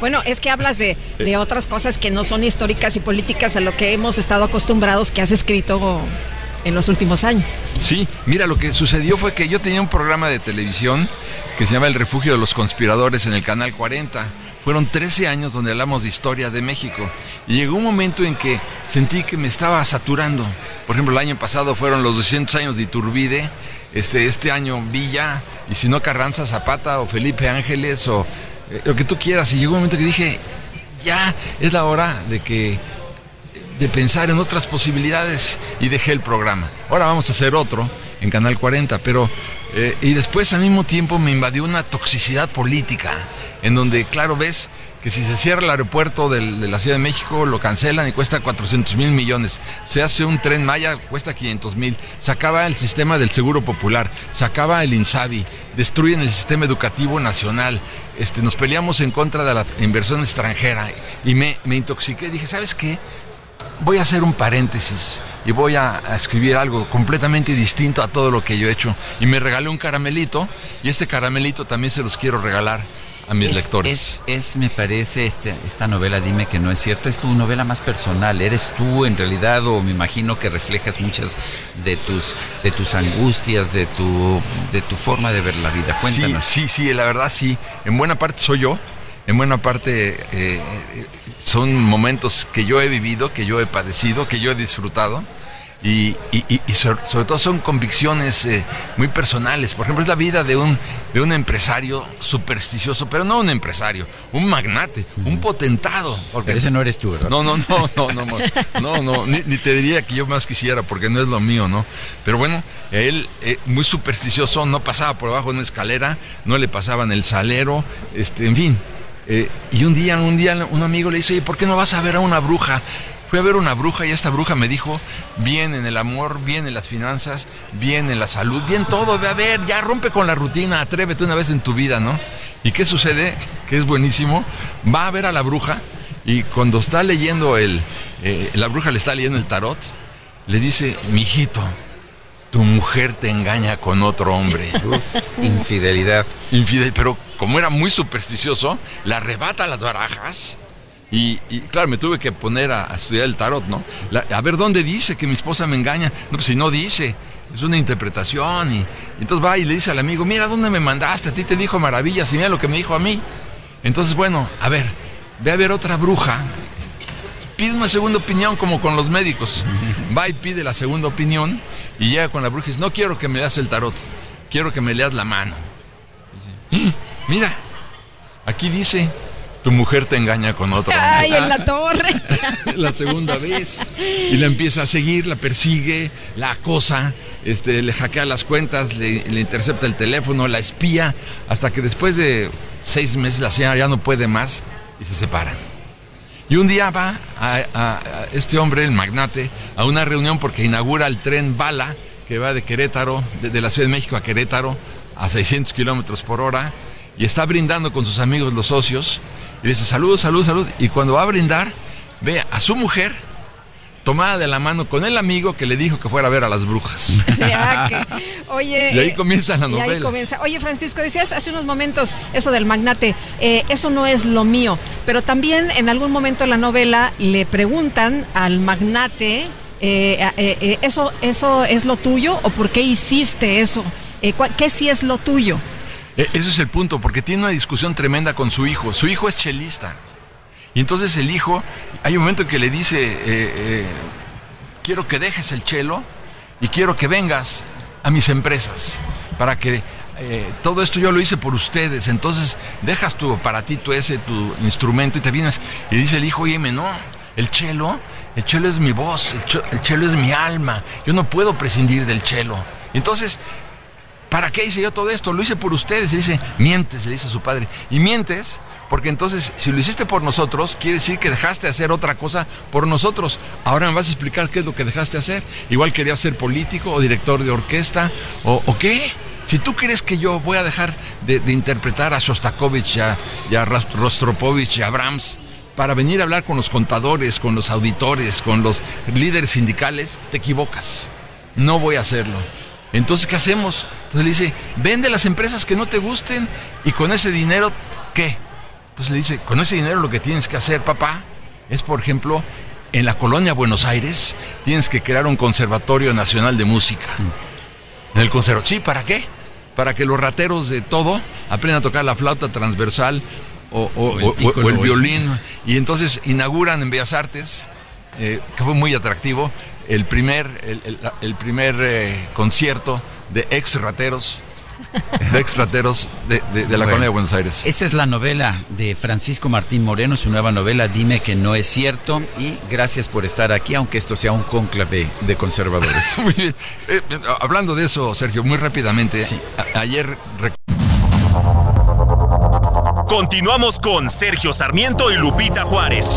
Bueno, es que hablas de, de otras cosas que no son históricas y políticas a lo que hemos estado acostumbrados que has escrito en los últimos años.
Sí, mira, lo que sucedió fue que yo tenía un programa de televisión que se llama El Refugio de los Conspiradores en el Canal 40. Fueron 13 años donde hablamos de historia de México. Y llegó un momento en que sentí que me estaba saturando. Por ejemplo, el año pasado fueron los 200 años de Iturbide. Este, este año Villa, y si no Carranza Zapata o Felipe Ángeles o eh, lo que tú quieras. Y llegó un momento que dije, ya es la hora de que de pensar en otras posibilidades y dejé el programa. Ahora vamos a hacer otro en Canal 40, pero eh, y después al mismo tiempo me invadió una toxicidad política, en donde claro ves que si se cierra el aeropuerto de la Ciudad de México lo cancelan y cuesta 400 mil millones, se hace un tren Maya cuesta 500 mil, se acaba el sistema del Seguro Popular, se acaba el INSABI, destruyen el sistema educativo nacional, este, nos peleamos en contra de la inversión extranjera y me, me intoxiqué, dije, ¿sabes qué? voy a hacer un paréntesis y voy a, a escribir algo completamente distinto a todo lo que yo he hecho. Y me regalé un caramelito y este caramelito también se los quiero regalar a mis
Es-
lectores.
Es, es, me parece, este, esta novela, dime que no es cierto, es tu novela más personal. Eres tú en realidad, o me imagino que reflejas muchas de tus, de tus angustias, de tu, de tu forma de ver la vida. Cuéntanos.
sí, sí, la verdad sí. En buena parte soy yo. En buena parte eh, eh, son momentos que yo he vivido, que yo he padecido, que yo he disfrutado y, y, y sobre, sobre, todo son convicciones eh, muy personales. Por ejemplo, es la vida de un, de un empresario supersticioso, pero no un empresario, un magnate, un potentado. Porque
pero ese no eres tú, ¿verdad?
No, no, no, no, no, no, no, ni, te diría que yo más quisiera porque no es lo mío, ¿no? Pero bueno, él eh, muy supersticioso, no pasaba por abajo de una escalera, no le pasaban el salero, este, en fin. Eh, y un día, un día un amigo le dice, oye, ¿por qué no vas a ver a una bruja? Fui a ver una bruja y esta bruja me dijo, bien en el amor, bien en las finanzas, bien en la salud, bien todo, ve a ver, ya rompe con la rutina, atrévete una vez en tu vida, ¿no? ¿Y qué sucede? Que es buenísimo. Va a ver a la bruja y cuando está leyendo el, eh, la bruja le está leyendo el tarot, le dice, mijito, tu mujer te engaña con otro hombre.
infidelidad.
Infidel, pero como era muy supersticioso, le arrebata las barajas. Y, claro, me tuve que poner a, estudiar el tarot, ¿no? La- a ver dónde dice que mi esposa me engaña. No, pues si no dice, es una interpretación. Y, entonces va y le dice al amigo, mira dónde me mandaste, a ti te dijo maravillas y mira lo que me dijo a mí. Entonces, bueno, a ver, ve a ver otra bruja. Pide una segunda opinión como con los médicos. Va y pide la segunda opinión y llega con la bruja y dice, no quiero que me leas el tarot, quiero que me leas la mano. Dice, "¡Ah! Mira, aquí dice, tu mujer te engaña con otro hombre".
Ay, en la torre.
la segunda vez. Y la empieza a seguir, la persigue, la acosa, este, le hackea las cuentas, le, le intercepta el teléfono, la espía, hasta que después de seis meses la señora ya no puede más y se separan. Y un día va a, a- a este hombre, el magnate, a una reunión porque inaugura el tren Bala, que va de Querétaro, de, de la Ciudad de México a Querétaro, a 600 kilómetros por hora, y está brindando con sus amigos, los socios, y dice salud, salud, salud. Y cuando va a brindar, ve a su mujer tomada de la mano con el amigo que le dijo que fuera a ver a las brujas.
Ah, que- Oye.
Y ahí comienza la
y ahí
novela.
comienza. Oye, Francisco, decías hace unos momentos eso del magnate, eh, eso no es lo mío, pero también en algún momento de la novela le preguntan al magnate, eh, eh, ¿eso, ¿eso es lo tuyo o por qué hiciste eso? Eh, ¿cuál- ¿Qué sí es lo tuyo?
E- Ese es el punto, porque tiene una discusión tremenda con su hijo. Su hijo es chelista. Y entonces el hijo, hay un momento en que le dice, eh, eh, quiero que dejes el chelo y quiero que vengas a mis empresas para que eh, todo esto yo lo hice por ustedes. Entonces dejas tu aparatito ese, tu instrumento y te vienes. Y dice el hijo, oye, no, el chelo, el chelo es mi voz, el, chelo es mi alma. Yo no puedo prescindir del chelo. Entonces ¿Para qué hice yo todo esto? Lo hice por ustedes. Y dice, mientes, le dice a su padre. Y mientes porque entonces, si lo hiciste por nosotros, quiere decir que dejaste de hacer otra cosa por nosotros. Ahora me vas a explicar qué es lo que dejaste de hacer. Igual querías ser político o director de orquesta o, qué. Si tú crees que yo voy a dejar de, interpretar a Shostakovich, a, a Rostropovich y a Brahms para venir a hablar con los contadores, con los auditores, con los líderes sindicales, te equivocas. No voy a hacerlo. Entonces, ¿qué hacemos? Entonces le dice, vende las empresas que no te gusten y con ese dinero, ¿qué? Entonces le dice, con ese dinero lo que tienes que hacer, papá, es, por ejemplo, en la colonia Buenos Aires, tienes que crear un conservatorio nacional de música. En el conservatorio, sí, ¿para qué? Para que los rateros de todo aprendan a tocar la flauta transversal o, o-
el
o-
pícolo,
o el
o el-
violín. Y entonces inauguran en Bellas Artes, eh, que fue muy atractivo, el primer, el, el- el primer eh, concierto de ex rateros, de ex rateros de, de- de la
Bueno,
colonia de Buenos Aires.
Esa es la novela de Francisco Martín Moreno, su nueva novela Dime que no es cierto y gracias por estar aquí, aunque esto sea un cónclave de conservadores.
Eh, eh, hablando de eso, Sergio, muy rápidamente, a- ayer
Continuamos con Sergio Sarmiento y Lupita Juárez.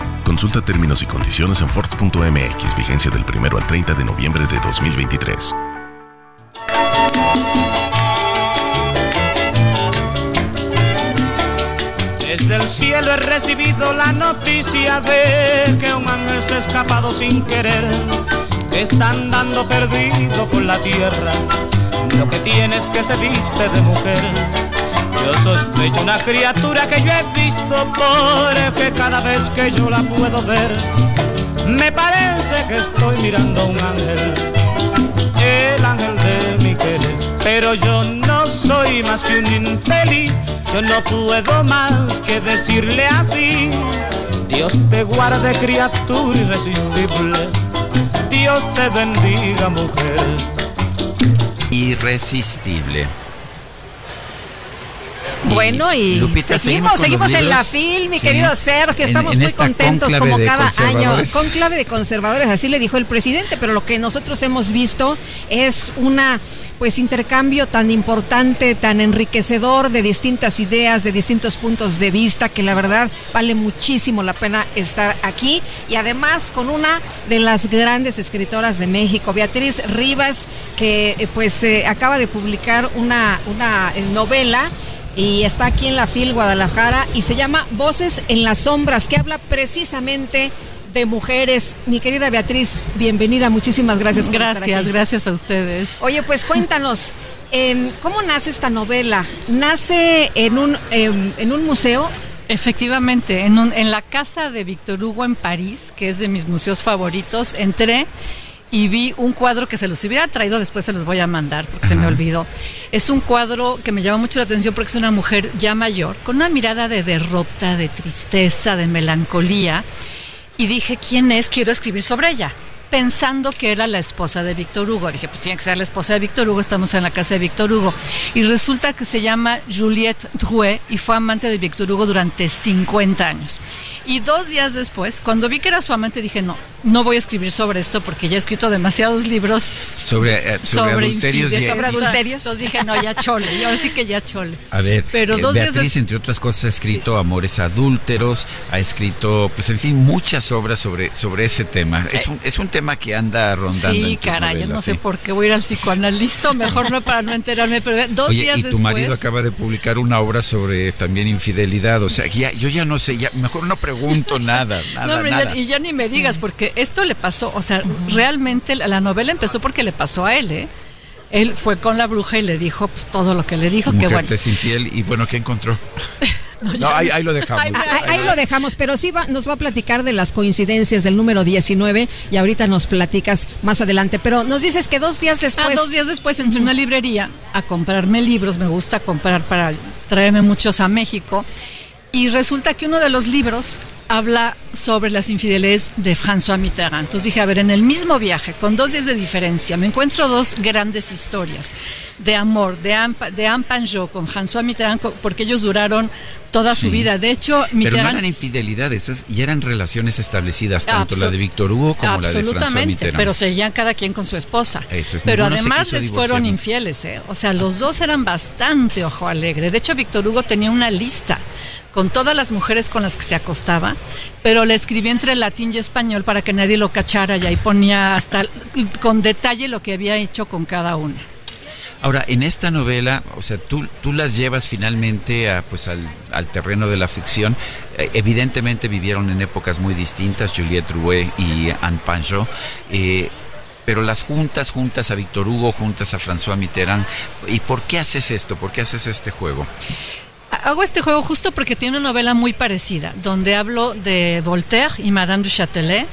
Consulta términos y condiciones en Ford.mx, vigencia del 1 al 30 de noviembre de 2023.
Desde el cielo he recibido la noticia de que un ángel se escapado sin querer. Que están dando perdido por la tierra. Lo que tienes que se viste de mujer. Yo sospecho una criatura que yo he visto porque cada vez que yo la puedo ver, me parece que estoy mirando a un ángel, el ángel de mi querer. Pero yo no soy más que un infeliz, yo no puedo más que decirle así. Dios te guarde criatura irresistible, Dios te bendiga, mujer.
Irresistible.
Bueno, y
Lupita,
seguimos, seguimos, en la FIL, mi
Sí.
querido Sergio, estamos
en
muy contentos como cada año.
conservadores.
Conclave de conservadores, así le dijo el presidente, pero lo que nosotros hemos visto es una pues intercambio tan importante, tan enriquecedor de distintas ideas, de distintos puntos de vista, que la verdad vale muchísimo la pena estar aquí y además con una de las grandes escritoras de México, Beatriz Rivas, que eh, pues eh, acaba de publicar una, una eh, novela y está aquí en la FIL Guadalajara y se llama Voces en las Sombras, que habla precisamente de mujeres. Mi querida Beatriz, bienvenida, muchísimas gracias por estar
Gracias,
aquí.
gracias a ustedes.
Oye, pues cuéntanos, em, ¿cómo nace esta novela? ¿Nace en un, em, en un museo?
Efectivamente, en, un- en la casa de Víctor Hugo en París, que es de mis museos favoritos, entré y vi un cuadro que se los hubiera traído, después se los voy a mandar porque se me olvidó. Es un cuadro que me llama mucho la atención porque es una mujer ya mayor, con una mirada de derrota, de tristeza, de melancolía. Y dije, ¿quién es? Quiero escribir sobre ella. Pensando que era la esposa de Víctor Hugo. Dije, pues tiene que ser la esposa de Víctor Hugo, estamos en la casa de Víctor Hugo. Y resulta que se llama Juliette Drouet y fue amante de Víctor Hugo durante 50 años. Y dos días después, cuando vi que era su amante, dije, no, no voy a escribir sobre esto porque ya he escrito demasiados libros
Sobre, eh, sobre, adulterios
infides,
y-
sobre adulterios. Entonces dije, no, ya chole, y ahora sí que ya chole.
A ver,
Pero
eh,
dos días
Beatriz,
des-
entre otras cosas, ha escrito Amores Adúlteros, ha escrito, pues en fin, muchas obras sobre, sobre ese tema. Es un, es un tema que anda rondando.
Sí,
en tus
caray, yo
novelas,
no sé
sí.
por qué voy a ir al psicoanalista, mejor no para no enterarme, pero dos
Oye,
días
y tu
después...
marido acaba de publicar una obra sobre también infidelidad. O sea, ya, yo ya no sé, ya mejor no pregunto nada, nada,
No, hombre,
nada.
y ya ni me digas, porque esto le pasó, o sea, realmente la, la novela empezó porque le pasó a él, ¿eh? Él fue con la bruja y le dijo pues, todo lo que le dijo, que bueno.
es infiel y bueno, ¿qué encontró? No, ahí, ahí lo dejamos.
Ahí, ahí- ahí lo dejamos, pero sí va- nos va a platicar de las coincidencias del número 19 y ahorita nos platicas más adelante. Pero nos dices que dos días después.
Ah, dos días después entré a una librería a comprarme libros, me gusta comprar para traerme muchos a México. Y resulta que uno de los libros habla sobre las infidelidades de François Mitterrand. Entonces dije, a ver, en el mismo viaje, con dos días de diferencia, me encuentro dos grandes historias de amor, de Anne, de Anne Panjot con François Mitterrand, porque ellos duraron toda su vida. De hecho,
Pero no
Mitterrand...
eran infidelidades, esas ya eran relaciones establecidas, tanto la de Víctor Hugo como la de François
Absolutamente,
Mitterrand.
pero seguían cada quien con su esposa.
Eso es,
Pero además les fueron infieles, ¿eh? O sea, los dos eran bastante ojo alegre. De hecho, Víctor Hugo tenía una lista con todas las mujeres con las que se acostaba, pero le escribía entre latín y español para que nadie lo cachara y ahí ponía hasta con detalle lo que había hecho con cada una.
Ahora, en esta novela, o sea, tú, tú las llevas finalmente a, pues, al, terreno de la ficción. Eh, evidentemente vivieron en épocas muy distintas, Juliette Drouet y Anne Panjot. eh, pero las juntas, juntas a Víctor Hugo, juntas a François Mitterrand. ¿Y por qué haces esto? ¿Por qué haces este juego?
Hago este juego justo porque tiene una novela muy parecida, donde hablo de Voltaire y Madame du Châtelet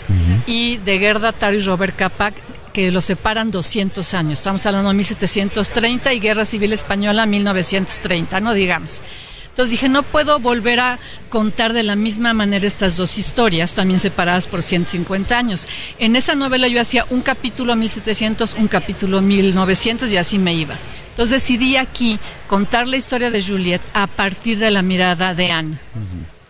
y de Gerda Taro y Robert Capa, que los separan 200 años. Estamos hablando de 1730 y Guerra Civil Española 1930, no digamos. Entonces dije, no puedo volver a contar de la misma manera estas dos historias, también separadas por 150 años. En esa novela yo hacía un capítulo 1700, un capítulo 1900 y así me iba. Entonces decidí aquí contar la historia de Juliette a partir de la mirada de Anne.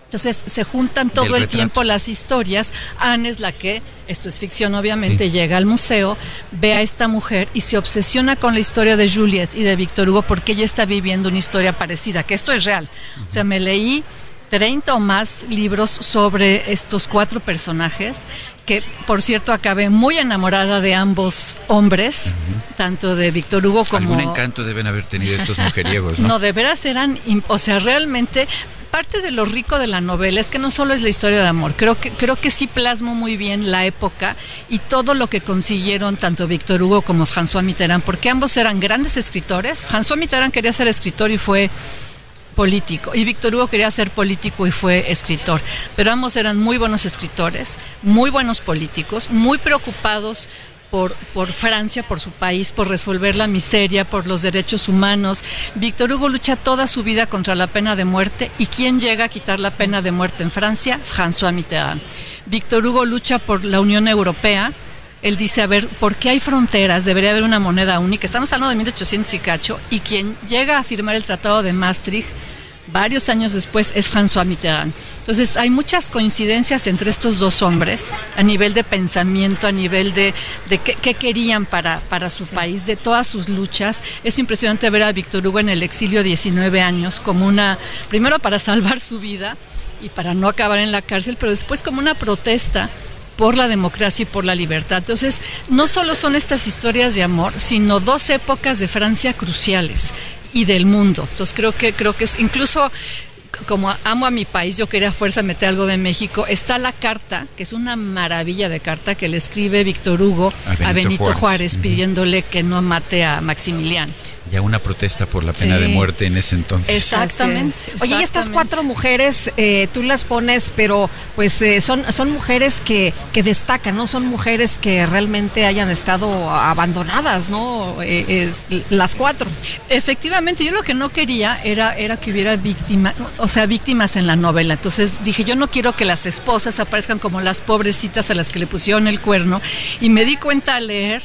Entonces se juntan todo el tiempo las historias. Anne es la que, esto es ficción obviamente,
Sí.
llega al museo, ve a esta mujer y se obsesiona con la historia de Juliette y de Víctor Hugo porque ella está viviendo una historia parecida, que esto es real. O sea, me leí 30 o más libros sobre estos cuatro personajes, que por cierto acabé muy enamorada de ambos hombres, tanto de Víctor Hugo como...
Algún encanto deben haber tenido estos mujeriegos, ¿no?
No, de veras eran, o sea, realmente parte de lo rico de la novela es que no solo es la historia de amor, creo que creo que sí plasmo muy bien la época y todo lo que consiguieron tanto Víctor Hugo como François Mitterrand, porque ambos eran grandes escritores. François Mitterrand quería ser escritor y fue político y Víctor Hugo quería ser político y fue escritor, pero ambos eran muy buenos escritores, muy buenos políticos, muy preocupados por, por Francia, por su país, por resolver la miseria, por los derechos humanos. Víctor Hugo lucha toda su vida contra la pena de muerte. ¿Y quién llega a quitar la pena de muerte en Francia? François Mitterrand. Víctor Hugo lucha por la Unión Europea él dice, a ver, ¿por qué hay fronteras? Debería haber una moneda única. Estamos hablando de 1800 y cacho, y quien llega a firmar el Tratado de Maastricht varios años después es François Mitterrand. Entonces hay muchas coincidencias entre estos dos hombres a nivel de pensamiento, a nivel de, de qué, qué querían para, para su país, de todas sus luchas. Es impresionante ver a Víctor Hugo en el exilio 19 años como una, primero para salvar su vida y para no acabar en la cárcel, pero después como una protesta por la democracia y por la libertad. Entonces, no solo son estas historias de amor, sino dos épocas de Francia cruciales y del mundo. Entonces creo que creo que es incluso como amo a mi país, yo quería a fuerza meter algo de México. Está la carta, que es una maravilla de carta que le escribe Víctor Hugo
A Benito
a Benito,
Juárez.
Pidiéndole que no mate a Maximiliano.
Ya una protesta por la pena
Sí.
de muerte en ese entonces.
Exactamente.
Oye, y estas cuatro mujeres, eh, tú las pones, pero pues eh, son, son mujeres que, que destacan, ¿no? Son mujeres que realmente hayan estado abandonadas, ¿no? Eh, es- las cuatro.
Efectivamente, yo lo que no quería era, era que hubiera víctimas, o sea, víctimas en la novela. Entonces dije, yo no quiero que las esposas aparezcan como las pobrecitas a las que le pusieron el cuerno. Y me di cuenta al leer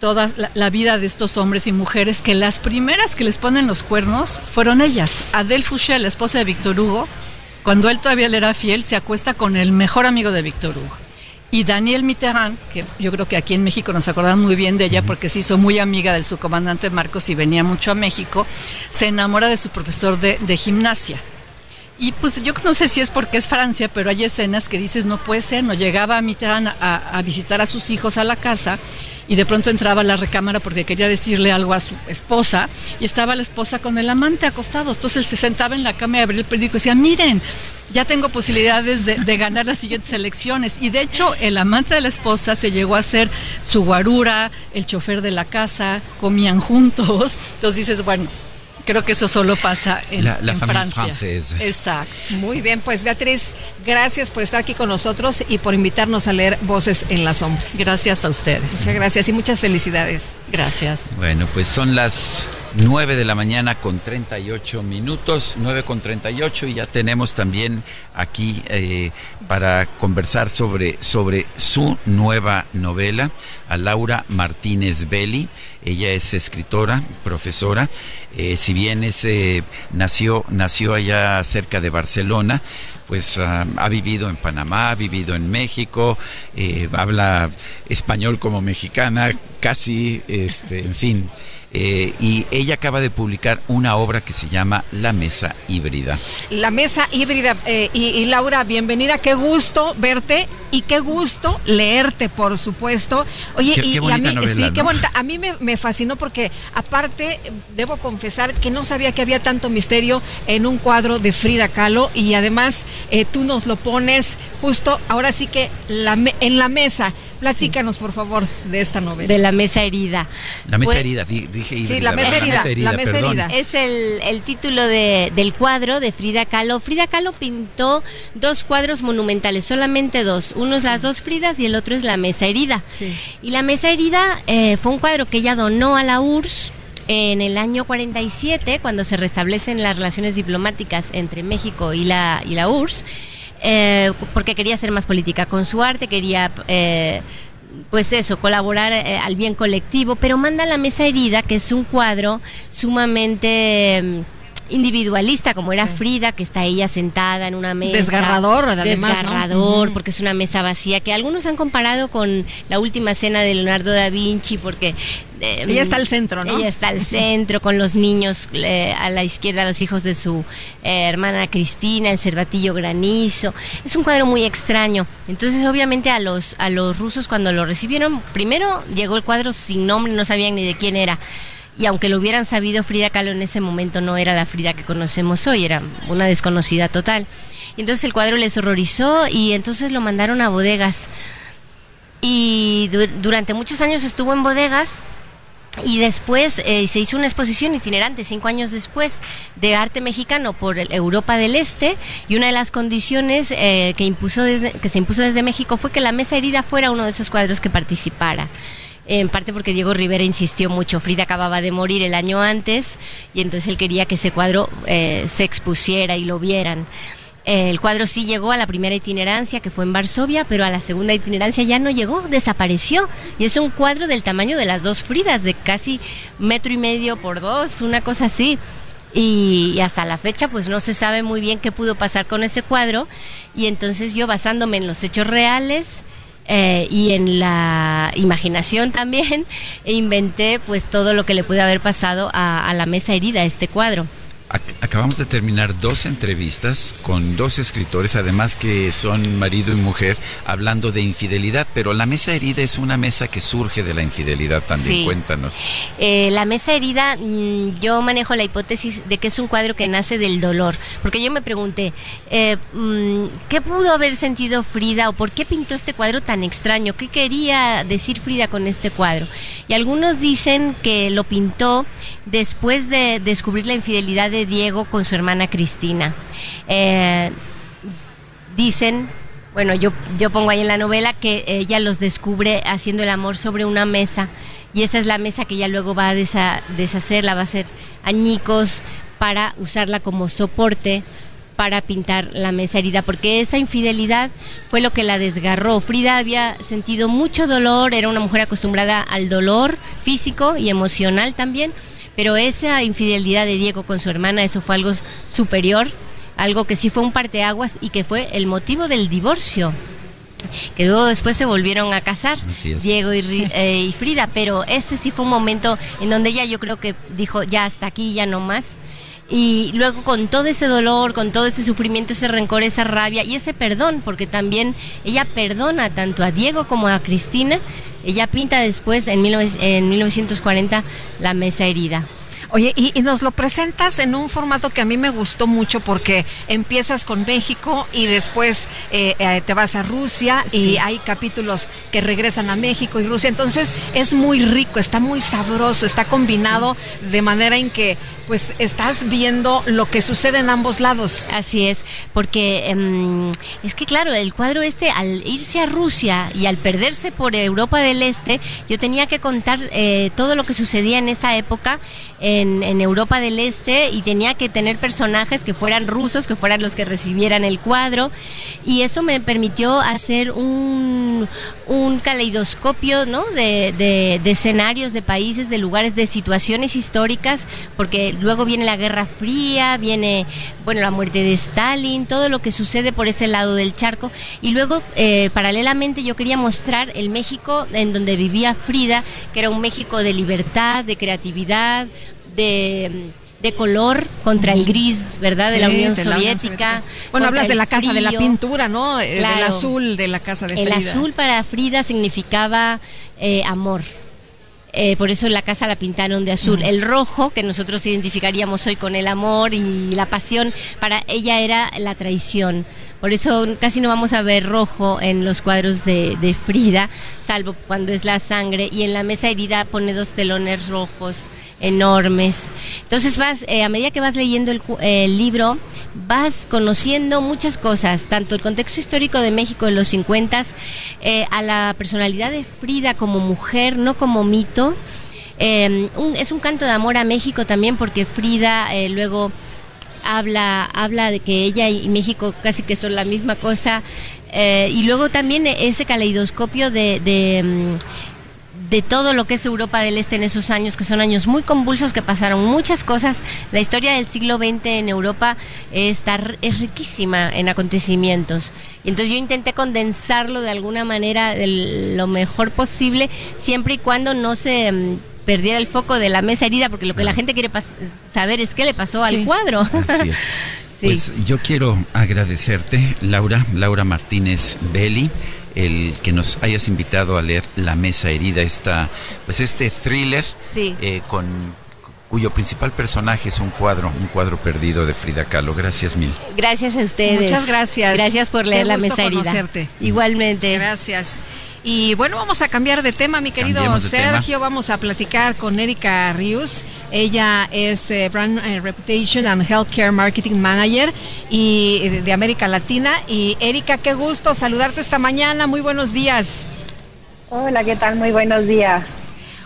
toda la, la vida de estos hombres y mujeres que las primeras que les ponen los cuernos fueron ellas. Adele Fouché, la esposa de Víctor Hugo, cuando él todavía le era fiel, se acuesta con el mejor amigo de Víctor Hugo. Y Daniel Mitterrand, que yo creo que aquí en México nos acordan muy bien de ella porque se hizo muy amiga del subcomandante Marcos y venía mucho a México, se enamora de su profesor de, de gimnasia. Y pues yo no sé si es porque es Francia, pero hay escenas que dices, no puede ser, no llegaba Mitterrand a, a visitar a sus hijos a la casa y de pronto entraba a la recámara porque quería decirle algo a su esposa y estaba la esposa con el amante acostado. Entonces él se sentaba en la cama y abría el periódico y decía, miren, ya tengo posibilidades de, de ganar las siguientes elecciones. Y de hecho el amante de la esposa se llegó a ser su guarura, el chofer de la casa, comían juntos. Entonces dices, bueno, creo que eso solo pasa en,
La- la
en
familia
Francia.
francesa.
Exacto.
Muy bien, pues Beatriz, gracias por estar aquí con nosotros y por invitarnos a leer Voces en las Sombras.
Gracias a ustedes.
Muchas gracias y muchas felicidades.
Gracias.
Bueno, pues son las 9 de la mañana con 38 minutos, 9 con 38 y ya tenemos también aquí eh, para conversar sobre, sobre su nueva novela a Laura Martínez Belli. Ella es escritora, profesora. Eh, si bien es, eh, nació, nació allá cerca de Barcelona, pues ah, ha vivido en Panamá, ha vivido en México, eh, habla español como mexicana, casi, este, en fin. Eh, y ella acaba de publicar una obra que se llama La Mesa Híbrida.
La mesa híbrida. eh, y, y Laura, bienvenida. Qué gusto verte y qué gusto leerte, por supuesto. Oye,
Qué-
y,
qué
y a mí,
novela,
sí,
¿no?
qué bonita. A mí me, me fascinó porque, aparte, debo confesar que no sabía que había tanto misterio en un cuadro de Frida Kahlo y además eh, tú nos lo pones justo ahora sí que la en la mesa. Platícanos, por favor, de esta novela.
De la mesa herida.
La Mesa
Pues-
Herida, di- dije
Sí, la mesa herida, la mesa
perdón.
herida.
Es el, el título de- del cuadro de Frida Kahlo. Frida Kahlo pintó dos cuadros monumentales, solamente dos. Uno es las dos Fridas y el otro es la mesa herida. Y la mesa herida eh, fue un cuadro que ella donó a la URSS en el año 47, cuando se restablecen las relaciones diplomáticas entre México y la, y la URSS, eh, porque quería hacer más política con su arte, quería... eh, pues eso, colaborar eh, al bien colectivo, pero manda la mesa herida, que es un cuadro sumamente mm, individualista, como era Frida, que está ella sentada en una mesa.
Desgarrador, además, ¿no?
Desgarrador,
Ujú.
porque es una mesa vacía, que algunos han comparado con la última cena de Leonardo da Vinci, porque... eh,
Ella está al centro, ¿no?
Ella está al centro, con los niños eh, a la izquierda, los hijos de su eh, hermana Cristina, el cervatillo granizo. Es un cuadro muy extraño. Entonces, obviamente, a los, a los rusos cuando lo recibieron, primero llegó el cuadro sin nombre, no sabían ni de quién era. Y aunque lo hubieran sabido, Frida Kahlo en ese momento no era la Frida que conocemos hoy, era una desconocida total. Y entonces el cuadro les horrorizó y entonces lo mandaron a bodegas. Y du- durante muchos años estuvo en bodegas y después eh, se hizo una exposición itinerante, cinco años después, de arte mexicano por Europa del Este. Y una de las condiciones eh, que, impuso desde, que se impuso desde México fue que la mesa herida fuera uno de esos cuadros que participara. En parte porque Diego Rivera insistió mucho. Frida acababa de morir el año antes y entonces él quería que ese cuadro eh, se expusiera y lo vieran. El cuadro sí llegó a la primera itinerancia, que fue en Varsovia, pero a la segunda itinerancia ya no llegó, desapareció. Y es un cuadro del tamaño de las dos Fridas, de casi metro y medio por dos, una cosa así. Y, y hasta la fecha, pues no se sabe muy bien qué pudo pasar con ese cuadro. Y entonces yo, basándome en los hechos reales, eh, y en la imaginación también inventé pues todo lo que le puede haber pasado a, a la mesa herida, este cuadro.
Ac- Acabamos de terminar dos entrevistas con dos escritores, además que son marido y mujer, hablando de infidelidad, pero la mesa herida es una mesa que surge de la infidelidad también.
Sí.
Cuéntanos.
Eh, la mesa herida, mm, yo manejo la hipótesis de que es un cuadro que nace del dolor, porque yo me pregunté, eh, mm, ¿qué pudo haber sentido Frida o por qué pintó este cuadro tan extraño? ¿Qué quería decir Frida con este cuadro? Y algunos dicen que lo pintó después de descubrir la infidelidad de Diego con su hermana Cristina. Eh, dicen, bueno, yo, yo pongo ahí en la novela que ella los descubre haciendo el amor sobre una mesa y esa es la mesa que ella luego va a desa- deshacerla, va a hacer añicos para usarla como soporte para pintar la mesa herida, porque esa infidelidad fue lo que la desgarró. Frida había sentido mucho dolor, era una mujer acostumbrada al dolor físico y emocional también, pero esa infidelidad de Diego con su hermana, eso fue algo superior, algo que sí fue un parteaguas y que fue el motivo del divorcio que luego después se volvieron a casar. Diego y, eh, y Frida, pero ese sí fue un momento en donde ella yo creo que dijo, ya hasta aquí, ya no más. Y luego con todo ese dolor, con todo ese sufrimiento, ese rencor, esa rabia y ese perdón, porque también ella perdona tanto a Diego como a Cristina, ella pinta después en, 19 en 1940 la mesa herida.
Oye, y, y nos lo presentas en un formato que a mí me gustó mucho porque empiezas con México y después eh, eh, te vas a Rusia y hay capítulos que regresan a México y Rusia. Entonces es muy rico, está muy sabroso, está combinado de manera en que pues estás viendo lo que sucede en ambos lados.
Así es, porque em, es que claro, el cuadro este al irse a Rusia y al perderse por Europa del Este, yo tenía que contar eh, todo lo que sucedía en esa época en, Europa del Este y tenía que tener personajes que fueran rusos, que fueran los que recibieran el cuadro y eso me permitió hacer un, un caleidoscopio ¿no? de, de- de escenarios, de países, de lugares, de situaciones históricas, porque luego viene la Guerra Fría, viene bueno la muerte de Stalin, todo lo que sucede por ese lado del charco y luego eh, paralelamente yo quería mostrar el México en donde vivía Frida, que era un México de libertad, de creatividad, de de color contra el gris, ¿verdad? de la
Sí,
Unión
de la Unión
Soviética.
Bueno, hablas de
el
la casa, de la pintura, ¿no? Eh,
Claro.
azul de la casa de
El
Frida.
azul para Frida significaba eh, amor. Eh, por eso la casa la pintaron de azul. El rojo, que nosotros identificaríamos hoy con el amor y la pasión, para ella era la traición. Por eso casi no vamos a ver rojo en los cuadros de, Frida, salvo cuando es la sangre. Y en la mesa herida pone dos telones rojos enormes. Entonces vas, eh, a medida que vas leyendo el, el libro, vas conociendo muchas cosas, tanto el contexto histórico de México en los 50, eh, a la personalidad de Frida como mujer, no como mito. Eh, un- es un canto de amor a México también porque Frida eh, luego habla, habla de que ella y México casi que son la misma cosa. eh, y luego también ese caleidoscopio de, mm, de todo lo que es Europa del Este en esos años, que son años muy convulsos, que pasaron muchas cosas. La historia del siglo XX en Europa está, es riquísima en acontecimientos. Y entonces yo intenté condensarlo de alguna manera lo mejor posible, siempre y cuando no se mm, perdiera el foco de la mesa herida, porque lo que la gente quiere pas- saber es qué le pasó al cuadro.
Así es.
Sí.
Pues yo quiero agradecerte, Laura, Laura Martínez Belli, el que nos hayas invitado a leer La Mesa Herida, esta, pues este thriller
Sí.
eh, con cuyo principal personaje es un cuadro, un cuadro perdido de Frida Kahlo. Gracias mil.
Gracias a ustedes.
Muchas gracias.
Gracias por
Qué
leer la
gusto
mesa herida.
conocerte.
Igualmente.
Gracias. Y bueno, vamos a cambiar de tema, mi querido Sergio. Vamos a platicar con Erika Rius. Ella es eh, Brand eh, Reputation and Healthcare Marketing Manager y eh, de América Latina. Y Erika, qué gusto saludarte esta mañana. Muy buenos días.
Hola, ¿qué tal? Muy buenos días.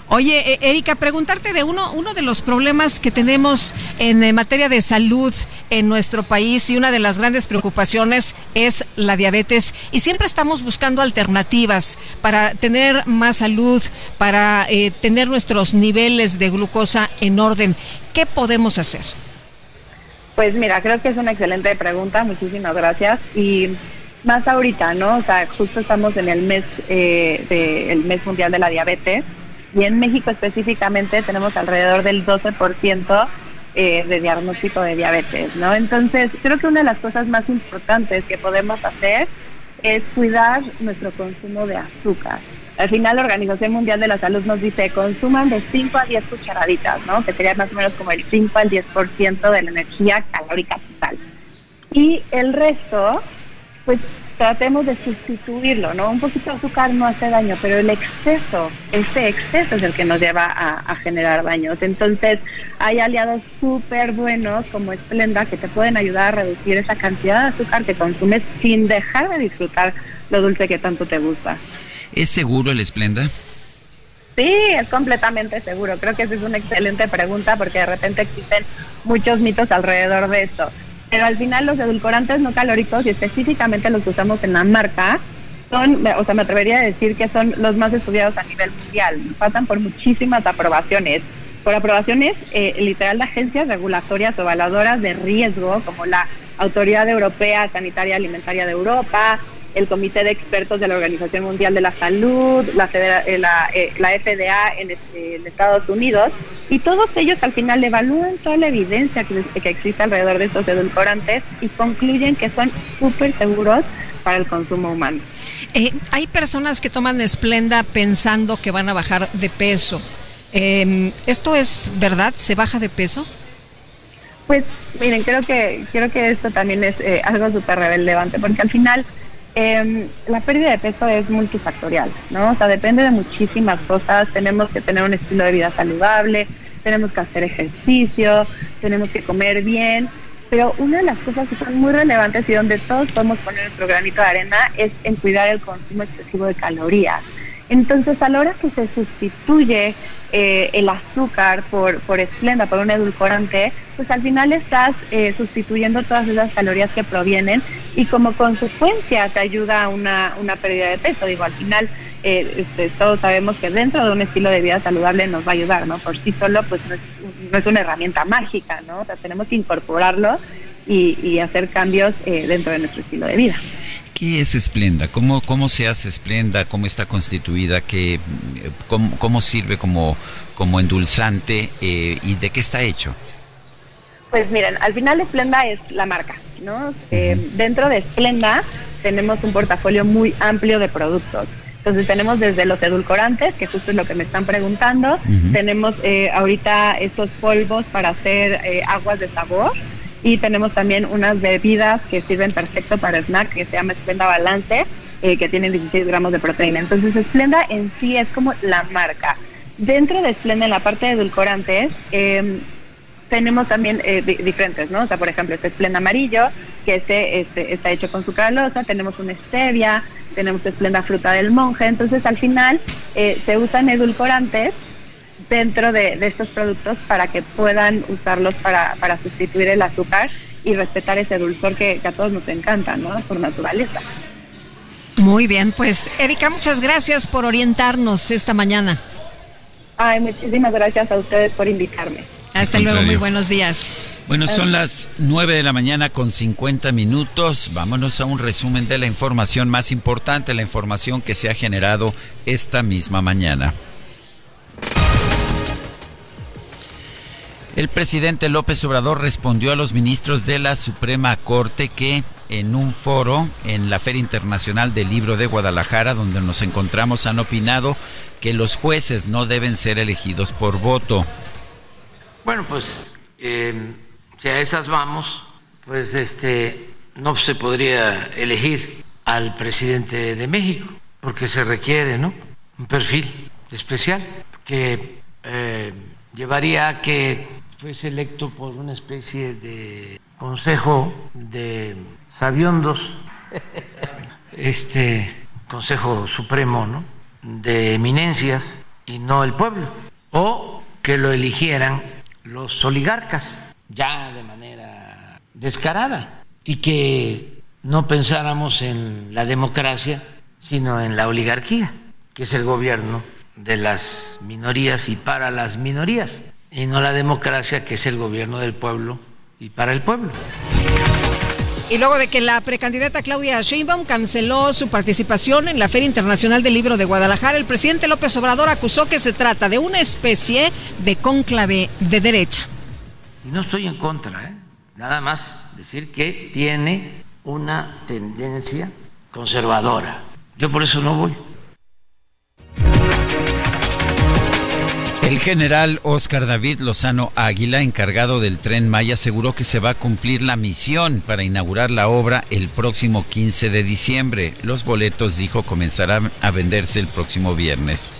Oye, eh, Erika, preguntarte de uno, uno de los problemas que tenemos en materia de salud en nuestro país y una de las grandes preocupaciones es la diabetes y siempre estamos buscando alternativas para tener más salud, para eh, tener nuestros niveles de glucosa en orden. ¿Qué podemos hacer?
Pues mira, creo que es una excelente pregunta, muchísimas gracias. Y más ahorita, ¿no? O sea, justo estamos en el mes, eh, de, el mes mundial de la diabetes y en México específicamente tenemos alrededor del 12% eh, de diagnóstico de diabetes, ¿no? Entonces, creo que una de las cosas más importantes que podemos hacer es cuidar nuestro consumo de azúcar. Al final, la Organización Mundial de la Salud nos dice consuman de 5 a 10 cucharaditas, ¿no? Que sería más o menos como el 5 al 10% de la energía calórica total. Y el resto, pues tratemos de sustituirlo, ¿no? Un poquito de azúcar no hace daño, pero el exceso, este exceso es el que nos lleva a, generar daños. Entonces, hay aliados súper buenos como Splenda que te pueden ayudar a reducir esa cantidad de azúcar que consumes sin dejar de disfrutar lo dulce que tanto te gusta.
¿Es seguro el Splenda?
Sí, es completamente seguro. Creo que esa es una excelente pregunta porque de repente existen muchos mitos alrededor de esto. Pero al final los edulcorantes no calóricos y específicamente los que usamos en la marca son, o sea, me atrevería a decir que son los más estudiados a nivel mundial. Pasan por muchísimas aprobaciones. Por aprobaciones eh, literal de agencias regulatorias o evaluadoras de riesgo como la Autoridad Europea Sanitaria Alimentaria de Europa, el Comité de Expertos de la Organización Mundial de la Salud, la, eh, eh, la, FDA este, en, Estados Unidos, y todos ellos al final evalúan toda la evidencia que, existe alrededor de estos edulcorantes y concluyen que son súper seguros para el consumo humano.
Eh, hay personas que toman esplenda pensando que van a bajar de peso. Em, ¿Esto es verdad? ¿Se baja de peso?
Pues miren, creo que creo que esto también es algo súper relevante, porque al final eh, la pérdida de peso es multifactorial, ¿no? O sea, depende de muchísimas cosas. Tenemos que tener un estilo de vida saludable, tenemos que hacer ejercicio, tenemos que comer bien. Pero una de las cosas que son muy relevantes y donde todos podemos poner nuestro granito de arena es en cuidar el consumo excesivo de calorías. Entonces, a la hora que se sustituye eh, el azúcar por, por esplenda, por un edulcorante, pues al final estás eh, sustituyendo todas esas calorías que provienen y como consecuencia te ayuda a una, una pérdida de peso. Digo, al final eh, este, todos sabemos que dentro de un estilo de vida saludable nos va a ayudar, ¿no? Por sí solo, pues no es, una herramienta mágica, ¿no? O sea, tenemos que incorporarlo y hacer cambios dentro de nuestro estilo de vida.
¿Qué es Esplenda? ¿Cómo, cómo se hace Esplenda? ¿Cómo está constituida? ¿Qué, cómo, cómo sirve como, como endulzante? Eh, ¿Y de qué está hecho?
Pues miren, al final Esplenda es la marca, ¿no? Eh, dentro de Esplenda tenemos un portafolio muy amplio de productos. Entonces tenemos desde los edulcorantes, que justo es lo que me están preguntando, tenemos eh, ahorita estos polvos para hacer aguas de sabor, y tenemos también unas bebidas que sirven perfecto para snack que se llama Splenda Balance, eh, que tienen 16 gramos de proteína. Entonces Splenda en sí es como la marca. Dentro de Splenda, en la parte de edulcorantes, em, tenemos también eh, diferentes, ¿no? O sea, por ejemplo, este Splenda amarillo, que este, este, está hecho con sucralosa, tenemos una stevia, tenemos Splenda fruta del monje. Entonces, al final, eh, se usan edulcorantes dentro de, estos productos para que puedan usarlos para, para sustituir el azúcar y respetar ese dulzor que, a todos nos encanta, ¿no? Por naturaleza.
Muy bien, pues Erika, muchas gracias por orientarnos esta mañana.
Ay, muchísimas gracias a ustedes por invitarme.
Hasta luego, muy buenos días.
Bueno, son las 9 de la mañana con 50 minutos. Vámonos a un resumen de la información más importante, la información que se ha generado esta misma mañana. El presidente López Obrador respondió a los ministros de la Suprema Corte que en un foro en la Feria Internacional del Libro de Guadalajara, donde nos encontramos, han opinado que los jueces no deben ser elegidos por voto.
Bueno, pues em, si a esas vamos, pues este no se podría elegir al presidente de México, porque se requiere, ¿no? Un perfil especial que eh, llevaría a que fuese electo por una especie de consejo de sabiondos, este consejo supremo, ¿no? De eminencias y no el pueblo, o que lo eligieran los oligarcas ya de manera descarada. Y que no pensáramos en la democracia, sino en la oligarquía, que es el gobierno de las minorías y para las minorías, y no la democracia, que es el gobierno del pueblo y para el pueblo.
Y luego de que la precandidata Claudia Sheinbaum canceló su participación en la Feria Internacional del Libro de Guadalajara, el presidente López Obrador acusó que se trata de una especie de cónclave de derecha.
Y no estoy en contra, ¿eh? nada más decir que tiene una tendencia conservadora. Yo por eso no voy.
El general Oscar David Lozano Águila, encargado del tren Maya, aseguró que se va a cumplir la misión para inaugurar la obra el próximo 15 de diciembre. Los boletos, dijo, comenzarán a venderse el próximo viernes.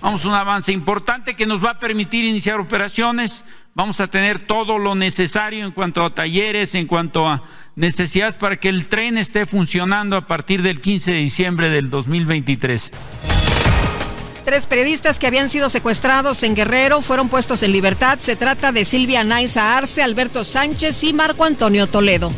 Vamos a un avance importante que nos va a permitir iniciar operaciones. Vamos a tener todo lo necesario en cuanto a talleres, en cuanto a necesidades para que el tren esté funcionando a partir del 15 de diciembre del 2023.
Tres periodistas que habían sido secuestrados en Guerrero fueron puestos en libertad. Se trata de Silvia Naiza Arce, Alberto Sánchez y Marco Antonio Toledo.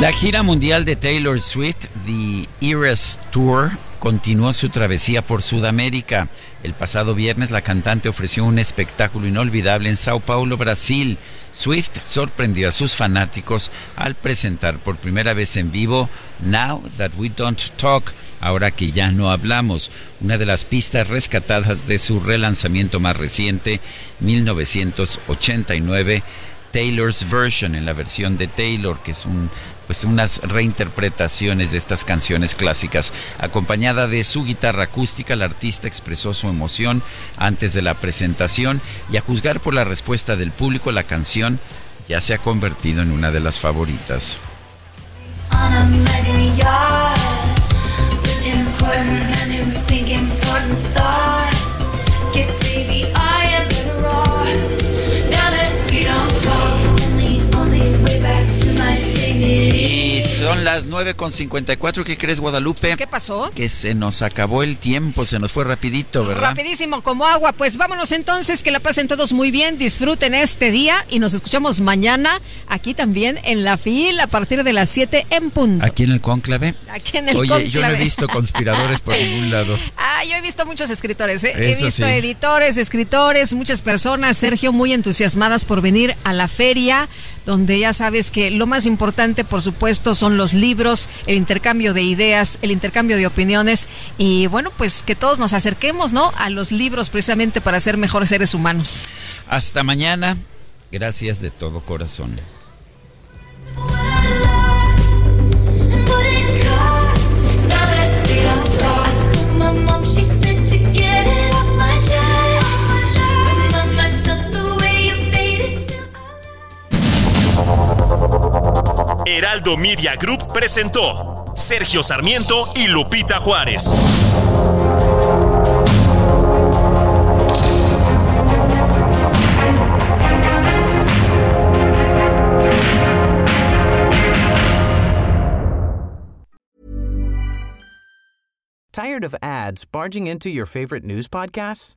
La gira mundial de Taylor Swift, The Eras Tour, continuó su travesía por Sudamérica. El pasado viernes la cantante ofreció un espectáculo inolvidable en Sao Paulo, Brasil. Swift sorprendió a sus fanáticos al presentar por primera vez en vivo Now That We Don't Talk, ahora que ya no hablamos, una de las pistas rescatadas de su relanzamiento más reciente, 1989. Taylor's Version, en la versión de Taylor, que es un pues unas reinterpretaciones de estas canciones clásicas. Acompañada de su guitarra acústica, la artista expresó su emoción antes de la presentación y a juzgar por la respuesta del público, la canción ya se ha convertido en una de las favoritas. Son las 9.54. ¿Qué crees, Guadalupe?
¿Qué pasó?
Que se nos acabó el tiempo, se nos fue rapidito, ¿verdad?
Rapidísimo, como agua. Pues vámonos entonces, que la pasen todos muy bien, disfruten este día y nos escuchamos mañana aquí también en la FIL a partir de las 7 en punto.
¿Aquí en el conclave?
Aquí en el
Oye, yo no he visto conspiradores por ningún lado.
Ah, yo he visto muchos escritores, ¿eh? he visto editores, escritores, muchas personas, Sergio, muy entusiasmadas por venir a la feria, donde ya sabes que lo más importante, por supuesto, son los libros, el intercambio de ideas, el intercambio de opiniones y bueno, pues que todos nos acerquemos, ¿no? A los libros precisamente para ser mejores seres humanos.
Hasta mañana. Gracias de todo corazón.
Heraldo Media Group presentó Sergio Sarmiento y Lupita Juárez.
Tired of ads barging into your favorite news podcasts?